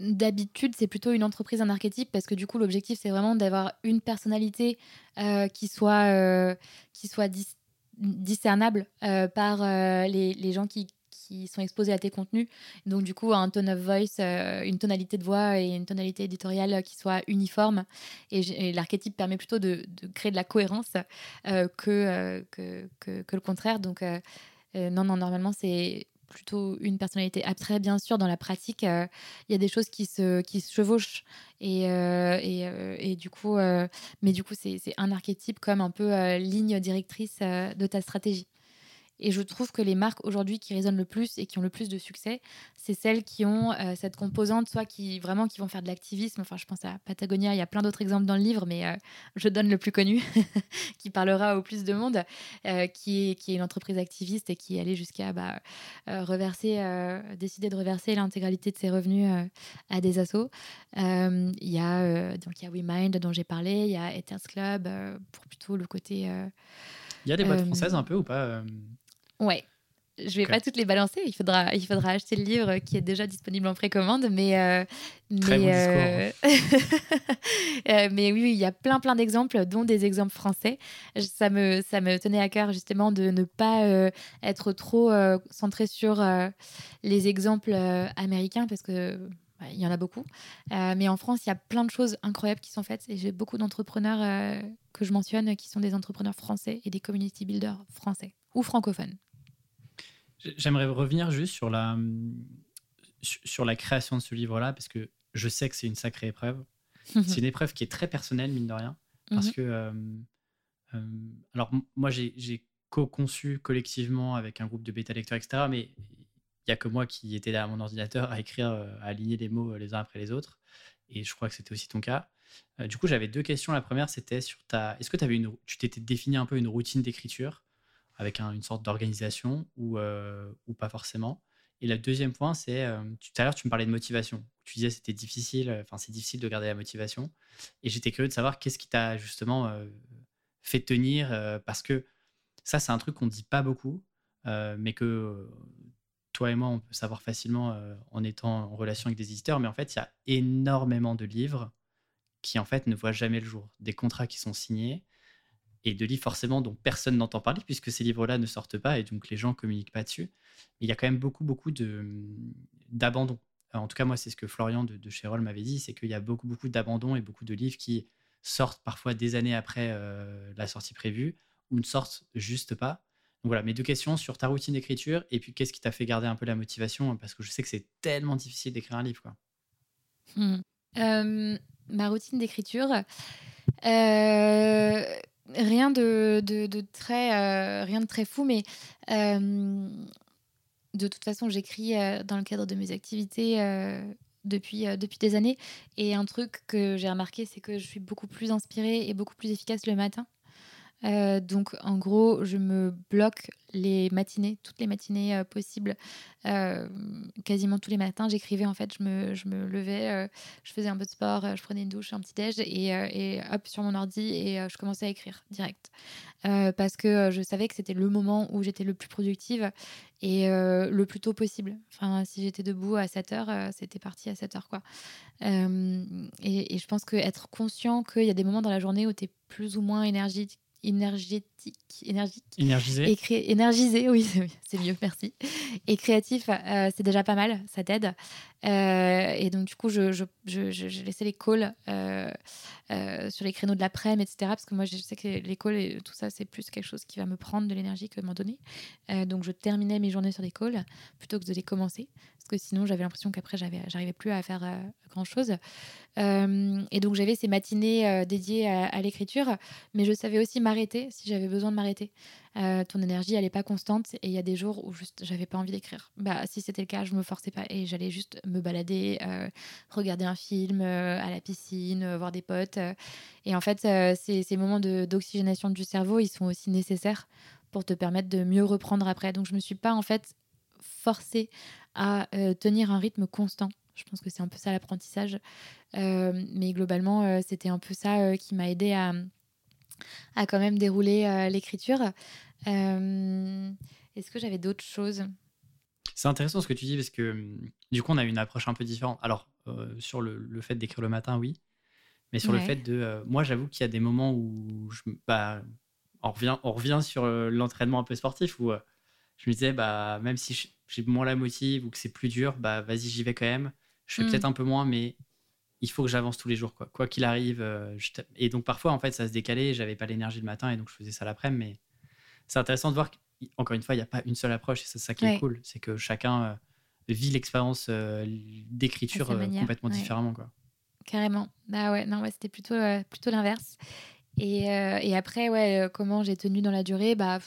D'habitude, c'est plutôt une entreprise, un archétype, parce que du coup, l'objectif, c'est vraiment d'avoir une personnalité euh, qui soit, euh, qui soit discernable par les, les, gens qui, sont exposés à tes contenus. Donc, du coup, un tone of voice, euh, une tonalité de voix et une tonalité éditoriale qui soit uniforme. Et, l'archétype permet plutôt de, créer de la cohérence euh, euh, que, que, le contraire. Donc, non, non, normalement, c'est plutôt une personnalité. Après, bien sûr, dans la pratique, il y a des choses qui se, qui se chevauchent. Et, et, et, du coup, mais du coup, c'est un archétype comme un peu ligne directrice de ta stratégie. Et je trouve que les marques aujourd'hui qui résonnent le plus et qui ont le plus de succès, c'est celles qui ont euh, cette composante, soit qui vraiment qui vont faire de l'activisme. Enfin, je pense à Patagonia. Il y a plein d'autres exemples dans le livre, mais euh, je donne le plus connu, (laughs) qui parlera au plus de monde, euh, qui est qui est une entreprise activiste et qui est allée jusqu'à bah, reverser, décider de reverser l'intégralité de ses revenus à des assos. Il y a donc il y a WeMind dont j'ai parlé, il y a Ethers Club pour plutôt le côté. il y a des boîtes françaises un peu ou pas Ouais. Je vais pas toutes les balancer. Il faudra, il faudra acheter le livre qui est déjà disponible en précommande. Mais, euh, Très mais, euh, (laughs) euh, mais oui, il y a plein, plein d'exemples, dont des exemples français. Ça me, ça me tenait à cœur justement de ne pas être trop centré sur les exemples américains parce que bah, il y en a beaucoup. mais en France, il y a plein de choses incroyables qui sont faites. Et j'ai beaucoup d'entrepreneurs que je mentionne qui sont des entrepreneurs français et des community builders français ou francophones. J'aimerais revenir juste sur la, sur la création de ce livre-là, parce que je sais que c'est une sacrée épreuve. (laughs) c'est une épreuve qui est très personnelle, mine de rien. Parce mhm. que. Euh, euh, alors, moi, j'ai co-conçu collectivement avec un groupe de bêta-lecteurs, etc. Mais il n'y a que moi qui étais derrière mon ordinateur à écrire, euh, à aligner les mots les uns après les autres. Et je crois que c'était aussi ton cas. du coup, j'avais deux questions. La première, c'était sur ta. Est-ce que avais une... tu t'étais défini un peu une routine d'écriture? Avec une sorte d'organisation ou, euh, ou pas forcément. Et le deuxième point, c'est euh, tout à l'heure, tu me parlais de motivation. Tu disais c'était difficile, euh, enfin c'est difficile de garder la motivation. Et j'étais curieux de savoir qu'est-ce qui t'a justement fait tenir, parce que ça, c'est un truc qu'on ne dit pas beaucoup, mais que toi et moi, on peut savoir facilement en étant en relation avec des éditeurs. Mais en fait, il y a énormément de livres qui en fait ne voient jamais le jour, des contrats qui sont signés et de livres forcément dont personne n'entend parler puisque ces livres-là ne sortent pas et donc les gens communiquent pas dessus. Il y a quand même beaucoup, beaucoup d'abandon. En tout cas, moi, c'est ce que Florian de, de m'avait dit, c'est qu'il y a beaucoup, beaucoup d'abandon et beaucoup de livres qui sortent parfois des années après euh, la sortie prévue ou ne sortent juste pas. Donc voilà, mes deux questions sur ta routine d'écriture et puis qu'est-ce qui t'a fait garder un peu la motivation parce que je sais que c'est tellement difficile d'écrire un livre. Hmm. Euh, ma routine d'écriture, euh, rien de, de, très, euh, rien de très fou, mais euh, de toute façon, j'écris euh, dans le cadre de mes activités depuis, depuis des années. Et un truc que j'ai remarqué, c'est que je suis beaucoup plus inspirée et beaucoup plus efficace le matin. Donc, en gros, je me bloque les matinées, toutes les matinées possibles. quasiment tous les matins, j'écrivais en fait. Je me, je me levais, je faisais un peu de sport, je prenais une douche, un petit déj et, et hop sur mon ordi et je commençais à écrire direct. parce que je savais que c'était le moment où j'étais le plus productive et le plus tôt possible. Enfin, si j'étais debout à 7 heures, c'était parti à 7 heures. Quoi. Et, et, je pense qu'être conscient qu'il y a des moments dans la journée où tu es plus ou moins énergique, énergétique, énergique. Énergisé. énergisé, (laughs) oui, c'est mieux, merci. Et créatif, euh, c'est déjà pas mal, ça t'aide. Euh, et donc, du coup, je, je, je, laissais les calls euh, sur les créneaux de l'après-midi, etc. Parce que moi, je sais que les calls et tout ça, c'est plus quelque chose qui va me prendre de l'énergie que de m'en donner. donc, je terminais mes journées sur des calls plutôt que de les commencer. Parce que sinon, j'avais l'impression qu'après, j'arrivais plus à faire grand-chose. et donc, j'avais ces matinées dédiées à, à l'écriture. Mais je savais aussi m'arrêter si j'avais besoin de m'arrêter. Euh, ton énergie, elle n'est pas constante et il y a des jours où juste j'avais pas envie d'écrire. Bah, si c'était le cas, je me forçais pas et j'allais juste me balader, euh, regarder un film euh, à la piscine, voir des potes. et en fait, ces, ces, moments d'oxygénation du cerveau, ils sont aussi nécessaires pour te permettre de mieux reprendre après. Donc, je me suis pas en fait forcée à tenir un rythme constant. Je pense que c'est un peu ça l'apprentissage. mais globalement, c'était un peu ça qui m'a aidé à à quand même dérouler euh, l'écriture. Euh, est-ce que j'avais d'autres choses? C'est intéressant ce que tu dis parce que du coup, on a une approche un peu différente. Alors, euh, sur le, fait d'écrire le matin, oui. Mais sur le fait de. moi, j'avoue qu'il y a des moments où je, bah, on, revient, on revient sur l'entraînement un peu sportif où je me disais, bah, même si j'ai moins la motive ou que c'est plus dur, bah, vas-y, j'y vais quand même. Je fais mm. peut-être un peu moins, mais il faut que j'avance tous les jours, quoi. Quoi qu'il arrive. Euh, et donc, parfois, en fait, ça se décalait. J'avais pas l'énergie le matin et donc je faisais ça l'après-midi. Mais c'est intéressant de voir qu'encore une fois, il n'y a pas une seule approche et c'est ça qui est cool. C'est que chacun euh, vit l'expérience euh, d'écriture complètement différemment, quoi. Carrément. Bah ouais, non, ouais, c'était plutôt, plutôt l'inverse. Et, et, après, ouais, comment j'ai tenu dans la durée bah,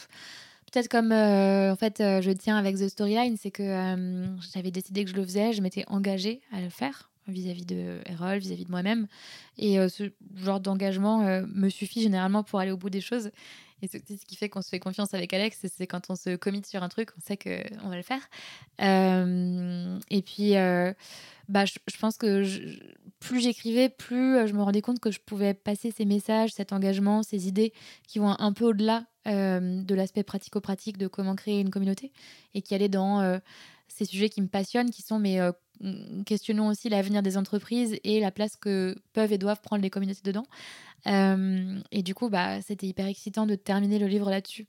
Peut-être comme en fait je tiens avec The Storyline, c'est que j'avais décidé que je le faisais, je m'étais engagée à le faire vis-à-vis de Erol, vis-à-vis de moi-même. Et euh, ce genre d'engagement euh, me suffit généralement pour aller au bout des choses. Et c'est ce qui fait qu'on se fait confiance avec Alex, c'est quand on se commit sur un truc, on sait qu'on va le faire. Euh, et puis, bah, je, pense que plus j'écrivais, plus je me rendais compte que je pouvais passer ces messages, cet engagement, ces idées qui vont un peu au-delà de l'aspect pratico-pratique de comment créer une communauté et qui allaient dans ces sujets qui me passionnent, qui sont mais questionnons aussi l'avenir des entreprises et la place que peuvent et doivent prendre les communautés dedans. Euh, et du coup, bah, c'était hyper excitant de terminer le livre là-dessus.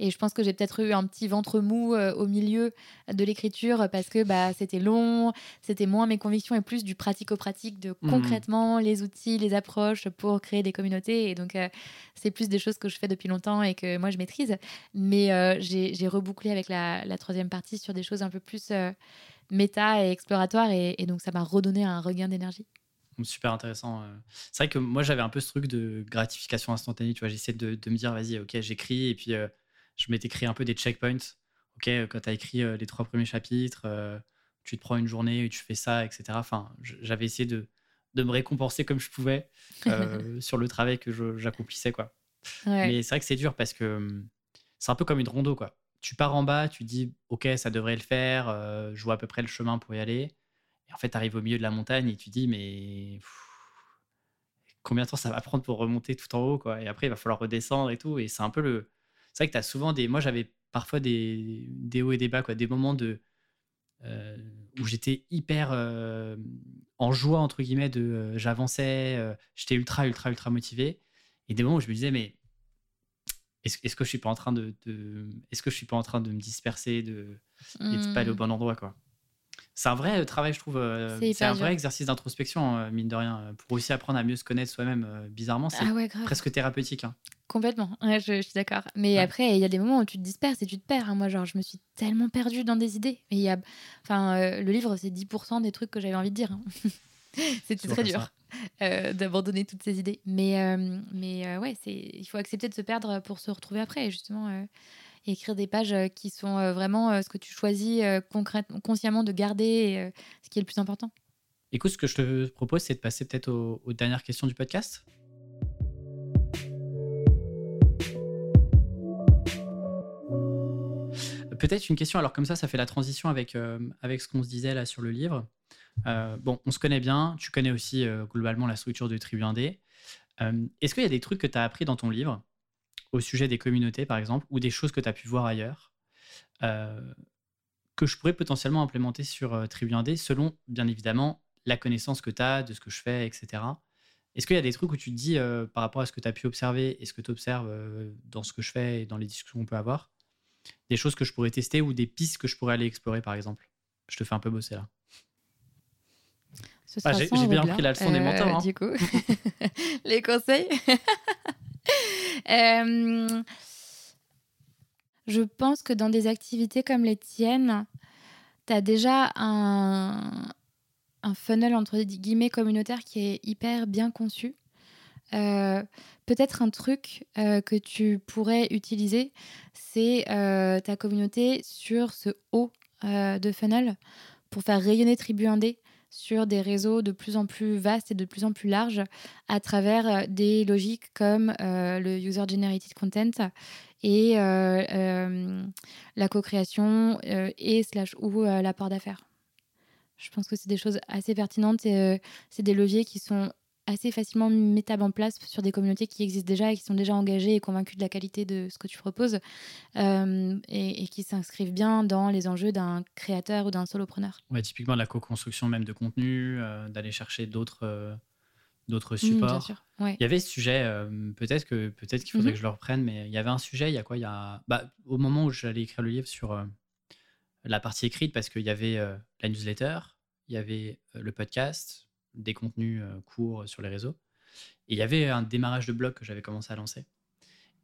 Et je pense que j'ai peut-être eu un petit ventre mou euh, au milieu de l'écriture parce que bah, c'était long, c'était moins mes convictions et plus du pratico-pratique de mmh. concrètement les outils, les approches pour créer des communautés. Et donc, euh, c'est plus des choses que je fais depuis longtemps et que moi, je maîtrise. Mais j'ai rebouclé avec la, la, troisième partie sur des choses un peu plus méta et exploratoire. Et, donc, ça m'a redonné un regain d'énergie. Super intéressant. Euh. C'est vrai que moi, j'avais un peu ce truc de gratification instantanée. Tu vois, j'essaie de, de, me dire, vas-y, ok, j'écris. Et puis, euh, je m'étais créé un peu des checkpoints. Ok, quand tu as écrit euh, les trois premiers chapitres, tu te prends une journée et tu fais ça, etc. Enfin, j'avais essayé de, de, me récompenser comme je pouvais (laughs) sur le travail que j'accomplissais, quoi. Mais c'est vrai que c'est dur parce que hum, c'est un peu comme une rondo, quoi tu pars en bas, tu dis, OK, ça devrait le faire, euh, je vois à peu près le chemin pour y aller. Et en fait, tu arrives au milieu de la montagne et tu dis, mais combien de temps ça va prendre pour remonter tout en haut, quoi? Et après, il va falloir redescendre et tout. Et c'est un peu le. C'est vrai que tu as souvent des. Moi, j'avais parfois des, des hauts et des bas, quoi. Des moments de. Euh, où j'étais hyper euh, en joie, entre guillemets, de j'avançais, j'étais ultra, ultra, ultra motivé. Et des moments où je me disais, mais est-ce que je suis pas en train de, est-ce que je suis pas en train de me disperser de et de pas aller au hmm. bon endroit quoi? C'est un vrai travail je trouve euh, c'est un vrai exercice d'introspection euh, mine de rien euh, pour aussi apprendre à mieux se connaître soi-même bizarrement c'est ah presque thérapeutique hein. complètement je, suis d'accord mais après il y a des moments où tu te disperses et tu te perds hein. moi genre je me suis tellement perdue dans des idées il y a enfin le livre c'est 10% des trucs que j'avais envie de dire hein. (laughs) (laughs) C'était très dur euh, d'abandonner toutes ces idées. Mais, euh, mais euh, ouais, il faut accepter de se perdre pour se retrouver après, justement. et écrire des pages euh, qui sont vraiment ce que tu choisis concrètement, consciemment de garder, ce qui est le plus important. Écoute, ce que je te propose, c'est de passer peut-être aux, dernières questions du podcast. peut-être une question, alors comme ça, ça fait la transition avec, avec ce qu'on se disait là sur le livre bon, on se connaît bien, tu connais aussi globalement la structure de Tribu 1D. Est-ce qu'il y a des trucs que tu as appris dans ton livre au sujet des communautés, par exemple, ou des choses que tu as pu voir ailleurs, que je pourrais potentiellement implémenter sur Tribu 1D selon, bien évidemment, la connaissance que tu as de ce que je fais, etc. Est-ce qu'il y a des trucs où tu te dis, par rapport à ce que tu as pu observer et ce que tu observes dans ce que je fais et dans les discussions qu'on peut avoir, des choses que je pourrais tester ou des pistes que je pourrais aller explorer, par exemple? Je te fais un peu bosser là. Ah, j'ai bien pris la leçon des mentors. Hein. Du coup, (laughs) les conseils. (laughs) Euh, je pense que dans des activités comme les tiennes, tu as déjà un, un funnel entre guillemets communautaire qui est hyper bien conçu. Euh, peut-être un truc euh, que tu pourrais utiliser, c'est ta communauté sur ce haut de funnel pour faire rayonner Tribu 1D sur des réseaux de plus en plus vastes et de plus en plus larges à travers euh, des logiques comme euh, le User Generated Content et euh, la co-création et slash ou l'apport d'affaires. Je pense que c'est des choses assez pertinentes et c'est des leviers qui sont assez facilement mettables en place sur des communautés qui existent déjà et qui sont déjà engagées et convaincues de la qualité de ce que tu proposes euh, et, qui s'inscrivent bien dans les enjeux d'un créateur ou d'un solopreneur. Ouais, typiquement la co-construction même de contenu, euh, d'aller chercher d'autres euh, d'autres mmh, supports. Il y avait ce sujet, peut-être que peut-être qu'il faudrait mmh que je le reprenne, mais il y avait un sujet, il y a quoi? Il y a bah, au moment où j'allais écrire le livre sur la partie écrite, parce qu'il y avait la newsletter, il y avait le podcast, des contenus euh, courts sur les réseaux. Et il y avait un démarrage de blog que j'avais commencé à lancer.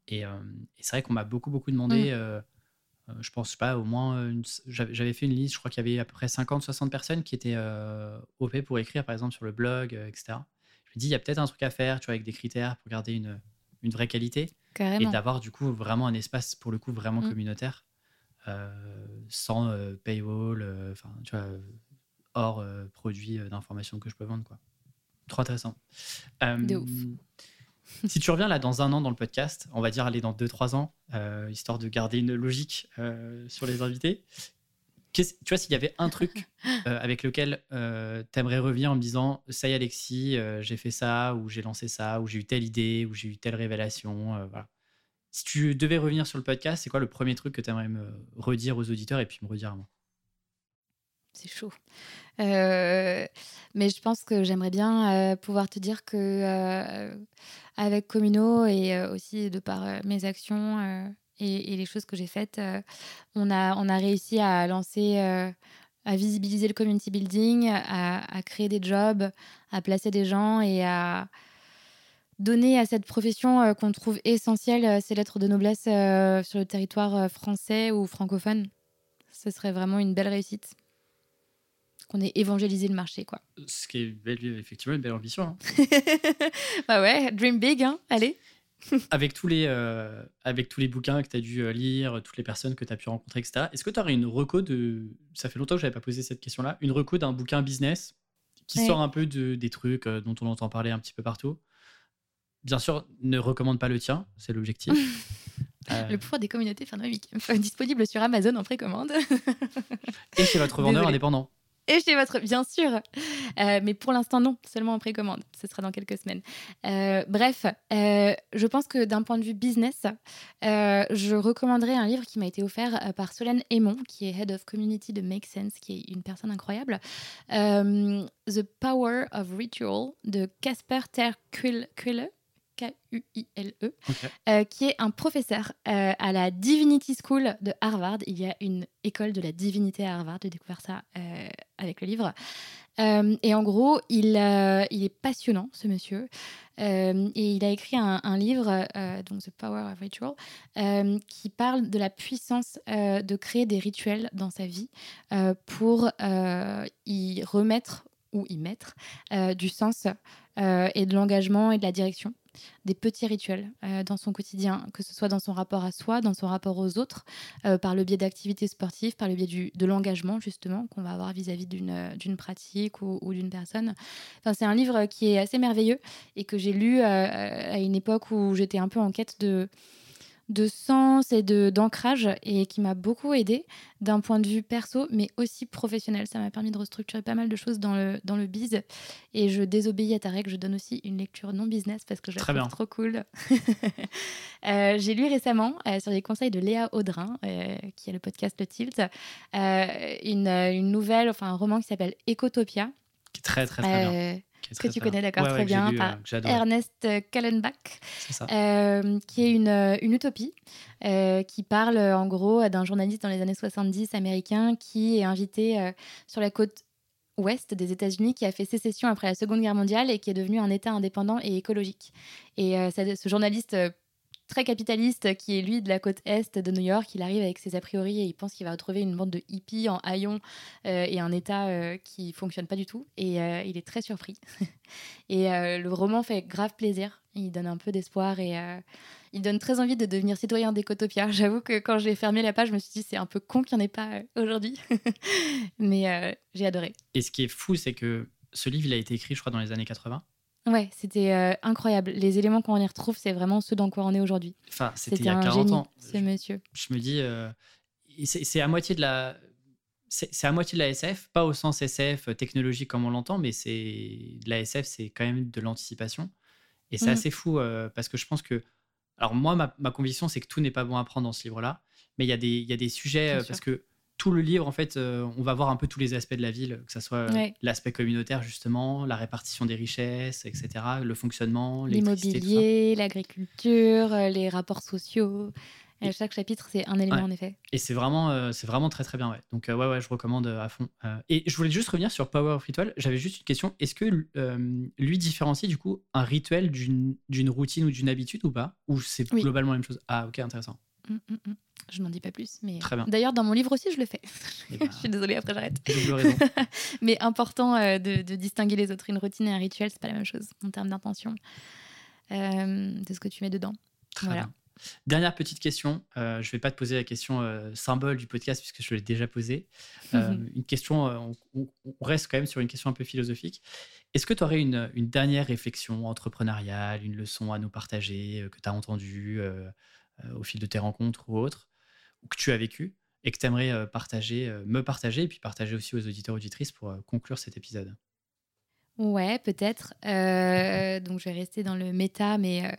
Et, euh, c'est vrai qu'on m'a beaucoup, beaucoup demandé. Mm. Euh, je pense pas, au moins, j'avais fait une liste, je crois qu'il y avait à peu près 50-60 personnes qui étaient OP pour écrire, par exemple, sur le blog, etc. Je me dis, il y a peut-être un truc à faire, tu vois, avec des critères pour garder une, une vraie qualité. Et d'avoir, du coup, vraiment un espace, pour le coup, vraiment mm. communautaire, sans paywall, enfin, tu vois, hors euh, produit euh, d'information que je peux vendre. Quoi. Trop intéressant. De ouf. (laughs) si tu reviens là dans un an dans le podcast, on va dire aller dans 2-3 ans, euh, histoire de garder une logique sur les invités. Tu vois, s'il y avait un truc (laughs) avec lequel tu aimerais revenir en me disant Ça y est, Alexis, j'ai fait ça, ou j'ai lancé ça, ou j'ai eu telle idée, ou j'ai eu telle révélation. voilà. Si tu devais revenir sur le podcast, c'est quoi le premier truc que tu aimerais me redire aux auditeurs et puis me redire à moi? C'est chaud. Euh, mais je pense que j'aimerais bien euh, pouvoir te dire que euh, avec Comino et aussi de par mes actions et, les choses que j'ai faites, on, a, on a réussi à lancer, à visibiliser le community building, à, créer des jobs, à placer des gens et à donner à cette profession qu'on trouve essentielle ces lettres de noblesse sur le territoire français ou francophone. Ce serait vraiment une belle réussite qu'on ait évangélisé le marché. Quoi. Ce qui est effectivement une belle ambition. Hein. (laughs) bah ouais, dream big, hein allez. (laughs) avec, tous les, euh, avec tous les bouquins que tu as dû euh, lire, toutes les personnes que tu as pu rencontrer, etc., est-ce que tu aurais une reco de. Ça fait longtemps que je n'avais pas posé cette question-là. Une reco d'un bouquin business qui sort un peu de, des trucs euh, dont on entend parler un petit peu partout? Bien sûr, ne recommande pas le tien, c'est l'objectif. (laughs) Le pouvoir des communautés enfin, disponible sur Amazon en précommande. Et chez votre vendeur indépendant et chez votre, bien sûr. Euh, mais pour l'instant, non, seulement en précommande. Ce sera dans quelques semaines. Euh, bref, euh, je pense que d'un point de vue business, je recommanderais un livre qui m'a été offert par Solène Aymon, qui est Head of Community de Make Sense, qui est une personne incroyable. The Power of Ritual de Casper Ter Kuile. K-U-I-L-E, euh, qui est un professeur euh, à la Divinity School de Harvard. Il y a une école de la divinité à Harvard. J'ai découvert ça euh, avec le livre. et en gros, il, il est passionnant, ce monsieur. et il a écrit un, un livre, donc The Power of Ritual, qui parle de la puissance de créer des rituels dans sa vie pour y remettre ou y mettre du sens et de l'engagement et de la direction des petits rituels euh, dans son quotidien, que ce soit dans son rapport à soi, dans son rapport aux autres, euh, par le biais d'activités sportives, par le biais du, de l'engagement justement qu'on va avoir vis-à-vis d'une, euh, d'une pratique ou, d'une personne. Enfin, c'est un livre qui est assez merveilleux et que j'ai lu à une époque où j'étais un peu en quête de de sens et de d'ancrage et qui m'a beaucoup aidé d'un point de vue perso mais aussi professionnel. Ça m'a permis de restructurer pas mal de choses dans le, dans le biz et je désobéis à ta règle, je donne aussi une lecture non business parce que je la trouve trop cool. (laughs) Euh, j'ai lu récemment euh, sur les conseils de Léa Audrin euh, qui a le podcast Le Tilt une, une, nouvelle, enfin un roman qui s'appelle Ecotopia. Qui est très très très bien que tu connais, d'accord, très bien, par Ernest Kallenbach, euh, qui est une, euh, une utopie, euh, qui parle en gros d'un journaliste dans les années 70 américain qui est invité sur la côte ouest des États-Unis qui a fait sécession après la Seconde Guerre mondiale et qui est devenu un État indépendant et écologique. Et ce journaliste très capitaliste qui est lui de la côte est de New York. Il arrive avec ses a priori et il pense qu'il va retrouver une bande de hippies en haillons euh, et un état euh, qui fonctionne pas du tout. Et euh, il est très surpris. (laughs) et le roman fait grave plaisir. Il donne un peu d'espoir et il donne très envie de devenir citoyen d'Ecotopia. (laughs) J'avoue que quand j'ai fermé la page, je me suis dit c'est un peu con qu'il n'y en ait pas aujourd'hui. (laughs) Mais j'ai adoré. Et ce qui est fou, c'est que ce livre, il a été écrit, je crois, dans les années 80. Ouais, c'était euh, incroyable. Les éléments qu'on y retrouve, c'est vraiment ceux dans quoi on est aujourd'hui. Enfin, c'était il y a 40 ans. Ce monsieur. Je me dis, euh, c'est à moitié de la. C'est à moitié de la SF, pas au sens SF euh, technologique comme on l'entend, mais c'est de la SF, c'est quand même de l'anticipation. Et c'est mmh. assez fou parce que je pense que. Alors, moi, ma, ma conviction, c'est que tout n'est pas bon à prendre dans ce livre-là, mais il y, a des, il y a des sujets, parce que tout le livre, en fait, euh, on va voir un peu tous les aspects de la ville, que ce soit l'aspect communautaire, justement, la répartition des richesses, etc., le fonctionnement, l'immobilier, l'agriculture, euh, les rapports sociaux. Et chaque chapitre, c'est un élément, en effet. Et c'est vraiment, euh, c'est vraiment très, très bien. Ouais. Donc, ouais, ouais, je recommande à fond. et je voulais juste revenir sur Power of Ritual. J'avais juste une question. Est-ce que lui différencie, du coup, un rituel d'une routine ou d'une habitude ou pas? Ou c'est globalement la même chose? Ah, ok, intéressant. Mmh, mmh, mmh. Je n'en dis pas plus. Mais d'ailleurs, dans mon livre aussi, je le fais. Eh (laughs) ben, je suis désolée, après j'arrête. (laughs) mais important euh, de, distinguer les autres. Une routine et un rituel, c'est pas la même chose en termes d'intention euh, de ce que tu mets dedans. voilà. Dernière petite question. Euh, je ne vais pas te poser la question symbole du podcast puisque je l'ai déjà posée. (laughs) une question, on, reste quand même sur une question un peu philosophique. Est-ce que tu aurais une, une, dernière réflexion entrepreneuriale, une leçon à nous partager que tu as entendue au fil de tes rencontres ou autres que tu as vécu et que tu aimerais euh, partager, euh, me partager et puis partager aussi aux auditeurs auditrices pour euh, conclure cet épisode Ouais, peut-être. donc je vais rester dans le méta, mais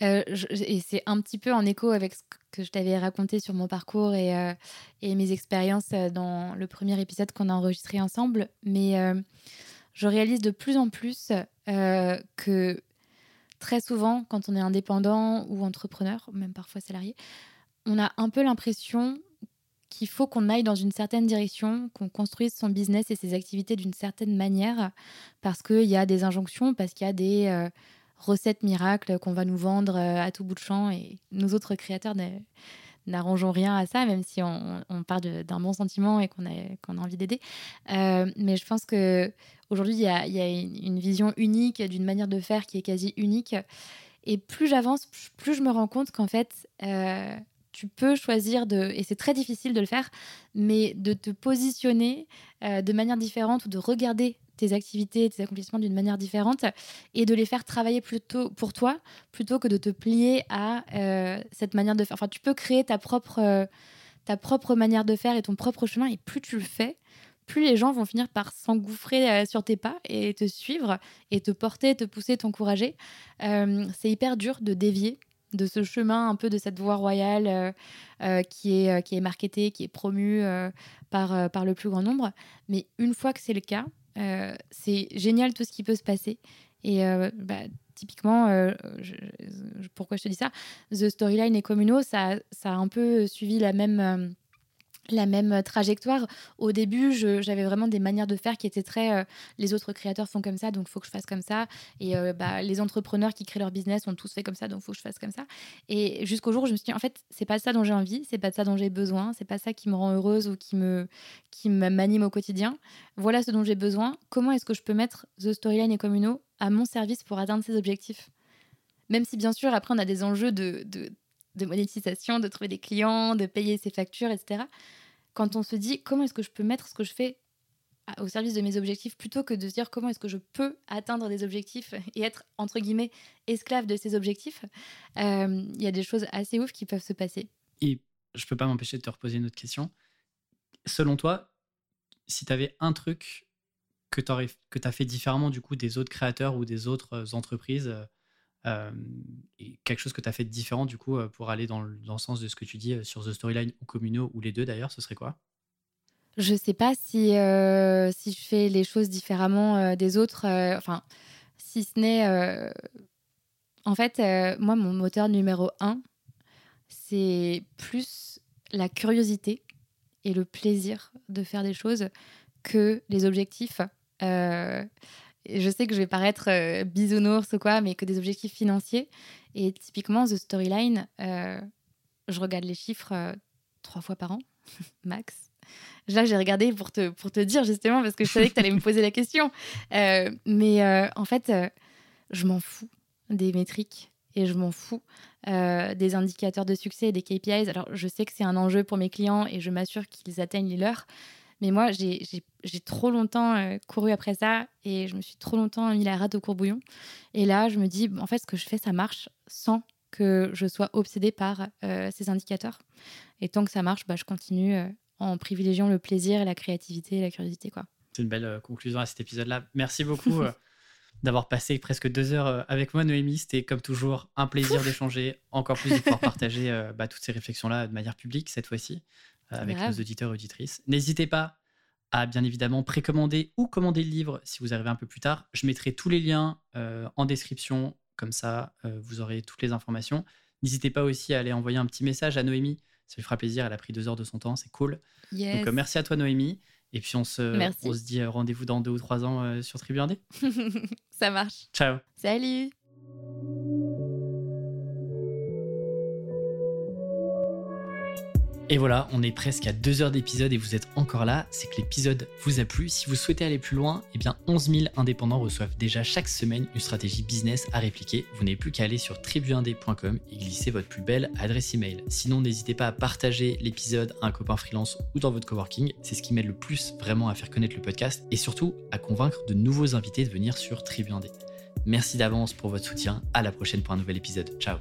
et c'est un petit peu en écho avec ce que je t'avais raconté sur mon parcours et mes expériences dans le premier épisode qu'on a enregistré ensemble. Mais je réalise de plus en plus que très souvent, quand on est indépendant ou entrepreneur, même parfois salarié, on a un peu l'impression qu'il faut qu'on aille dans une certaine direction, qu'on construise son business et ses activités d'une certaine manière, parce qu'il y a des injonctions, parce qu'il y a des euh, recettes miracles qu'on va nous vendre euh, à tout bout de champ, et nous autres créateurs n'arrangeons rien à ça, même si on, part d'un bon sentiment et qu'on a, qu'on a envie d'aider. Euh, mais je pense que aujourd'hui il y a, une vision unique d'une manière de faire qui est quasi unique. Et plus j'avance, plus je me rends compte qu'en fait, tu peux choisir de, et c'est très difficile de le faire, mais de te positionner euh, de manière différente ou de regarder tes activités, tes accomplissements d'une manière différente et de les faire travailler plutôt pour toi plutôt que de te plier à euh, cette manière de faire. Enfin, tu peux créer ta propre, euh, ta propre manière de faire et ton propre chemin et plus tu le fais, plus les gens vont finir par s'engouffrer sur tes pas et te suivre et te porter, te pousser, t'encourager. c'est hyper dur de dévier de ce chemin un peu de cette voie royale euh, euh, qui, est, euh, qui est marketée, qui est promue par, par le plus grand nombre. Mais une fois que c'est le cas, c'est génial tout ce qui peut se passer. Et bah, typiquement, pourquoi je te dis ça? The Storyline et Communo, ça, ça a un peu suivi la même la même trajectoire. Au début, j'avais vraiment des manières de faire qui étaient très. Euh, les autres créateurs font comme ça, donc faut que je fasse comme ça. Et euh, bah, les entrepreneurs qui créent leur business ont tous fait comme ça, donc faut que je fasse comme ça. Et jusqu'au jour où je me suis dit, en fait, c'est pas ça dont j'ai envie, c'est pas ça dont j'ai besoin, c'est pas ça qui me rend heureuse ou qui me qui m'anime au quotidien. Voilà ce dont j'ai besoin. Comment est-ce que je peux mettre The Storyline et Communo à mon service pour atteindre ces objectifs? Même si, bien sûr, après, on a des enjeux de de monétisation, de trouver des clients, de payer ses factures, etc quand on se dit comment est-ce que je peux mettre ce que je fais au service de mes objectifs plutôt que de se dire comment est-ce que je peux atteindre des objectifs et être entre guillemets esclave de ces objectifs, euh, il y a des choses assez ouf qui peuvent se passer. Et je peux pas m'empêcher de te reposer une autre question. Selon toi, si tu avais un truc que tu as fait différemment du coup des autres créateurs ou des autres euh, entreprises, euh, quelque chose que tu as fait de différent du coup pour aller dans le, sens de ce que tu dis sur The Storyline ou Communo ou les deux d'ailleurs, ce serait quoi? Je sais pas si, euh, si je fais les choses différemment euh, des autres. Euh, enfin, si ce n'est. En fait, moi, mon moteur numéro un, c'est plus la curiosité et le plaisir de faire des choses que les objectifs. Je sais que je vais paraître bisounours ou quoi, mais que des objectifs financiers. Et typiquement, The Storyline, je regarde les chiffres trois fois par an, (laughs) max. Là, j'ai regardé pour te, pour te dire justement, parce que je savais que tu allais me poser la question. Euh, mais euh, en fait, euh, je m'en fous des métriques et je m'en fous des indicateurs de succès et des KPIs. Alors, je sais que c'est un enjeu pour mes clients et je m'assure qu'ils atteignent les leurs. Mais moi, j'ai trop longtemps couru après ça et je me suis trop longtemps mis la rate au courbouillon. Et là, je me dis, en fait, ce que je fais, ça marche sans que je sois obsédée par ces indicateurs. Et tant que ça marche, bah, je continue en privilégiant le plaisir la créativité et la curiosité. quoi. C'est une belle euh, conclusion à cet épisode-là. Merci beaucoup euh, (laughs) d'avoir passé presque deux heures euh, avec moi, Noémie. C'était comme toujours un plaisir (laughs) d'échanger, encore plus de pouvoir partager bah, toutes ces réflexions-là de manière publique cette fois-ci avec nos auditeurs et auditrices. N'hésitez pas à bien évidemment précommander ou commander le livre si vous arrivez un peu plus tard. Je mettrai tous les liens en description, comme ça vous aurez toutes les informations. N'hésitez pas aussi à aller envoyer un petit message à Noémie ça lui fera plaisir. Elle a pris deux heures de son temps, c'est cool. Donc, euh, merci à toi, Noémie. Et puis, on se, on se dit euh, rendez-vous dans deux ou trois ans euh, sur Tribu Indé. (laughs) Ça marche. Ciao. Salut. Et voilà, on est presque à deux heures d'épisode et vous êtes encore là, c'est que l'épisode vous a plu. Si vous souhaitez aller plus loin, eh bien 11 000 indépendants reçoivent déjà chaque semaine une stratégie business à répliquer. Vous n'avez plus qu'à aller sur tribuindé.com et glisser votre plus belle adresse email. Sinon, n'hésitez pas à partager l'épisode à un copain freelance ou dans votre coworking. C'est ce qui m'aide le plus vraiment à faire connaître le podcast et surtout à convaincre de nouveaux invités de venir sur Tribu Merci d'avance pour votre soutien. À la prochaine pour un nouvel épisode. Ciao.